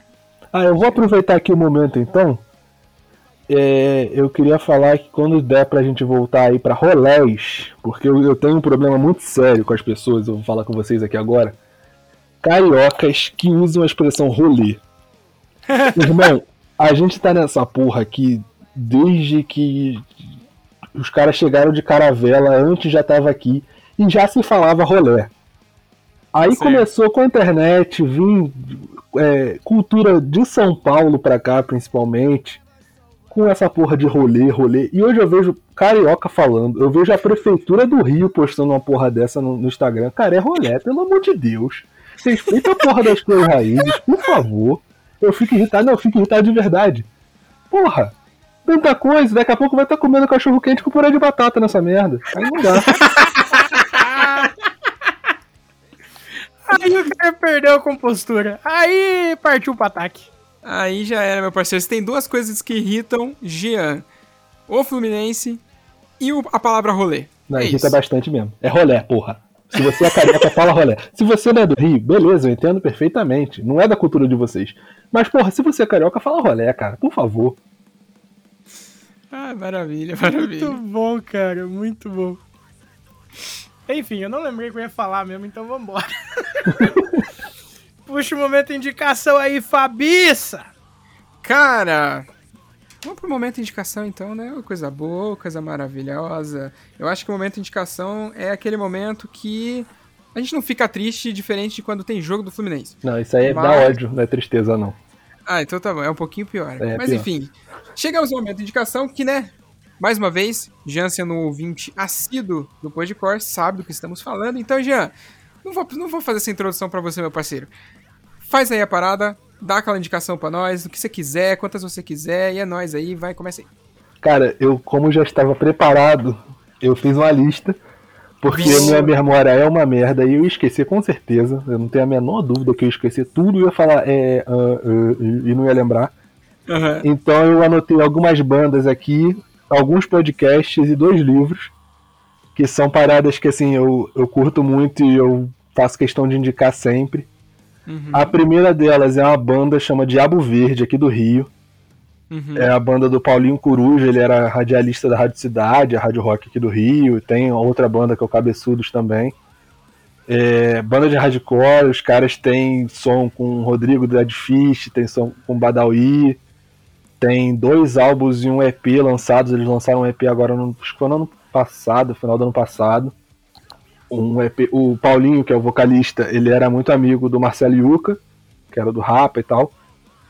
Speaker 3: Ah, eu vou aproveitar aqui o momento então. É, eu queria falar que quando der pra gente voltar aí pra rolés, porque eu, eu tenho um problema muito sério com as pessoas, eu vou falar com vocês aqui agora. Cariocas que usam a expressão rolê. Irmão, a gente tá nessa porra aqui desde que os caras chegaram de caravela, antes já tava aqui, e já se falava rolé. Aí
Speaker 1: Certo.
Speaker 3: começou com a internet, vim é, cultura de São Paulo pra cá, principalmente, com essa porra de rolê, rolê. E hoje eu vejo carioca falando, eu vejo a prefeitura do Rio postando uma porra dessa no, no Instagram. Cara, é rolê, pelo amor de Deus. Respeita a porra das coisas raízes, por favor. Eu fico irritado, não, eu fico irritado de verdade. Porra, tanta coisa, daqui a pouco vai estar comendo cachorro quente com purê de batata nessa merda. Aí não dá.
Speaker 2: Aí o cara perdeu a compostura. Aí partiu pro ataque.
Speaker 1: Aí já era, meu parceiro. Você tem duas coisas que irritam Jean: o Fluminense e o- a palavra rolê.
Speaker 3: Não,
Speaker 1: é
Speaker 3: irrita
Speaker 1: isso.
Speaker 3: bastante mesmo. É rolé, porra. Se você é carioca, fala rolé. Se você não é do Rio, beleza, eu entendo perfeitamente. Não é da cultura de vocês. Mas, porra, se você é carioca, fala rolé, cara. Por favor.
Speaker 1: Ah, maravilha,
Speaker 2: Muito
Speaker 1: maravilha.
Speaker 2: bom, cara, muito bom. Enfim, eu não lembrei que eu ia falar mesmo, então vambora. Puxa o momento de indicação aí, Fabiça.
Speaker 1: Cara, vamos pro momento de indicação então, né? Uma coisa boa, coisa maravilhosa. Eu acho que o momento de indicação é aquele momento que a gente não fica triste diferente de quando tem jogo do Fluminense.
Speaker 3: Não, isso aí é
Speaker 1: Mas-
Speaker 3: dá ódio, não é tristeza, não.
Speaker 1: Ah, então tá bom, é um pouquinho pior.
Speaker 3: É,
Speaker 1: Mas
Speaker 3: pior.
Speaker 1: enfim, chegamos ao momento de indicação que, né, mais uma vez, Jean sendo um ouvinte assíduo do Podcore, sabe do que estamos falando. Então, Jean, não vou, não vou fazer essa introdução pra você, meu parceiro. Faz aí a parada, dá aquela indicação pra nós, o que você quiser, quantas você quiser, e é nóis aí, vai, começa aí.
Speaker 3: Cara, eu, como já estava preparado, eu fiz uma lista. Porque
Speaker 1: Vixe.
Speaker 3: minha memória é uma merda e eu ia esquecer com certeza. Eu não tenho a menor dúvida que eu ia esquecer tudo e ia falar é, ah, ah, e não ia lembrar.
Speaker 1: Aham.
Speaker 3: Então eu anotei algumas bandas aqui, alguns podcasts e dois livros, que são paradas que assim eu, eu curto muito e eu faço questão de indicar sempre.
Speaker 1: Uhum.
Speaker 3: A primeira delas é uma banda chama Diabo Verde, aqui do Rio.
Speaker 1: Uhum.
Speaker 3: É a banda do Paulinho Coruja, ele era radialista da Rádio Cidade, a Rádio Rock aqui do Rio. Tem outra banda que é o Cabeçudos também. É, banda de hardcore, os caras têm som com o Rodrigo do Dead Fish, tem som com o Badawi. Tem dois álbuns e um EP lançados. Eles lançaram um EP agora, no, acho que foi no ano passado, final do ano passado. Um EP, o Paulinho, que é o vocalista, ele era muito amigo do Marcelo Yuca, que era do Rapa e tal.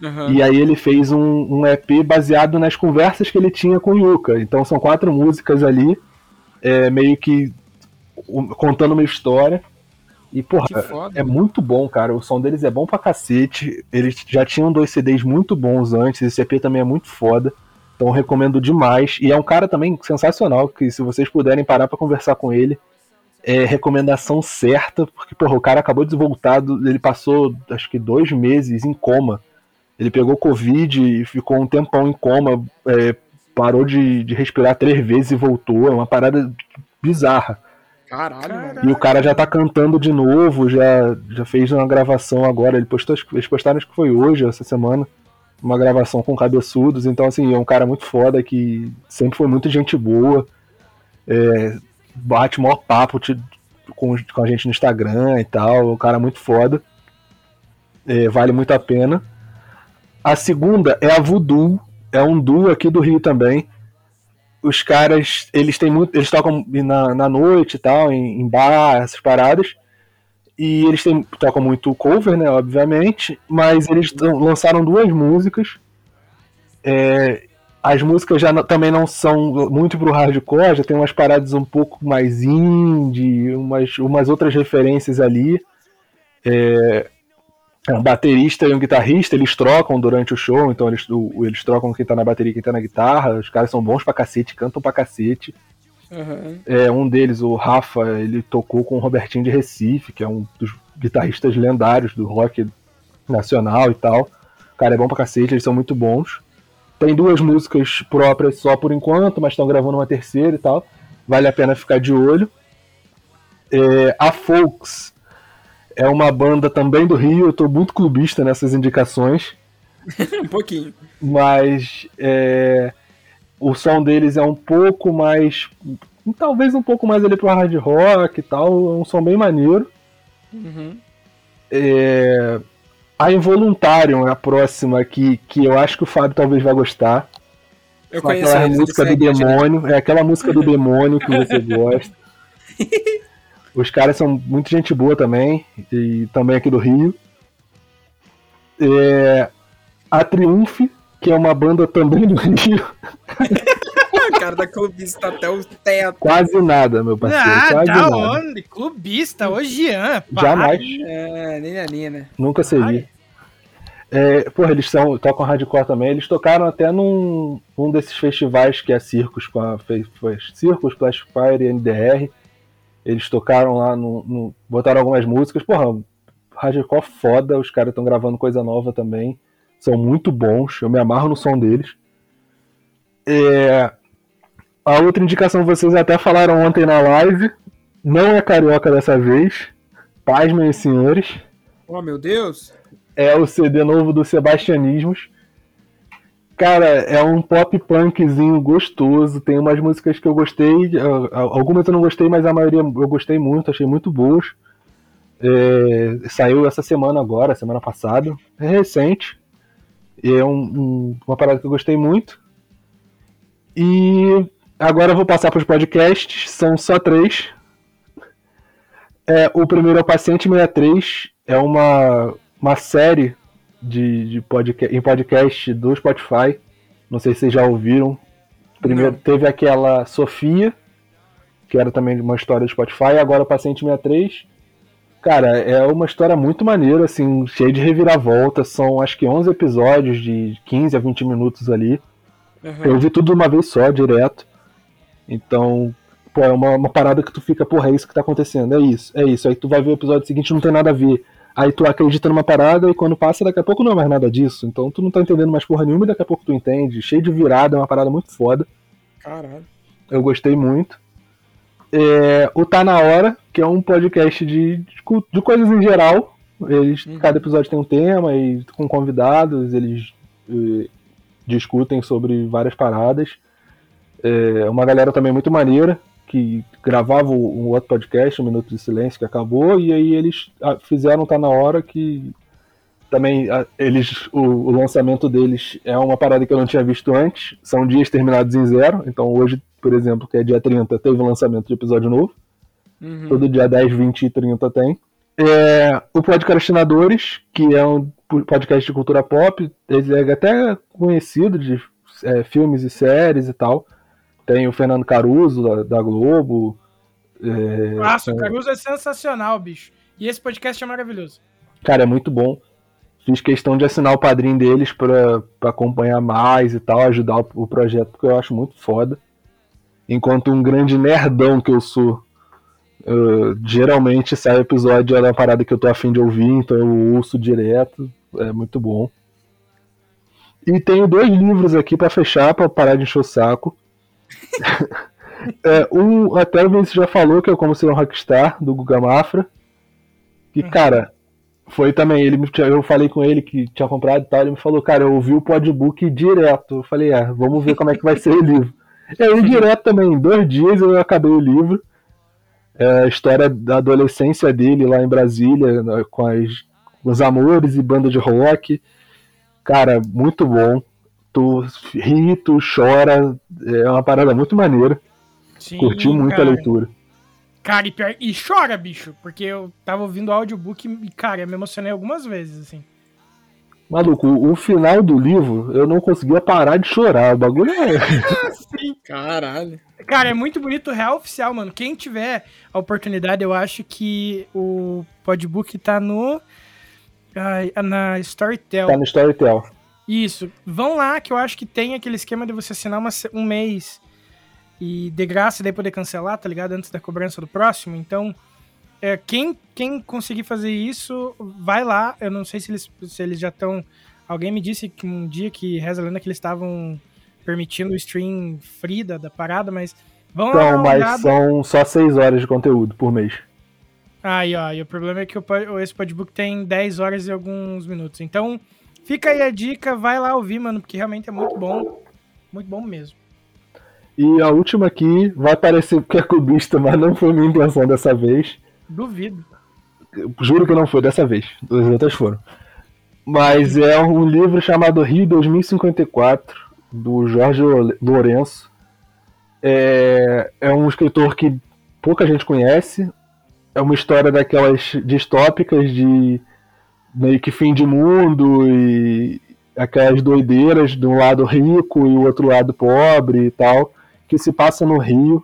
Speaker 1: Aham.
Speaker 3: E aí ele fez um, um EP baseado nas conversas que ele tinha com o Yuka. Então são quatro músicas ali, é, meio que um, contando uma história. E, porra,
Speaker 1: foda.
Speaker 3: é muito bom, cara. O som deles é bom pra cacete. Eles já tinham dois CDs muito bons antes. Esse EP também é muito foda. Então recomendo demais. E é um cara também sensacional, que se vocês puderem parar pra conversar com ele, é recomendação certa, porque, porra, o cara acabou de voltar, ele passou acho que dois meses em coma. Ele pegou Covid e ficou um tempão em coma, é, parou de, de respirar três vezes e voltou. É uma parada bizarra.
Speaker 1: Caralho.
Speaker 3: E o cara já tá cantando de novo, já, já fez uma gravação agora. Ele postou, eles postaram, acho que foi hoje, essa semana, uma gravação com cabeçudos. Então, assim, é um cara muito foda que sempre foi muito gente boa. É, bate maior papo te- com, com a gente no Instagram e tal. Um cara muito foda. É, vale muito a pena. A segunda é a Voodoo. É um duo aqui do Rio também os caras, eles têm muito. Eles tocam na, na noite e tal, em, em bar, essas paradas. E eles têm, tocam muito cover, né? Obviamente. Mas eles lançaram duas músicas. É, as músicas já também não são muito pro hardcore, já tem umas paradas um pouco mais indie, umas, umas outras referências ali. É, é um baterista e um guitarrista, eles trocam durante o show, então eles, o- eles trocam quem tá na bateria e quem tá na guitarra. Os caras são bons pra cacete, cantam pra cacete.
Speaker 1: Aham.
Speaker 3: É, um deles, o Rafa, ele tocou com o Robertinho de Recife, que é um dos guitarristas lendários do rock nacional e tal. O cara é bom pra cacete, eles são muito bons. Tem duas músicas próprias só por enquanto, mas estão gravando uma terceira e tal. Vale a pena ficar de olho. É, a Folks é uma banda também do Rio, eu tô muito clubista nessas indicações
Speaker 1: Um pouquinho.
Speaker 3: mas é, o som deles é um pouco mais. Talvez um pouco mais ali pro hard rock e tal. É um som bem maneiro.
Speaker 1: Uhum.
Speaker 3: É, a Involuntarium é a próxima que, que eu acho que o Fábio talvez vai gostar.
Speaker 1: Eu conheço
Speaker 3: aquela música do demônio. É aquela música do demônio que você gosta. Os caras são muito gente boa também. E também aqui do Rio. É, a Triumph, que é uma banda também do Rio.
Speaker 1: O cara da clubista até o teto.
Speaker 3: Quase nada, meu parceiro.
Speaker 2: Ah,
Speaker 3: quase
Speaker 2: da
Speaker 3: nada.
Speaker 2: onde? Clubista, Jean. para.
Speaker 3: Jamais.
Speaker 1: É, nem a Nina.
Speaker 3: Nunca seria. É, porra, eles são, tocam hardcore também. Eles tocaram até num um desses festivais que é Circus, com a Circus, Flash Fire e NDR. Eles tocaram lá no, no- botaram algumas músicas. Porra, hardcore foda. Os caras estão gravando coisa nova também. São muito bons. Eu me amarro no som deles. É, a outra indicação vocês até falaram ontem na live. Não é carioca dessa vez. Pasmem, senhores
Speaker 1: Oh, meu Deus.
Speaker 3: é o CD novo do Sebastianismos. Cara, é um pop punkzinho gostoso. Tem umas músicas que eu gostei, algumas eu não gostei, mas a maioria eu gostei muito, achei muito boas. É, saiu essa semana agora, semana passada, é recente. É um- um- uma parada que eu gostei muito. E agora eu vou passar para os podcasts, são só três. É, o primeiro é o Paciente 63, é uma, uma série de, de podca em podcast do Spotify. Não sei se vocês já ouviram. Primeiro teve aquela Sofia, que era também uma história do Spotify, agora o Paciente 63. Cara, é uma história muito maneira, assim, cheia de reviravolta. São acho que 11 episódios de 15 a 20 minutos ali.
Speaker 1: Aham.
Speaker 3: Eu vi tudo de uma vez só, direto. Então, pô, é uma, uma parada que tu fica, porra, é isso que tá acontecendo, é isso, é isso. Aí tu vai ver o episódio seguinte não tem nada a ver. Aí tu acredita numa parada e quando passa, daqui a pouco não é mais nada disso. Então tu não tá entendendo mais porra nenhuma e daqui a pouco tu entende. Cheio de virada, é uma parada muito foda.
Speaker 1: Caralho.
Speaker 3: Eu gostei muito. É, o Tá Na Hora, que é um podcast de, de, de coisas em geral. Eles,
Speaker 1: Uhum.
Speaker 3: Cada episódio tem um tema e com convidados, eles eh, discutem sobre várias paradas. É uma galera também muito maneira, que gravava um outro podcast, Um Minuto de Silêncio, que acabou, e aí eles ah, fizeram Tá Na Hora, que também ah, eles o, o lançamento deles é uma parada que eu não tinha visto antes. São dias terminados em zero. Então hoje, por exemplo, que é dia 30, teve o lançamento de episódio novo.
Speaker 1: Uhum.
Speaker 3: Todo dia 10, 20 e 30 tem. É, o Podcastinadores, que é um podcast de cultura pop, ele é até conhecido de é, filmes e séries e tal. Tem o Fernando Caruso, da, da Globo. É,
Speaker 2: Nossa, o Caruso é sensacional, bicho. E esse podcast é maravilhoso.
Speaker 3: Cara, é muito bom. Fiz questão de assinar o padrinho deles pra, pra acompanhar mais e tal, ajudar o, o projeto, porque eu acho muito foda. Enquanto um grande nerdão que eu sou, eu- geralmente sai o episódio é uma parada que eu tô afim de ouvir, então eu ouço direto. É muito bom. E tenho dois livros aqui pra fechar, pra parar de encher o saco. É, um, até o Vinícius já falou que é Como Ser um Rockstar, do Guga Mafra. E,
Speaker 2: Uhum.
Speaker 3: cara, foi também, ele eu falei com ele que tinha comprado e tal, ele me falou, cara, eu ouvi o podbook direto. Eu falei, é, vamos ver como é que vai ser o livro. E aí, direto também, em dois dias eu acabei o livro. É a história da adolescência dele lá em Brasília, com, as, com os amores e banda de rock. Cara, muito bom. Tu ri, tu chora, é uma parada muito maneira.
Speaker 2: Sim,
Speaker 3: Curti muito
Speaker 2: cara.
Speaker 3: a leitura.
Speaker 2: Cara, e, pior- e chora, bicho, porque eu tava ouvindo o audiobook e, cara, eu me emocionei algumas vezes, assim.
Speaker 3: Maluco, o, final do livro eu não conseguia parar de chorar. O bagulho é.
Speaker 1: Caralho.
Speaker 2: Cara, é muito bonito o real oficial, mano. Quem tiver a oportunidade, eu acho que o podbook tá no. ai, na Storytel.
Speaker 3: tá no Storytel.
Speaker 2: Isso. Vão lá que eu acho que tem aquele esquema de você assinar uma um mês e de graça daí poder cancelar, tá ligado? Antes da cobrança do próximo. Então, é, quem, quem conseguir fazer isso, vai lá. Eu não sei se eles, se eles já estão. Alguém me disse que um dia que reza a lenda que eles estavam permitindo o stream free da, da parada, mas vão lá.
Speaker 3: Então,
Speaker 2: uma
Speaker 3: mas
Speaker 2: olhada.
Speaker 3: são só 6 horas de conteúdo por mês.
Speaker 2: Aí, ó, e o problema é que o, esse podbook tem 10 horas e alguns minutos. Então, fica aí a dica, vai lá ouvir, mano, porque realmente é muito bom. Muito bom mesmo.
Speaker 3: E a última aqui vai parecer que é clubista, mas não foi minha intenção dessa vez.
Speaker 2: Duvido.
Speaker 3: Eu juro que não foi dessa vez. As outras foram. Mas é um livro chamado Rio 2054, do Jorge Lourenço. É, é um escritor que pouca gente conhece. É uma história daquelas distópicas de meio que fim de mundo e aquelas doideiras de um lado rico e o outro lado pobre e tal, que se passa no Rio.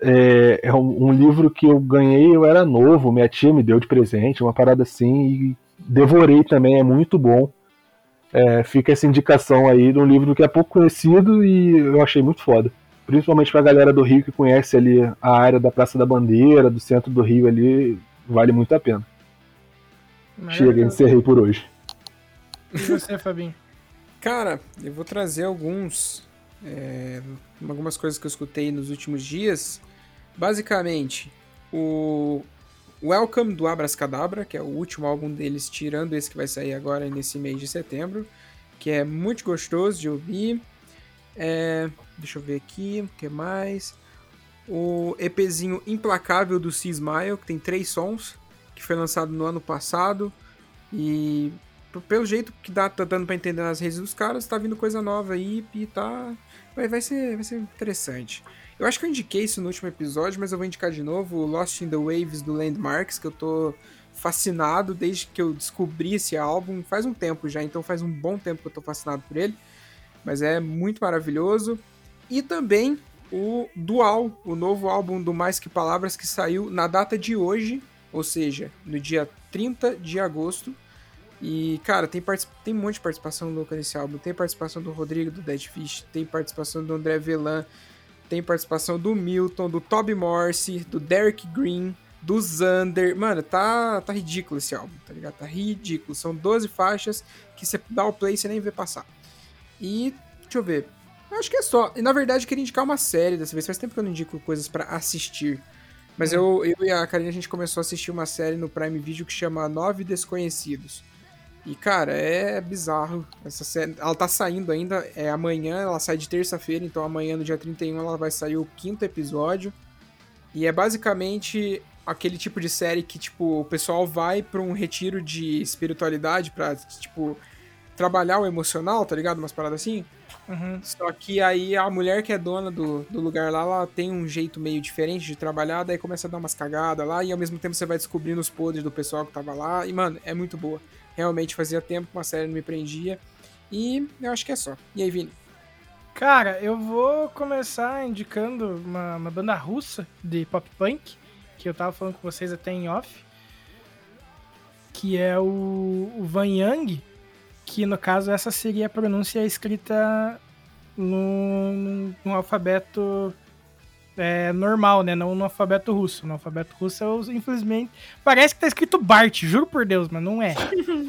Speaker 3: É, é um, um livro que eu ganhei, eu era novo, minha tia me deu de presente, uma parada assim, e devorei também, é muito bom. É, fica essa indicação aí de um livro que é pouco conhecido e eu achei muito foda. Principalmente pra galera do Rio que conhece ali a área da Praça da Bandeira, do centro do Rio ali, vale muito a pena. Chega, encerrei por hoje.
Speaker 2: E você, Fabinho?
Speaker 1: Cara, eu vou trazer alguns. é, algumas coisas que eu escutei nos últimos dias. Basicamente, o Welcome do Abracadabra, que é o último álbum deles, tirando esse que vai sair agora nesse mês de setembro, que é muito gostoso de ouvir. É, deixa eu ver aqui, o que mais? O EPzinho Implacável do Smile, que tem três sons, que foi lançado no ano passado. E pelo jeito que dá, tá dando pra entender nas redes dos caras, tá vindo coisa nova aí e tá. Vai, vai, ser, vai ser interessante. Eu acho que eu indiquei isso no último episódio, mas eu vou indicar de novo o Lost in the Waves do Landmarks, que eu tô fascinado desde que eu descobri esse álbum. Faz um tempo já, então faz um bom tempo que eu tô fascinado por ele. Mas é muito maravilhoso. E também o Dual, o novo álbum do Mais Que Palavras, que saiu na data de hoje, ou seja, no dia 30 de agosto. E, cara, tem, tem um monte de participação louca nesse álbum. Tem participação do Rodrigo do Dead Fish, tem participação do André Velan, tem participação do Milton, do Toby Morse, do Derek Green, do Xander. Mano, tá, tá ridículo esse álbum, tá ligado? Tá ridículo. São 12 faixas que você dá o play e você nem vê passar. E, deixa eu ver. Acho que é só. E na verdade eu queria indicar uma série dessa vez. Faz tempo que eu não indico coisas pra assistir. Mas eu, eu e a Karine a gente começou a assistir uma série no Prime Video que chama Nove Desconhecidos. E, cara, é bizarro. Essa série, ela tá saindo ainda, é amanhã, ela sai de terça-feira, então amanhã, no dia 31, ela vai sair o quinto episódio. E é basicamente aquele tipo de série que, tipo, o pessoal vai pra um retiro de espiritualidade pra, tipo, trabalhar o emocional, tá ligado? Umas paradas assim.
Speaker 2: Uhum.
Speaker 1: Só que aí a mulher que é dona do, do lugar lá, ela tem um jeito meio diferente de trabalhar, daí começa a dar umas cagadas lá, e ao mesmo tempo você vai descobrindo os podres do pessoal que tava lá. E, mano, é muito boa. Realmente fazia tempo que uma série não me prendia. E eu acho que é só. E aí, Vini?
Speaker 2: Cara, eu vou começar indicando uma, uma banda russa de pop punk, que eu tava falando com vocês até em off, que é o, o Van Yang, que no caso essa seria a pronúncia escrita no, no, no alfabeto é, normal, né? Não no alfabeto russo. No alfabeto russo, eu, infelizmente, parece que tá escrito Bart, juro por Deus, mas não é.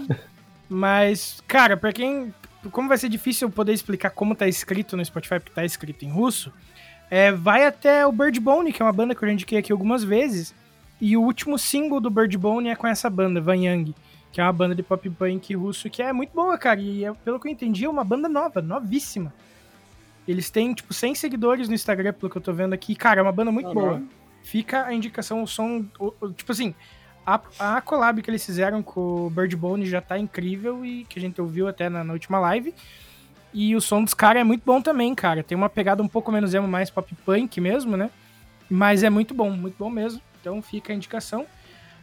Speaker 2: mas, cara, pra quem como vai ser difícil eu poder explicar como tá escrito no Spotify, porque tá escrito em russo, é, vai até o Bird Bone, que é uma banda que eu já indiquei aqui algumas vezes. E o último single do Bird Bone é com essa banda, Van Young, que é uma banda de pop punk russo que é muito boa, cara. E é, pelo que eu entendi, é uma banda nova, novíssima. Eles têm, tipo, 100 seguidores no Instagram, pelo que eu tô vendo aqui. Cara, é uma banda muito
Speaker 1: Caralho.
Speaker 2: boa. Fica a indicação, o som. o- o- tipo assim, a, a collab que eles fizeram com o Bird Bone já tá incrível e que a gente ouviu até na, na última live. E o som dos caras é muito bom também, cara. Tem uma pegada um pouco menos emo, mais pop punk mesmo, né? Mas é muito bom, muito bom mesmo. Então fica a indicação.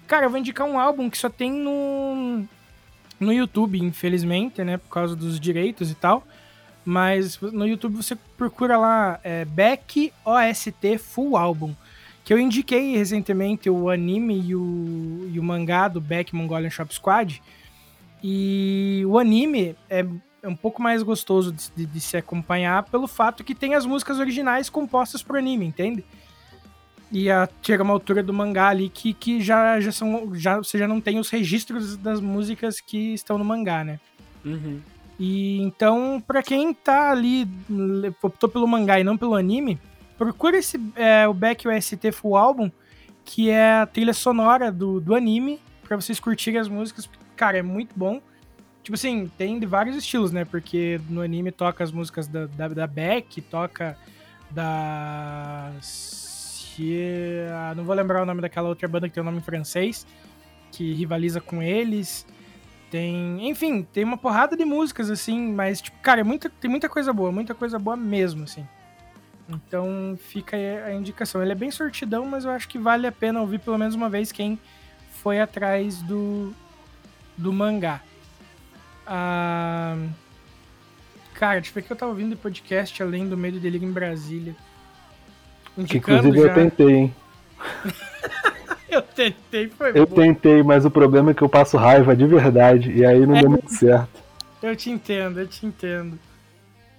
Speaker 2: Cara, eu vou indicar um álbum que só tem no, no YouTube, infelizmente, né? Por causa dos direitos e tal. Mas no YouTube você procura lá é, Beck OST Full Album. Que eu indiquei recentemente o anime e o, e o mangá do Beck Mongolian Shop Squad. E o anime é, é um pouco mais gostoso de, de- de se acompanhar pelo fato que tem as músicas originais compostas pro anime, entende? E a, chega uma altura do mangá ali que, que já, já são. Já, você já não tem os registros das músicas que estão no mangá, né?
Speaker 1: Uhum.
Speaker 2: E então, pra quem tá ali, optou pelo mangá e não pelo anime, procura esse, é, o Back OST Full Album, que é a trilha sonora do, do anime, pra vocês curtirem as músicas. Cara, é muito bom. Tipo assim, tem de vários estilos, né? Porque no anime toca as músicas da, da, da Beck, toca da. Se- ah, Não vou lembrar o nome daquela outra banda que tem o nome em francês, que rivaliza com eles. Tem. Enfim, tem uma porrada de músicas, assim, mas, tipo, cara, é muita, tem muita coisa boa, muita coisa boa mesmo, assim. Então fica a indicação. Ele é bem sortidão, mas eu acho que vale a pena ouvir pelo menos uma vez quem foi atrás do, do mangá. Ah, cara, deixa eu ver que eu tava ouvindo de podcast além do Medo e Delírio em Brasília. Indicando
Speaker 3: inclusive
Speaker 2: já.
Speaker 3: eu tentei, hein?
Speaker 2: Eu tentei, foi
Speaker 3: Eu
Speaker 2: bom.
Speaker 3: tentei, mas o problema é que eu passo raiva de verdade. E aí não
Speaker 2: É.
Speaker 3: deu muito certo.
Speaker 2: Eu te entendo, eu te entendo.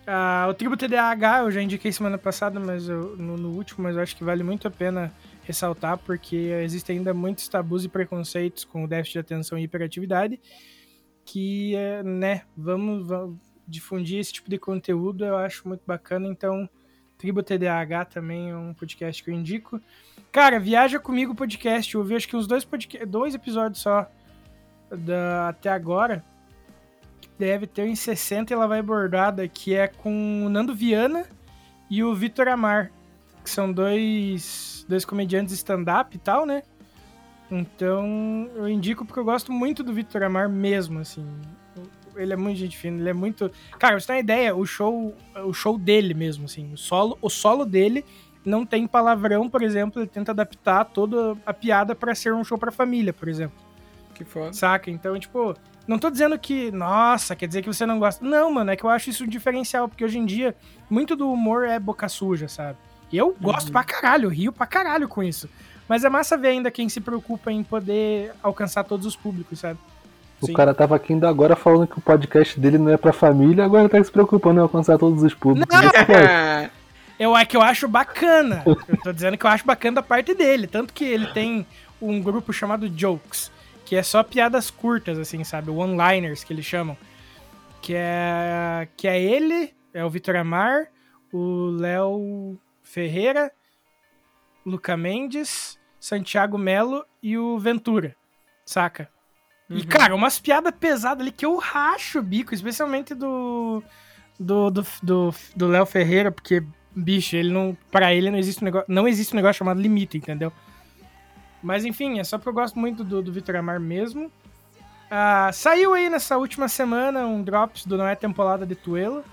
Speaker 2: Ah, o Tribo TDAH eu já indiquei semana passada, mas eu- no, no último, mas eu acho que vale muito a pena ressaltar, porque existem ainda muitos tabus e preconceitos com o déficit de atenção e hiperatividade, que, é, né, vamos, vamos difundir esse tipo de conteúdo, eu acho muito bacana, então Tribo TDAH também é um podcast que eu indico. Cara, Viaja Comigo podcast, eu ouvi acho que uns dois, dois episódios só da, até agora, deve ter em 60 e ela vai bordada, que é com o Nando Viana e o Vitor Amar, que são dois, dois comediantes stand-up e tal, né? Então eu indico porque eu gosto muito do Vitor Amar mesmo, assim. Ele é muito gente fina, ele é muito. Cara, você ter uma ideia, o show, o show dele mesmo, assim, o solo, o solo dele não tem palavrão, por exemplo, ele tenta adaptar toda a piada pra ser um show pra família, por exemplo.
Speaker 1: Que foda.
Speaker 2: Saca? Então, tipo, não tô dizendo que, nossa, quer dizer que você não gosta. Não, mano, é que eu acho isso um diferencial, porque hoje em dia, muito do humor é boca suja, sabe? E eu gosto pra caralho, rio pra caralho com isso. Mas é massa ver ainda quem se preocupa em poder alcançar todos os públicos, sabe?
Speaker 3: O
Speaker 1: Sim.
Speaker 3: cara tava aqui ainda agora falando que o podcast dele não é pra família, agora tá se preocupando em alcançar todos os públicos.
Speaker 2: Eu, é que eu acho bacana. Eu tô dizendo que eu acho bacana da parte dele. Tanto que ele tem um grupo chamado Jokes, que é só piadas curtas, assim, sabe? One-liners, que eles chamam. Que é, que é ele, é o Vitor Amar, o Léo Ferreira, Luca Mendes, Santiago Melo e o Ventura, saca? E, cara, umas piadas pesadas ali que eu racho o bico, especialmente do do do do, do Léo Ferreira, porque bicho, ele não para ele não existe um negócio, não existe um negócio chamado limite, entendeu? Mas enfim, é só porque eu gosto muito do, do Vitor Amar mesmo. Ah, saiu aí nessa última semana um drops do Não é Temporada de Tuelo.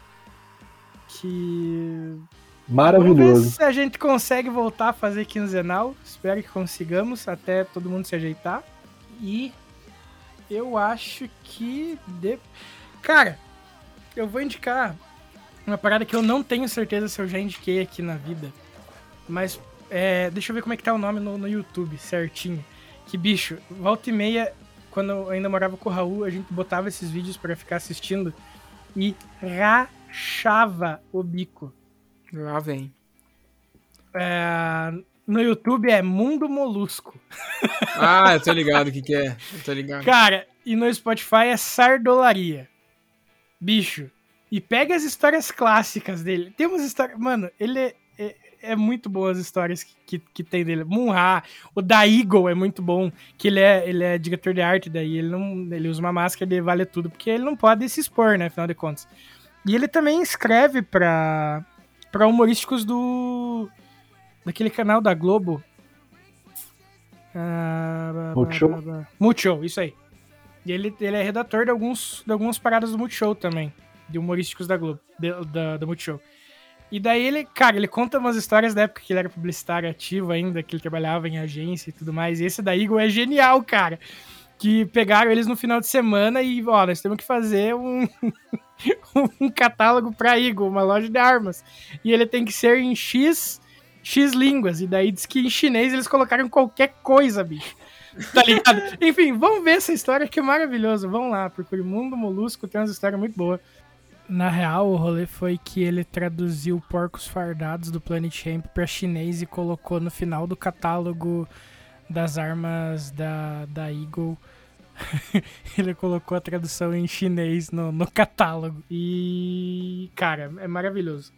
Speaker 2: Que. Vamos ver
Speaker 3: Maravilhoso.
Speaker 2: se a gente consegue voltar a fazer quinzenal. Espero que consigamos até todo mundo se ajeitar. E eu acho que. De... Cara, eu vou indicar uma parada que eu não tenho certeza se eu já indiquei aqui na vida. Mas é, deixa eu ver como é que tá o nome no, no YouTube, certinho. Que bicho, volta e meia, quando eu ainda morava com o Raul, a gente botava esses vídeos pra ficar assistindo e rachava o bico.
Speaker 1: Lá vem.
Speaker 2: É, no YouTube é Mundo Molusco.
Speaker 1: Ah, eu tô ligado o que que é. Eu tô ligado.
Speaker 2: Cara, e no Spotify é Sardolaria. Bicho. E pega as histórias clássicas dele. Tem umas histórias. Mano, ele é, é- é muito boa as histórias que, que, que tem dele. Munha, o da Eagle é muito bom, que ele é, ele é diretor de arte, daí ele não ele usa uma máscara de vale tudo, porque ele não pode se expor, né, afinal de contas. E ele também escreve pra, pra humorísticos do. Daquele canal da Globo. Ah,
Speaker 3: Multishow?
Speaker 2: Multishow, isso aí. E ele, ele é redator de, alguns, de algumas paradas do Multishow também. De humorísticos da Globo, de- da, da Multishow. E daí ele, cara, ele conta umas histórias da época que ele era publicitário ativo ainda, que ele trabalhava em agência e tudo mais. E esse da Eagle é genial, cara. Que pegaram eles no final de semana e, ó, nós temos que fazer um, um catálogo pra Eagle, uma loja de armas. E ele tem que ser em X, X línguas. E daí diz que em chinês eles colocaram qualquer coisa, bicho. Tá ligado? Enfim, vamos ver essa história que é maravilhoso. Vamos lá, porque o Mundo Molusco tem umas histórias muito boas. Na real, o rolê foi que ele traduziu Porcos Fardados do Planet Hemp pra chinês e colocou no final do catálogo das armas da, da Eagle. ele colocou a tradução em chinês no, no catálogo. E, cara, é maravilhoso.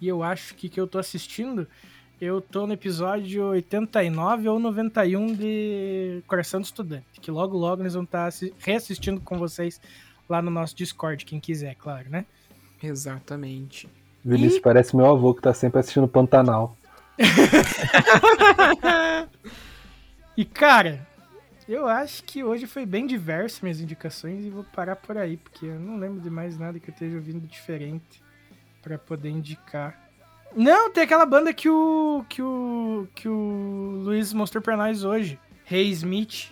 Speaker 2: E eu acho que que eu tô assistindo, eu tô no episódio 89 ou 91 de Coração do Estudante. Que logo, logo eles vão estar reassistindo com vocês lá no nosso Discord, quem quiser, claro, né?
Speaker 1: Exatamente.
Speaker 3: Vinícius parece meu avô que tá sempre assistindo Pantanal.
Speaker 2: E cara, eu acho que hoje foi bem diverso minhas indicações e vou parar por aí, porque eu não lembro de mais nada que eu esteja ouvindo diferente pra poder indicar. Não, tem aquela banda que o que o que o Luiz mostrou pra nós hoje, Hey Smith.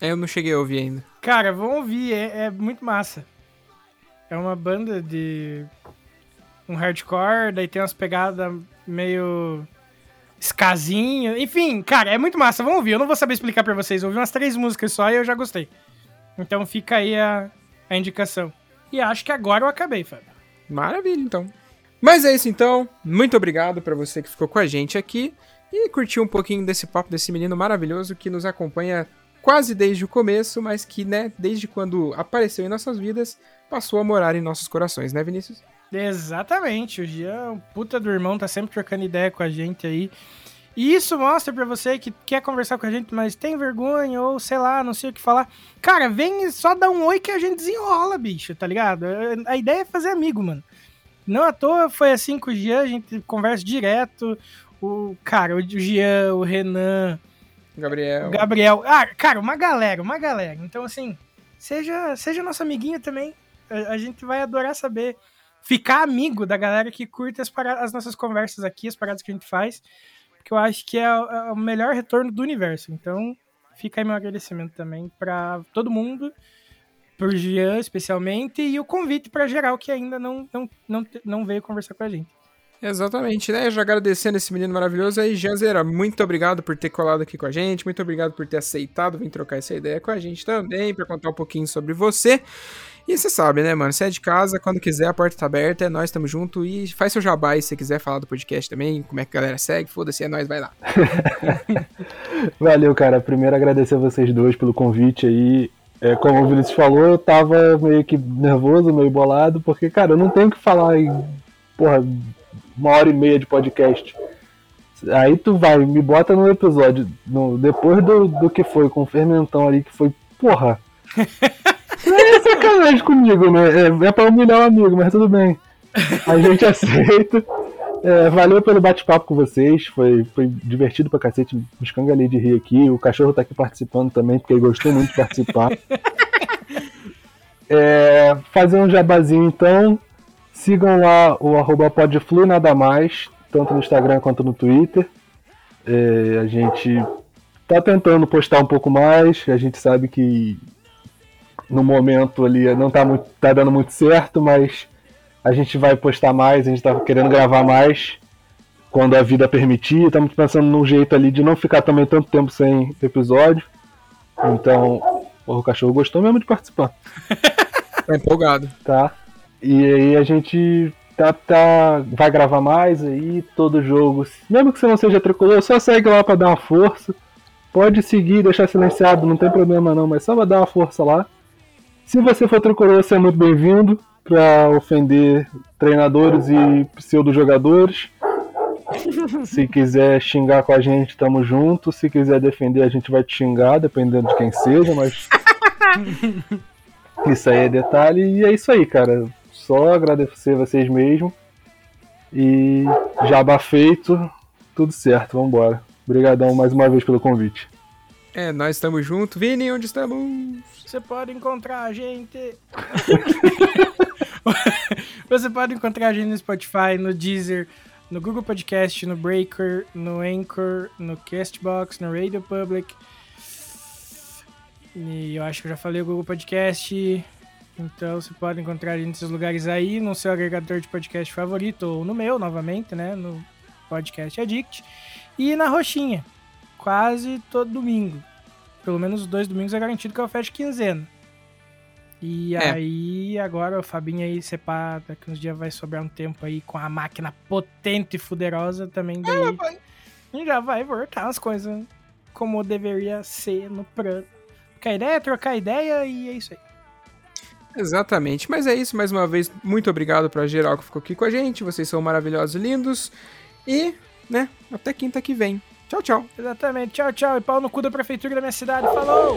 Speaker 1: É, Eu não cheguei a ouvir ainda.
Speaker 2: Cara, vão ouvir, é, é muito massa. É uma banda de um hardcore, daí tem umas pegadas meio escasinho. Enfim, cara, é muito massa. Vamos ouvir. Eu não vou saber explicar pra vocês. Eu ouvi umas três músicas só e eu já gostei. Então fica aí a, a indicação. E acho que agora eu acabei, Fábio.
Speaker 1: Maravilha, então. Mas é isso então. Muito obrigado pra você que ficou com a gente aqui e curtiu um pouquinho desse papo desse menino maravilhoso que nos acompanha quase desde o começo, mas que, né, desde quando apareceu em nossas vidas, passou a morar em nossos corações, né, Vinícius?
Speaker 2: Exatamente. O Jean, o puta do irmão, tá sempre trocando ideia com a gente aí. E isso mostra pra você que quer conversar com a gente, mas tem vergonha ou sei lá, não sei o que falar. Cara, vem e só dá um oi que a gente desenrola, bicho, tá ligado? A ideia é fazer amigo, mano. Não à toa foi assim com o Jean, a gente conversa direto. O cara, o Jean, o Renan,
Speaker 1: Gabriel.
Speaker 2: o Gabriel. Ah, cara, uma galera, uma galera. Então, assim, seja, seja nosso amiguinho também. A, a gente vai adorar saber. Ficar amigo da galera que curte as, para- as nossas conversas aqui, as paradas que a gente faz. Porque eu acho que é, o- é o melhor retorno do universo. Então, fica aí meu agradecimento também pra todo mundo. Por Jean, especialmente. E o convite pra geral que ainda não, não, não, não veio conversar com a gente.
Speaker 1: Exatamente, né? Já agradecendo esse menino maravilhoso aí, Janzeira, muito obrigado por ter colado aqui com a gente, muito obrigado por ter aceitado vir trocar essa ideia com a gente também, pra contar um pouquinho sobre você. E você sabe, né, mano? Você é de casa, quando quiser, a porta tá aberta, é nós, tamo junto. E faz seu jabá aí se você quiser falar do podcast também, como é que a galera segue, foda-se, é nós, vai lá.
Speaker 3: Valeu, cara. Primeiro agradecer a vocês dois pelo convite aí. É, como o Vinícius falou, eu tava meio que nervoso, meio bolado, porque, cara, eu não tenho que falar em, porra, uma hora e meia de podcast. Aí tu vai, me bota no episódio, no, depois do, do que foi com o Fermentão ali, que foi, porra. É sacanagem comigo, né? É, é pra humilhar o amigo, mas tudo bem. A gente aceita. É, valeu pelo bate-papo com vocês, foi, foi divertido pra cacete, me escangalhei de rir aqui. O cachorro tá aqui participando também, porque ele gostou muito de participar. É, fazer um jabazinho então, sigam lá o arroba podflu nada mais, tanto no Instagram quanto no Twitter. É, a gente tá tentando postar um pouco mais, a gente sabe que no momento ali não tá, muito, tá dando muito certo, mas a gente vai postar mais, a gente tá querendo gravar mais quando a vida permitir. Estamos pensando num jeito ali de não ficar também tanto tempo sem episódio. Então, porra, o cachorro gostou mesmo de participar,
Speaker 1: Tá empolgado.
Speaker 3: tá? E aí a gente tá, tá, vai gravar mais aí, todo jogo. Mesmo que você não seja tricolor, só segue lá pra dar uma força. Pode seguir, deixar silenciado, não tem problema não, mas só vai dar uma força lá. Se você for tricolor, você é muito bem-vindo para ofender treinadores e pseudo-jogadores. Se quiser xingar com a gente, tamo junto. Se quiser defender, a gente vai te xingar, dependendo de quem seja, mas. isso aí é detalhe. E é isso aí, cara. Só agradecer vocês mesmo. E jabá feito, tudo certo, vambora. Obrigadão mais uma vez pelo convite.
Speaker 1: É, nós estamos juntos. Vini, onde estamos?
Speaker 2: Você pode encontrar a gente. Você pode encontrar a gente no Spotify, no Deezer, no Google Podcast, no Breaker, no Anchor, no Castbox, no Radio Public. E eu acho que eu já falei o Google Podcast. Então você pode encontrar a gente nesses lugares aí, no seu agregador de podcast favorito, ou no meu, novamente, né? No Podcast Addict. E na Roxinha, quase todo domingo. Pelo menos dois domingos é garantido que eu fecho quinzena. E
Speaker 1: É.
Speaker 2: aí, agora o Fabinho aí separa, daqui uns dias vai sobrar um tempo aí com a máquina potente e fuderosa também daí. E já vai voltar as coisas como deveria ser no plano. Trocar ideia, trocar ideia e é isso aí.
Speaker 1: Exatamente. Mas é isso, mais uma vez, muito obrigado pra geral que ficou aqui com a gente. Vocês são maravilhosos e lindos. E, né, até quinta que vem. Tchau, tchau.
Speaker 2: Exatamente. Tchau, tchau. E pau no cu da prefeitura da minha cidade. Falou!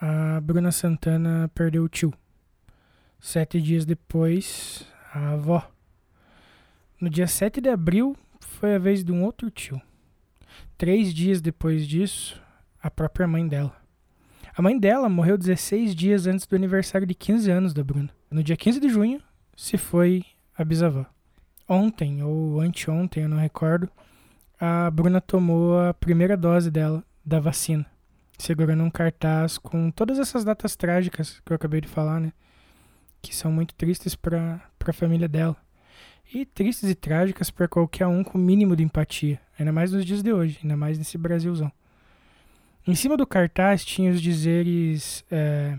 Speaker 2: a Bruna Santana perdeu o tio. Sete dias depois, a avó. No dia 7 de abril, foi a vez de um outro tio. Três dias depois disso, a própria mãe dela. A mãe dela morreu 16 dias antes do aniversário de 15 anos da Bruna. No dia 15 de junho, se foi a bisavó. Ontem, ou anteontem, eu não recordo, a Bruna tomou a primeira dose dela, da vacina, segurando um cartaz com todas essas datas trágicas que eu acabei de falar, né? Que são muito tristes para a família dela. E tristes e trágicas para qualquer um com o mínimo de empatia, ainda mais nos dias de hoje, ainda mais nesse Brasilzão. Em cima do cartaz tinha os dizeres: é,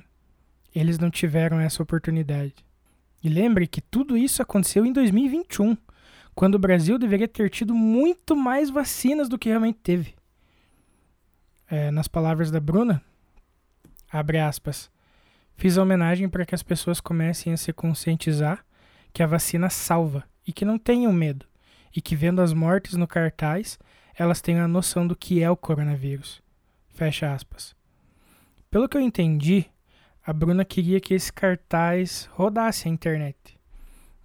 Speaker 2: eles não tiveram essa oportunidade. E lembre que tudo isso aconteceu em 2021 quando o Brasil deveria ter tido muito mais vacinas do que realmente teve. É, nas palavras da Bruna, abre aspas, fiz a homenagem para que as pessoas comecem a se conscientizar que a vacina salva e que não tenham medo, e que vendo as mortes no cartaz, elas tenham a noção do que é o coronavírus. Fecha aspas. Pelo que eu entendi, a Bruna queria que esse cartaz rodasse a internet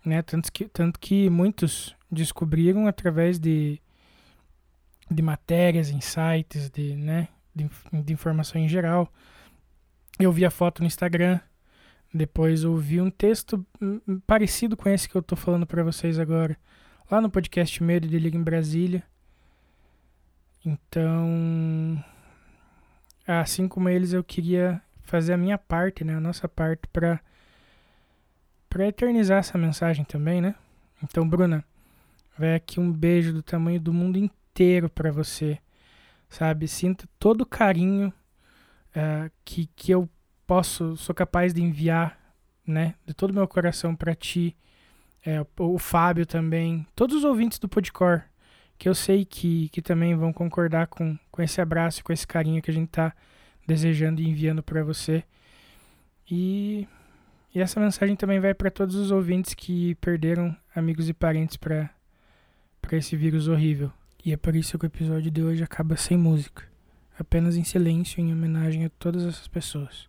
Speaker 2: né? Tanto que, tanto que muitos descobriram através de, de matérias sites, de, né? De, de informação em geral. Eu vi a foto no Instagram, depois eu vi um texto hum, hum, parecido com esse que eu tô falando para vocês agora, lá no podcast Medo de Liga em Brasília. Então, assim como eles, eu queria fazer a minha parte, né? A nossa parte para para eternizar essa mensagem também, né? Então, Bruna, vai aqui um beijo do tamanho do mundo inteiro para você, sabe? Sinta todo o carinho eh, que, que eu posso, sou capaz de enviar, né? De todo o meu coração para ti, eh, o, Fábio também, todos os ouvintes do Podcore, que eu sei que, que também vão concordar com, com esse abraço, com esse carinho que a gente tá desejando e enviando para você. E e essa mensagem também vai para todos os ouvintes que perderam amigos e parentes para esse vírus horrível. E é por isso que o episódio de hoje acaba sem música, apenas em silêncio em homenagem a todas essas pessoas.